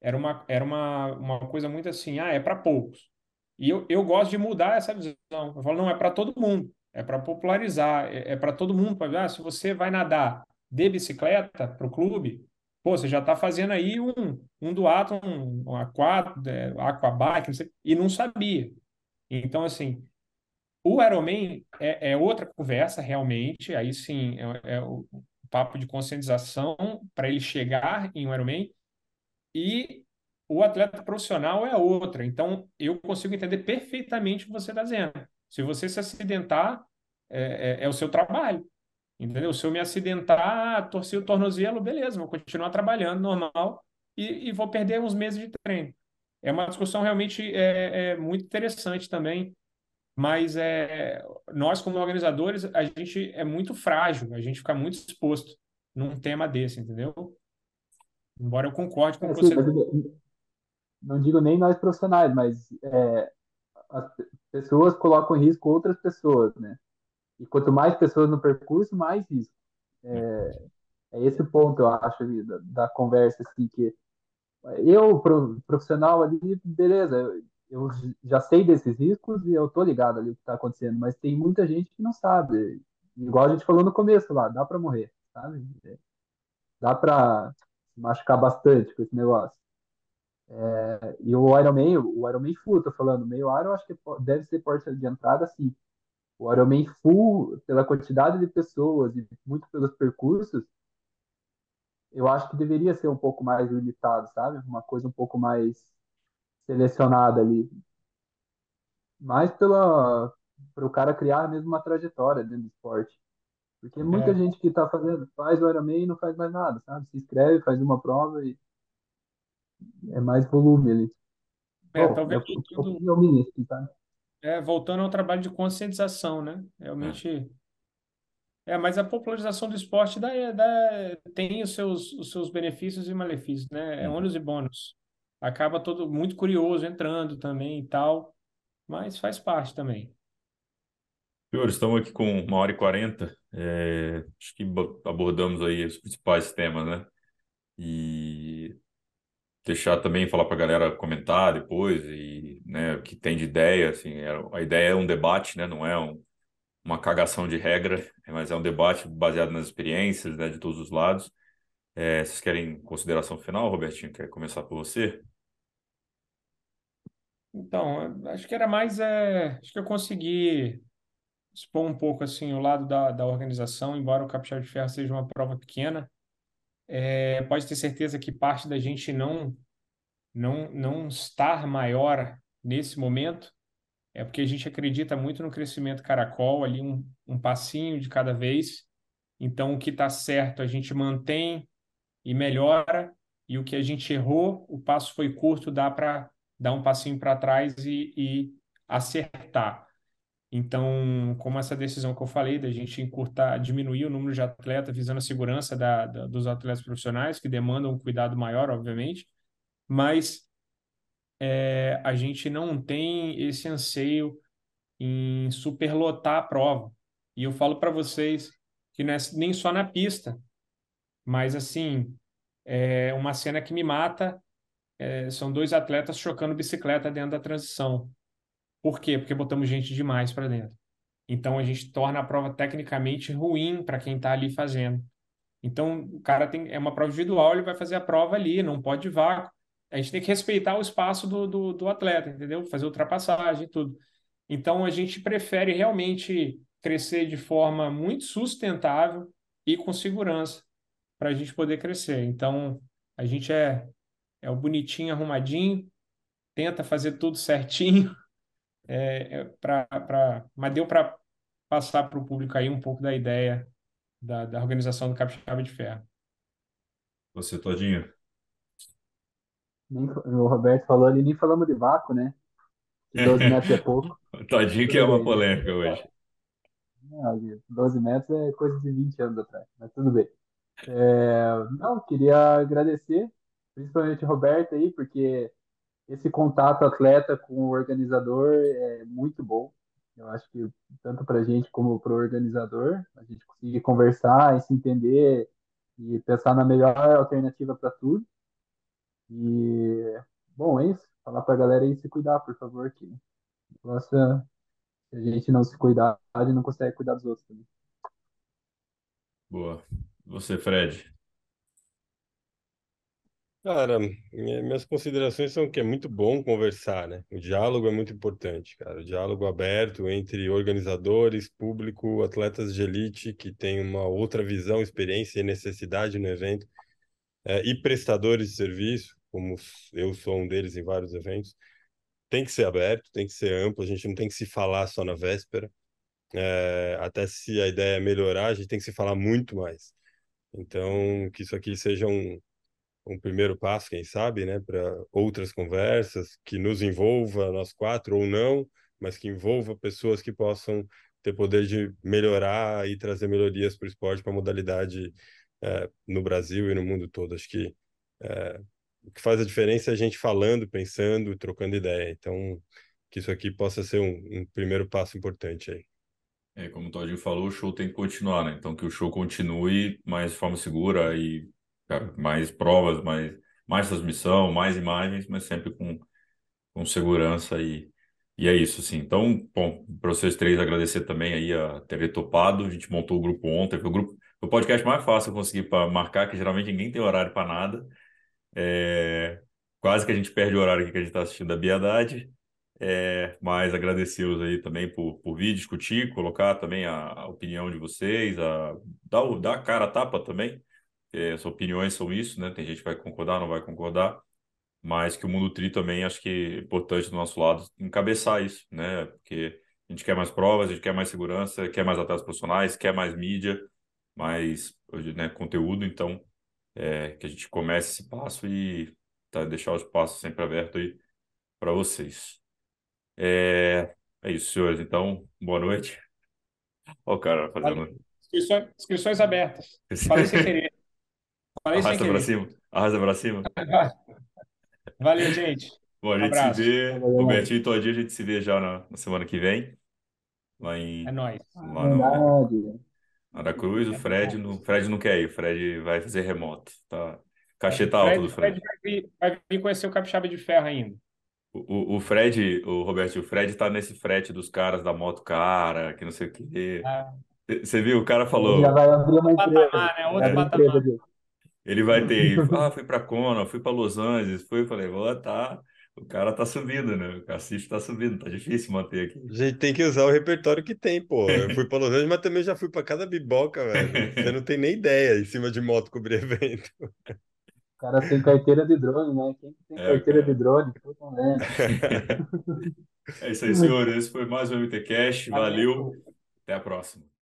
era uma, era uma, uma coisa muito assim, ah, é para poucos. E eu, eu gosto de mudar essa visão. Eu falo, não, é para todo mundo, é para popularizar, é, é para todo mundo. Pra, ah, se você vai nadar de bicicleta para o clube, pô, você já está fazendo aí um, um um, um aqua, é, aquabike, não sei, e não sabia. Então, assim, o Ironman é, é outra conversa, realmente, aí sim, é, é o papo de conscientização para ele chegar em um Ironman, e o atleta profissional é outra. Então, eu consigo entender perfeitamente o que você está dizendo. Se você se acidentar, é, é, é, o seu trabalho. Entendeu? Se eu me acidentar, torcer o tornozelo, beleza, vou continuar trabalhando normal e, e vou perder uns meses de treino. É uma discussão realmente é, é muito interessante também, mas é, nós, como organizadores, a gente é muito frágil, a gente fica muito exposto num tema desse, entendeu? Embora eu concorde com é, você. Sim, não digo nem nós profissionais, mas é, pessoas colocam em risco outras pessoas, né? E quanto mais pessoas no percurso, mais risco. É, é esse o ponto, eu acho, da, da conversa, assim, que eu, profissional ali, beleza, eu, eu já sei desses riscos e eu tô ligado ali o que está acontecendo, mas tem muita gente que não sabe. Igual a gente falou no começo lá, dá para morrer, sabe? Dá para machucar bastante com esse negócio. É, e o Ironman, o Ironman Full, tô falando, meio Iron, acho que deve ser porta de entrada, sim. O Ironman Full, pela quantidade de pessoas e muito pelos percursos, eu acho que deveria ser um pouco mais limitado, sabe? Uma coisa um pouco mais selecionada ali. Mais pela para o cara criar mesmo uma trajetória dentro do esporte. Porque muita é. gente que está fazendo, faz o Ironman e não faz mais nada, sabe? Se inscreve, faz uma prova e é mais volume ali. É, Bom, talvez é, voltando, minha, tá? é, voltando ao trabalho de conscientização, né? Realmente. É, mas a popularização do esporte dá, dá, tem os seus, os seus benefícios e malefícios, né? É uhum. ônus e bônus. Acaba todo muito curioso entrando também e tal, mas faz parte também. Senhores, estamos aqui com uma hora e quarenta. É, acho que abordamos aí os principais temas, né? E deixar também falar para a galera comentar depois e né, o que tem de ideia, assim, é, a ideia é um debate, né? Não é um, uma cagação de regra, mas é um debate baseado nas experiências, né, de todos os lados. É, vocês querem consideração final, Robertinho? Quer começar por você? Então, acho que era mais, é, acho que eu consegui expor um pouco assim o lado da, da organização, embora o Capixaba de Ferro seja uma prova pequena, é, pode ter certeza que parte da gente não não não estar maior nesse momento é porque a gente acredita muito no crescimento caracol, ali um, um passinho de cada vez. Então, o que está certo a gente mantém e melhora, e o que a gente errou, o passo foi curto, dá para dar um passinho para trás e, e acertar. Então, como essa decisão que eu falei, da gente encurtar, diminuir o número de atletas, visando a segurança da, da, dos atletas profissionais, que demandam um cuidado maior, obviamente, mas é, a gente não tem esse anseio em superlotar a prova. E eu falo para vocês que não é nem só na pista, mas assim, é uma cena que me mata é, são dois atletas chocando bicicleta dentro da transição. Por quê? Porque botamos gente demais para dentro. Então a gente torna a prova tecnicamente ruim para quem está ali fazendo. Então o cara tem é uma prova individual, ele vai fazer a prova ali, não pode vácuo. A gente tem que respeitar o espaço do, do, do atleta, entendeu? Fazer ultrapassagem e tudo. Então a gente prefere realmente crescer de forma muito sustentável e com segurança para a gente poder crescer. Então a gente é é o bonitinho, arrumadinho, tenta fazer tudo certinho é, é para mas deu para passar para o público aí um pouco da ideia da, da organização do Capixaba de Ferro. Você, Todinho? Nem, o Roberto falou ali, nem falamos de vácuo, né? 12 metros é pouco. Todinho que é uma polêmica hoje. 12 metros é coisa de 20 anos atrás, mas tudo bem. É, não, queria agradecer, principalmente o Roberto aí, porque esse contato atleta com o organizador é muito bom. Eu acho que tanto para a gente como para o organizador, a gente conseguir conversar e se entender e pensar na melhor alternativa para tudo. E, bom, é isso. Falar para a galera aí se cuidar, por favor, que nossa, se a gente não se cuidar, a gente não consegue cuidar dos outros também. Boa. Você, Fred? Cara, minhas considerações são que é muito bom conversar, né? O diálogo é muito importante, cara. O diálogo aberto entre organizadores, público, atletas de elite que têm uma outra visão, experiência e necessidade no evento, é, e prestadores de serviço, como eu sou um deles em vários eventos, tem que ser aberto, tem que ser amplo. A gente não tem que se falar só na véspera. É, até se a ideia é melhorar, a gente tem que se falar muito mais. Então, que isso aqui seja um um primeiro passo, quem sabe, né, para outras conversas que nos envolva nós quatro ou não, mas que envolva pessoas que possam ter poder de melhorar e trazer melhorias para o esporte, para a modalidade é, no Brasil e no mundo todo. Acho que é, o que faz a diferença é a gente falando, pensando, trocando ideia. Então, que isso aqui possa ser um, um primeiro passo importante aí. É, como o Todinho falou, o show tem que continuar, né? Então que o show continue, mais de forma segura e cara, mais provas, mais, mais transmissão, mais imagens, mas sempre com, com segurança e, e é isso, assim. Então, bom, para vocês três agradecer também aí a ter topado. A gente montou o grupo ontem, foi o grupo, o podcast mais fácil eu consegui para marcar, que geralmente ninguém tem horário para nada. É, quase que a gente perde o horário aqui que a gente está assistindo a Biedade. É, mas agradecê-los aí também por, por vir discutir, colocar também a, a opinião de vocês, a, dar, dar a cara a tapa também. As opiniões são isso, né? Tem gente que vai concordar, não vai concordar, mas que o mundo tri também acho que é importante do nosso lado encabeçar isso, né? Porque a gente quer mais provas, a gente quer mais segurança, quer mais atletas profissionais, quer mais mídia, mais né, conteúdo, então é, que a gente comece esse passo e tá, deixar o espaço sempre aberto aí para vocês. É, é isso, senhores. Então, boa noite. Ó, o cara fazendo. Inscrições, inscrições abertas. Falei sem querer. Falei Arrasta querer. cima. Arrasta para cima. Valeu, gente. Bom, a gente se vê. Robertinho e Todinho, a gente se vê já na, na semana que vem. Lá em. É nóis. Lá no Aracruz, o Fred, no, Fred não quer ir, o Fred vai fazer remoto. Tá? Cachê tá alto do Fred. Fred vai vir, vai vir conhecer o Capixaba de Ferro ainda. O, o Fred, o Roberto, o Fred tá nesse frete dos caras da moto cara, que não sei o quê. Ah. Você viu? O cara falou. Já vai abrir uma empresa. Patamar, né? Outro patamar. Ele vai ter. Ah, fui para Kona, fui para Los Angeles, fui, falei, vou, tá. O cara tá subindo, né? O Cacife tá subindo, tá difícil manter aqui. A gente tem que usar o repertório que tem, pô. Eu fui para Los Angeles, mas também já fui para cada biboca, velho. Você não tem nem ideia em cima de moto cobrir evento cara tem carteira de drone, né? Quem tem é, carteira cara. de drone? Merda. é isso aí, senhores. Esse foi mais um MT Cash. Valeu. Até a próxima.